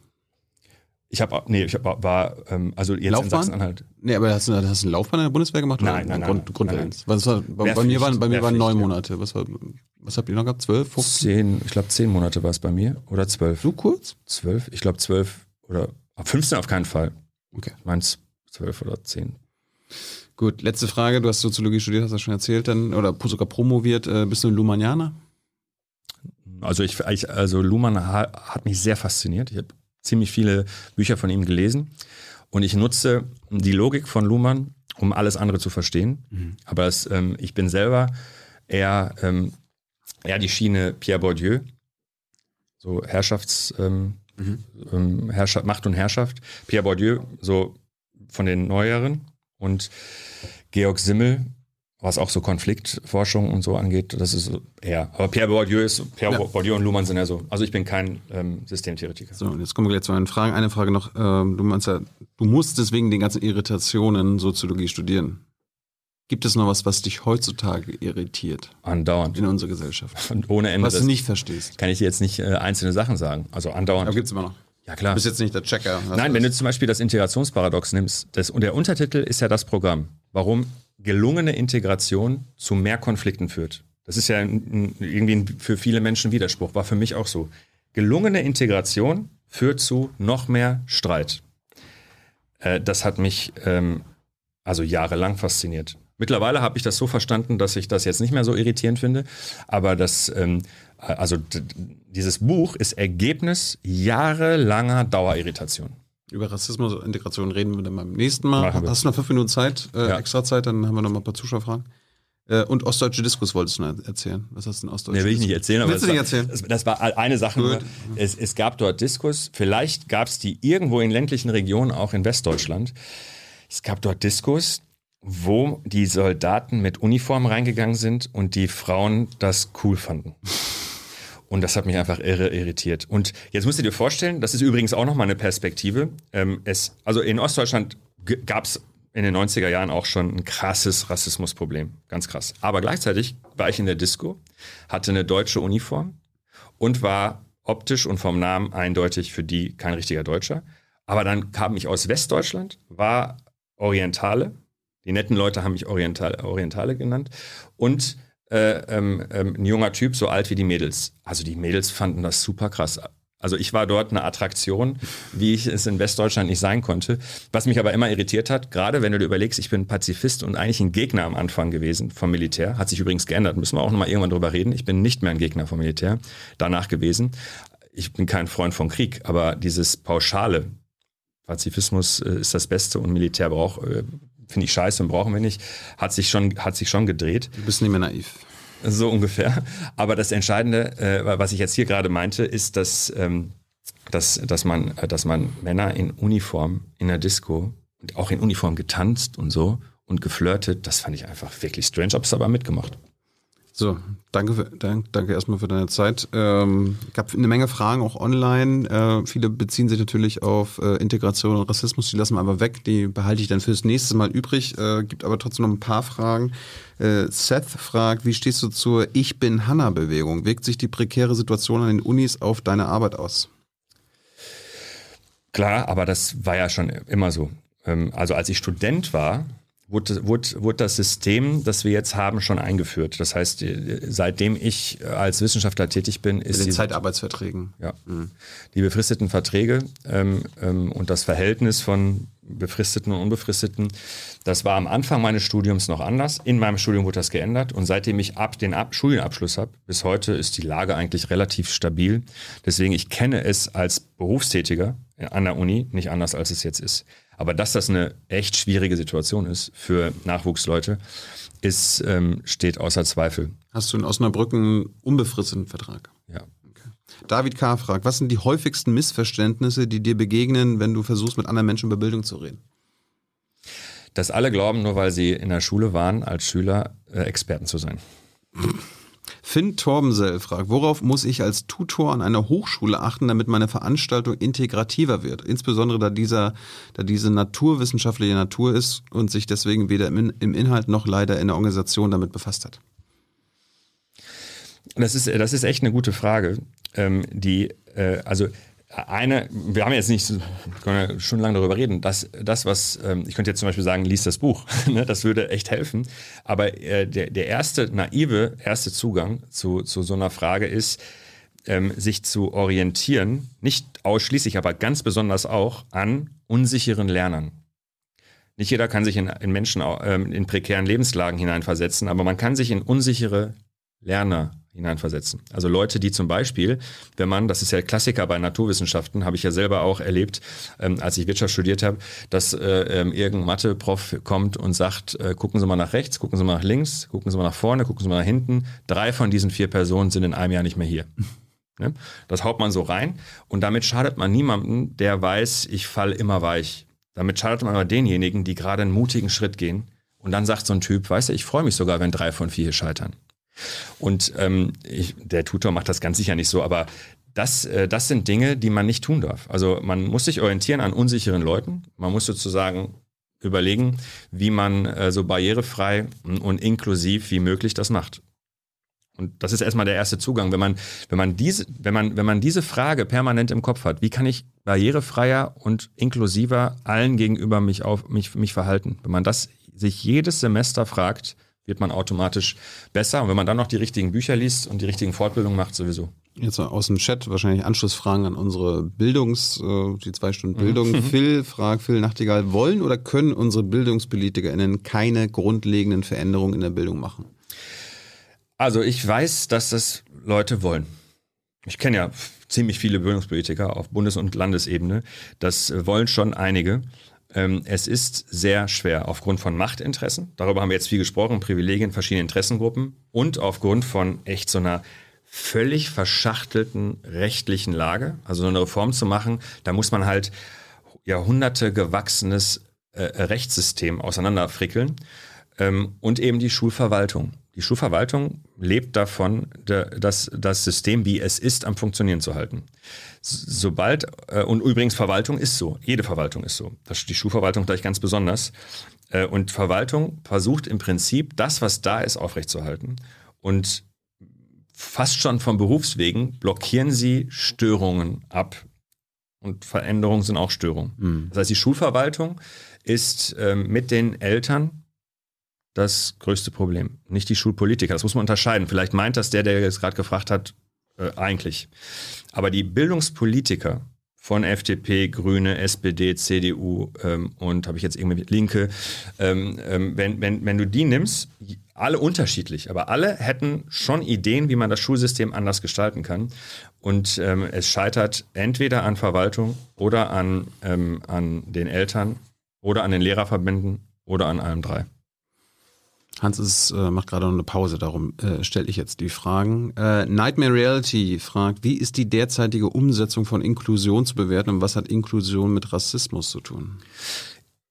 Ich habe, nee, ich hab, war, ähm, also jetzt in Laufbahn? Sachsen-Anhalt. Nee, aber hast du, hast du eine Laufbahn in der Bundeswehr gemacht? Nein, oder nein, Grund, nein, Grundwehrdienst. Was war, bei, bei mir waren, bei mir waren neun. Monate. Was, war, was habt ihr noch gehabt? Zwölf, 15? Zehn, ich glaube zehn Monate war es bei mir. Oder zwölf. So kurz? Zwölf? Ich glaube zwölf oder ah, 15 auf keinen Fall. Okay. Ich meine zwölf oder zehn. Gut, letzte Frage. Du hast Soziologie studiert, hast du schon erzählt, dann, oder sogar promoviert. Äh, bist du ein Lumanianer? Also ich, ich also Luhmann ha, hat mich sehr fasziniert. Ich habe ziemlich viele Bücher von ihm gelesen. Und ich nutze die Logik von Luhmann, um alles andere zu verstehen. Aber es, ähm, ich bin selber eher, ähm, eher die Schiene Pierre Bourdieu, so Herrschafts, ähm, ähm, Herrschaft, Macht und Herrschaft. Pierre Bourdieu, so von den Neueren. Und Georg Simmel, was auch so Konfliktforschung und so angeht, das ist eher. Aber Pierre Bourdieu ist, Pierre Ja. Bourdieu und Luhmann sind ja so. Also ich bin kein ähm, Systemtheoretiker. So, und jetzt kommen wir gleich zu meinen Fragen. Eine Frage noch. Ähm, du meinst ja, du musst deswegen den ganzen Irritationen Soziologie studieren. Gibt es noch was, was dich heutzutage irritiert Andauernd. in unserer Gesellschaft? Und ohne Ende. Was du nicht verstehst? kann ich dir jetzt nicht äh, einzelne Sachen sagen. Also andauernd. Aber gibt's immer noch. ja, klar. Du bist jetzt nicht der Checker. Nein, wenn du zum Beispiel das Integrationsparadox nimmst, das, und der Untertitel ist ja das Programm, warum gelungene Integration zu mehr Konflikten führt. Das ist ja irgendwie für viele Menschen Widerspruch, war für mich auch so. Gelungene Integration führt zu noch mehr Streit. Äh, das hat mich ähm, also jahrelang fasziniert. Mittlerweile habe ich das so verstanden, dass ich das jetzt nicht mehr so irritierend finde, aber das, ähm, also dieses Buch ist Ergebnis jahrelanger Dauerirritation. Über Rassismus und Integration reden wir dann beim nächsten Mal. Machen. Hast du noch fünf Minuten Zeit, äh, Ja. extra Zeit, dann haben wir noch mal ein paar Zuschauerfragen. Äh, und ostdeutsche Diskus wolltest du noch erzählen. Was hast du denn ostdeutsche Nee, will ich nicht erzählen, aber Willst du das, nicht war, erzählen? Das, das war eine Sache. Nur. Gut. Es, es gab dort Diskus. Vielleicht gab es die irgendwo in ländlichen Regionen, auch in Westdeutschland. Es gab dort Diskus, wo die Soldaten mit Uniform reingegangen sind und die Frauen das cool fanden. Und das hat mich einfach irre irritiert. Und jetzt musst du dir vorstellen, das ist übrigens auch nochmal eine Perspektive. Ähm, es, also in Ostdeutschland gab es in den 90er Jahren auch schon ein krasses Rassismusproblem. Ganz krass. Aber gleichzeitig war ich in der Disco, hatte eine deutsche Uniform und war optisch und vom Namen eindeutig für die kein richtiger Deutscher. Aber dann kam ich aus Westdeutschland, war Orientale. Die netten Leute haben mich Orientale, Orientale genannt. Und äh, ähm, ähm, ein junger Typ, so alt wie die Mädels. Also die Mädels fanden das super krass. Also ich war dort eine Attraktion, wie ich es in Westdeutschland nicht sein konnte. Was mich aber immer irritiert hat, gerade wenn du dir überlegst, ich bin Pazifist und eigentlich ein Gegner am Anfang gewesen vom Militär, hat sich übrigens geändert, müssen wir auch nochmal irgendwann drüber reden. Ich bin nicht mehr ein Gegner vom Militär, danach gewesen. Ich bin kein Freund vom Krieg, aber dieses pauschale, Pazifismus äh, ist das Beste und Militär braucht, äh, finde ich scheiße und brauchen wir nicht, hat sich schon, hat sich schon gedreht. Du bist nicht mehr naiv. So ungefähr. Aber das Entscheidende, äh, was ich jetzt hier gerade meinte, ist, dass, ähm, dass, dass, man, äh, dass man Männer in Uniform in der Disco, auch in Uniform getanzt und so und geflirtet, das fand ich einfach wirklich strange, hab's aber mitgemacht. So, danke, für, danke, danke erstmal für deine Zeit. Ähm, gab eine Menge Fragen auch online. Äh, viele beziehen sich natürlich auf äh, Integration und Rassismus. Die lassen wir aber weg. Die behalte ich dann fürs nächste Mal übrig. Äh, gibt aber trotzdem noch ein paar Fragen. Äh, Seth fragt, wie stehst du zur Ich bin Hanna-Bewegung? Wirkt sich die prekäre Situation an den Unis auf deine Arbeit aus? Klar, aber das war ja schon immer so. Ähm, also als ich Student war, wurde, wurde, wurde das System, das wir jetzt haben, schon eingeführt. Das heißt, seitdem ich als Wissenschaftler tätig bin, ist Mit den die, Zeitarbeitsverträgen. ja, die befristeten Verträge ähm, ähm, und das Verhältnis von befristeten und unbefristeten, das war am Anfang meines Studiums noch anders. In meinem Studium wurde das geändert und seitdem ich ab den ab Studienabschluss habe, bis heute ist die Lage eigentlich relativ stabil. Deswegen, ich kenne es als Berufstätiger an der Uni nicht anders, als es jetzt ist. Aber dass das eine echt schwierige Situation ist für Nachwuchsleute, ist, ähm, steht außer Zweifel. Hast du in Osnabrück einen unbefristeten Vertrag? Ja. David K. fragt, was sind die häufigsten Missverständnisse, die dir begegnen, wenn du versuchst, mit anderen Menschen über Bildung zu reden? Dass alle glauben, nur weil sie in der Schule waren, als Schüler äh, Experten zu sein. Finn Torbensell fragt, worauf muss ich als Tutor an einer Hochschule achten, damit meine Veranstaltung integrativer wird? Insbesondere da dieser, da diese naturwissenschaftliche Natur ist und sich deswegen weder im, Inhalt noch leider in der Organisation damit befasst hat. Das ist, das ist echt eine gute Frage. Ähm, die, äh, also eine, wir haben jetzt nicht, können ja schon lange darüber reden, das, das was, ähm, ich könnte jetzt zum Beispiel sagen, lies das Buch, ne, das würde echt helfen, aber äh, der, der erste naive, erste Zugang zu, zu so einer Frage ist, ähm, sich zu orientieren, nicht ausschließlich, aber ganz besonders auch an unsicheren Lernern. Nicht jeder kann sich in, in Menschen ähm, in prekären Lebenslagen hineinversetzen, aber man kann sich in unsichere Lerner hineinversetzen. Also Leute, die zum Beispiel, wenn man, das ist ja Klassiker bei Naturwissenschaften, habe ich ja selber auch erlebt, ähm, als ich Wirtschaft studiert habe, dass äh, ähm, irgendein Mathe-Prof kommt und sagt, äh, gucken Sie mal nach rechts, gucken Sie mal nach links, gucken Sie mal nach vorne, gucken Sie mal nach hinten. Drei von diesen vier Personen sind in einem Jahr nicht mehr hier. Ne? Das haut man so rein und damit schadet man niemandem, der weiß, ich fall immer weich. Damit schadet man aber denjenigen, die gerade einen mutigen Schritt gehen und dann sagt so ein Typ, weißt du, ich freue mich sogar, wenn drei von vier hier scheitern. Und ähm, ich, der Tutor macht das ganz sicher nicht so, aber das, äh, das sind Dinge, die man nicht tun darf. Also man muss sich orientieren an unsicheren Leuten. Man muss sozusagen überlegen, wie man äh, so barrierefrei und inklusiv wie möglich das macht. Und das ist erstmal der erste Zugang. Wenn man, wenn man diese, wenn man, wenn man diese Frage permanent im Kopf hat, wie kann ich barrierefreier und inklusiver allen gegenüber mich auf, mich, mich verhalten? Wenn man das sich jedes Semester fragt, wird man automatisch besser. Und wenn man dann noch die richtigen Bücher liest und die richtigen Fortbildungen macht, sowieso. Jetzt mal aus dem Chat wahrscheinlich Anschlussfragen an unsere Bildungs, äh, die zwei Stunden Bildung. Phil fragt, Phil Nachtigall, wollen oder können unsere BildungspolitikerInnen keine grundlegenden Veränderungen in der Bildung machen? Also ich weiß, dass das Leute wollen. Ich kenne ja ziemlich viele Bildungspolitiker auf Bundes- und Landesebene. Das wollen schon einige. Ähm, es ist sehr schwer aufgrund von Machtinteressen. Darüber haben wir jetzt viel gesprochen, Privilegien, verschiedene Interessengruppen und aufgrund von echt so einer völlig verschachtelten rechtlichen Lage. Also so eine Reform zu machen, da muss man halt Jahrhunderte gewachsenes äh, Rechtssystem auseinanderfrickeln ähm, und eben die Schulverwaltung. Die Schulverwaltung lebt davon, dass das System, wie es ist, am Funktionieren zu halten. Sobald, äh, und übrigens Verwaltung ist so, jede Verwaltung ist so. Das, die Schulverwaltung gleich ganz besonders. Äh, und Verwaltung versucht im Prinzip, das, was da ist, aufrechtzuerhalten. Und fast schon vom Berufswegen blockieren sie Störungen ab. Und Veränderungen sind auch Störungen. Mhm. Das heißt, die Schulverwaltung ist ähm, mit den Eltern das größte Problem, nicht die Schulpolitiker. Das muss man unterscheiden. Vielleicht meint das der, der jetzt gerade gefragt hat, äh, eigentlich. Aber die Bildungspolitiker von FDP, Grüne, SPD, CDU ähm, und habe ich jetzt irgendwie Linke, ähm, ähm, wenn, wenn, wenn du die nimmst, alle unterschiedlich, aber alle hätten schon Ideen, wie man das Schulsystem anders gestalten kann. Und ähm, es scheitert entweder an Verwaltung oder an, ähm, an den Eltern oder an den Lehrerverbänden oder an allem drei. Hans ist, äh, macht gerade noch eine Pause, darum äh, stelle ich jetzt die Fragen. Äh, Nightmare Reality fragt, wie ist die derzeitige Umsetzung von Inklusion zu bewerten und was hat Inklusion mit Rassismus zu tun?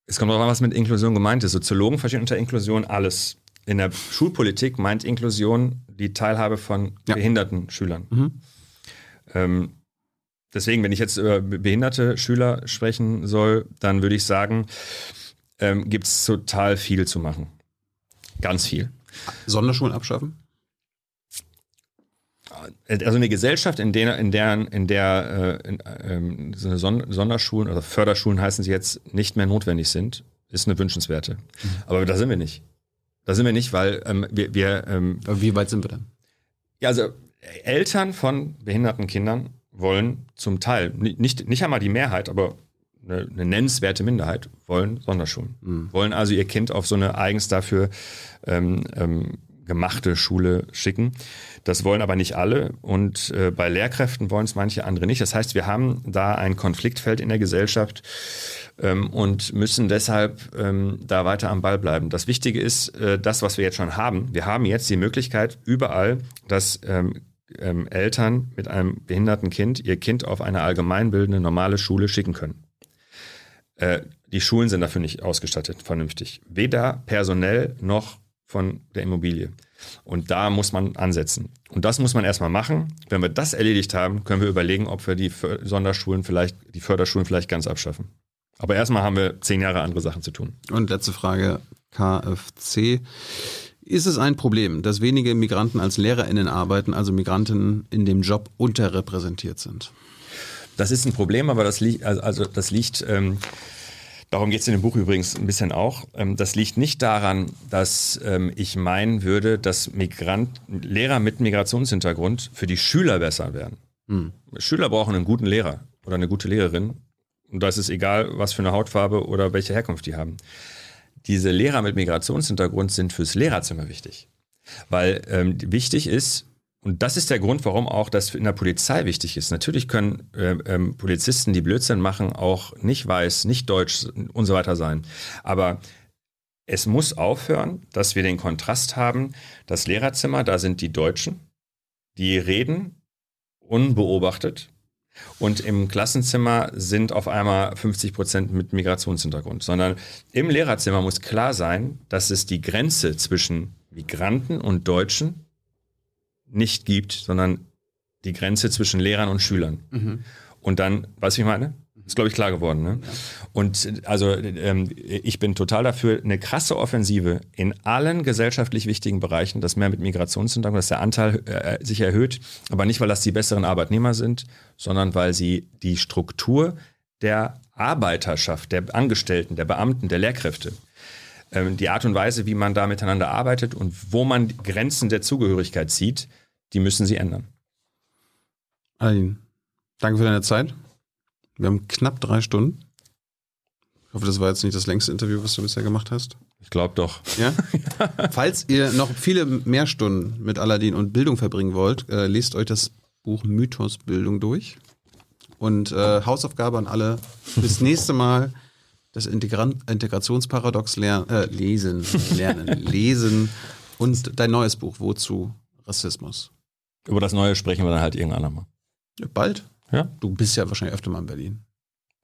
Es kommt darauf an, was mit Inklusion gemeint ist. Soziologen verstehen unter Inklusion alles. In der Schulpolitik meint Inklusion die Teilhabe von ja. behinderten Schülern. Mhm. Ähm, deswegen, wenn ich jetzt über behinderte Schüler sprechen soll, dann würde ich sagen, ähm, gibt es total viel zu machen. Ganz viel. Sonderschulen abschaffen? Also eine Gesellschaft, in der, in der, in der äh, in, ähm, so eine Sonderschulen oder Förderschulen heißen sie jetzt nicht mehr notwendig sind, ist eine wünschenswerte. Mhm. Aber da sind wir nicht. Da sind wir nicht, weil ähm, wir. wir ähm, wie weit sind wir denn? Ja, also Eltern von behinderten Kindern wollen zum Teil, nicht, nicht einmal die Mehrheit, aber eine, eine nennenswerte Minderheit wollen Sonderschulen. Mhm. Wollen also ihr Kind auf so eine eigens dafür ähm, ähm, gemachte Schule schicken. Das wollen aber nicht alle und äh, bei Lehrkräften wollen es manche andere nicht. Das heißt, wir haben da ein Konfliktfeld in der Gesellschaft ähm, und müssen deshalb ähm, da weiter am Ball bleiben. Das Wichtige ist, äh, das, was wir jetzt schon haben. Wir haben jetzt die Möglichkeit, überall, dass ähm, ähm Eltern mit einem behinderten Kind ihr Kind auf eine allgemeinbildende normale Schule schicken können. Äh, die Schulen sind dafür nicht ausgestattet, vernünftig. Weder personell noch von der Immobilie. Und da muss man ansetzen. Und das muss man erstmal machen. Wenn wir das erledigt haben, können wir überlegen, ob wir die Sonderschulen vielleicht, die Förderschulen vielleicht ganz abschaffen. Aber erstmal haben wir zehn Jahre andere Sachen zu tun. Und letzte Frage, KFC. Ist es ein Problem, dass wenige Migranten als LehrerInnen arbeiten, also Migranten in dem Job unterrepräsentiert sind? Das ist ein Problem, aber das liegt, also, also das liegt, ähm, darum geht es in dem Buch übrigens ein bisschen auch, ähm, das liegt nicht daran, dass ähm, ich meinen würde, dass Migrant, Lehrer mit Migrationshintergrund für die Schüler besser werden. Hm. Schüler brauchen einen guten Lehrer oder eine gute Lehrerin. Und das ist egal, was für eine Hautfarbe oder welche Herkunft die haben. Diese Lehrer mit Migrationshintergrund sind fürs Lehrerzimmer wichtig. Weil ähm, wichtig ist, und das ist der Grund, warum auch das in der Polizei wichtig ist. Natürlich können äh, ähm, Polizisten, die Blödsinn machen, auch nicht weiß, nicht deutsch und so weiter sein. Aber es muss aufhören, dass wir den Kontrast haben, das Lehrerzimmer, da sind die Deutschen, die reden unbeobachtet. Und im Klassenzimmer sind auf einmal 50 Prozent mit Migrationshintergrund, sondern im Lehrerzimmer muss klar sein, dass es die Grenze zwischen Migranten und Deutschen nicht gibt, sondern die Grenze zwischen Lehrern und Schülern. Mhm. Und dann, weißt du, wie ich meine? Ist, glaube ich, klar geworden. Ne? Ja. Und also ähm, ich bin total dafür, eine krasse Offensive in allen gesellschaftlich wichtigen Bereichen, dass mehr mit Migrationshintergrund, dass der Anteil äh, sich erhöht, aber nicht, weil das die besseren Arbeitnehmer sind, sondern weil sie die Struktur der Arbeiterschaft, der Angestellten, der Beamten, der Lehrkräfte, die Art und Weise, wie man da miteinander arbeitet und wo man Grenzen der Zugehörigkeit zieht, die müssen sie ändern. Aline, danke für deine Zeit. Wir haben knapp drei Stunden. Ich hoffe, das war jetzt nicht das längste Interview, was du bisher gemacht hast. Ich glaube doch. Ja? Falls ihr noch viele mehr Stunden mit Aladdin und Bildung verbringen wollt, äh, lest euch das Buch Mythos Bildung durch. Und äh, Hausaufgabe an alle. Bis nächste Mal das Integran Integrationsparadox lernen, äh, lesen, lernen, lesen und dein neues Buch, Wozu Rassismus? Über das Neue sprechen wir dann halt irgendwann einmal. Bald? Ja. Du bist ja wahrscheinlich öfter mal in Berlin.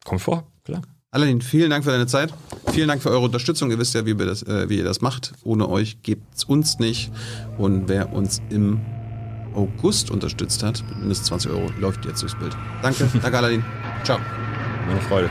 Kommt vor, klar. Alain, vielen Dank für deine Zeit. Vielen Dank für eure Unterstützung. Ihr wisst ja, wie, wir das, äh, wie ihr das macht. Ohne euch gibt's uns nicht. Und wer uns im August unterstützt hat, mit mindestens 20 Euro, läuft jetzt durchs Bild. Danke, danke Alain. Ciao. Meine Freude.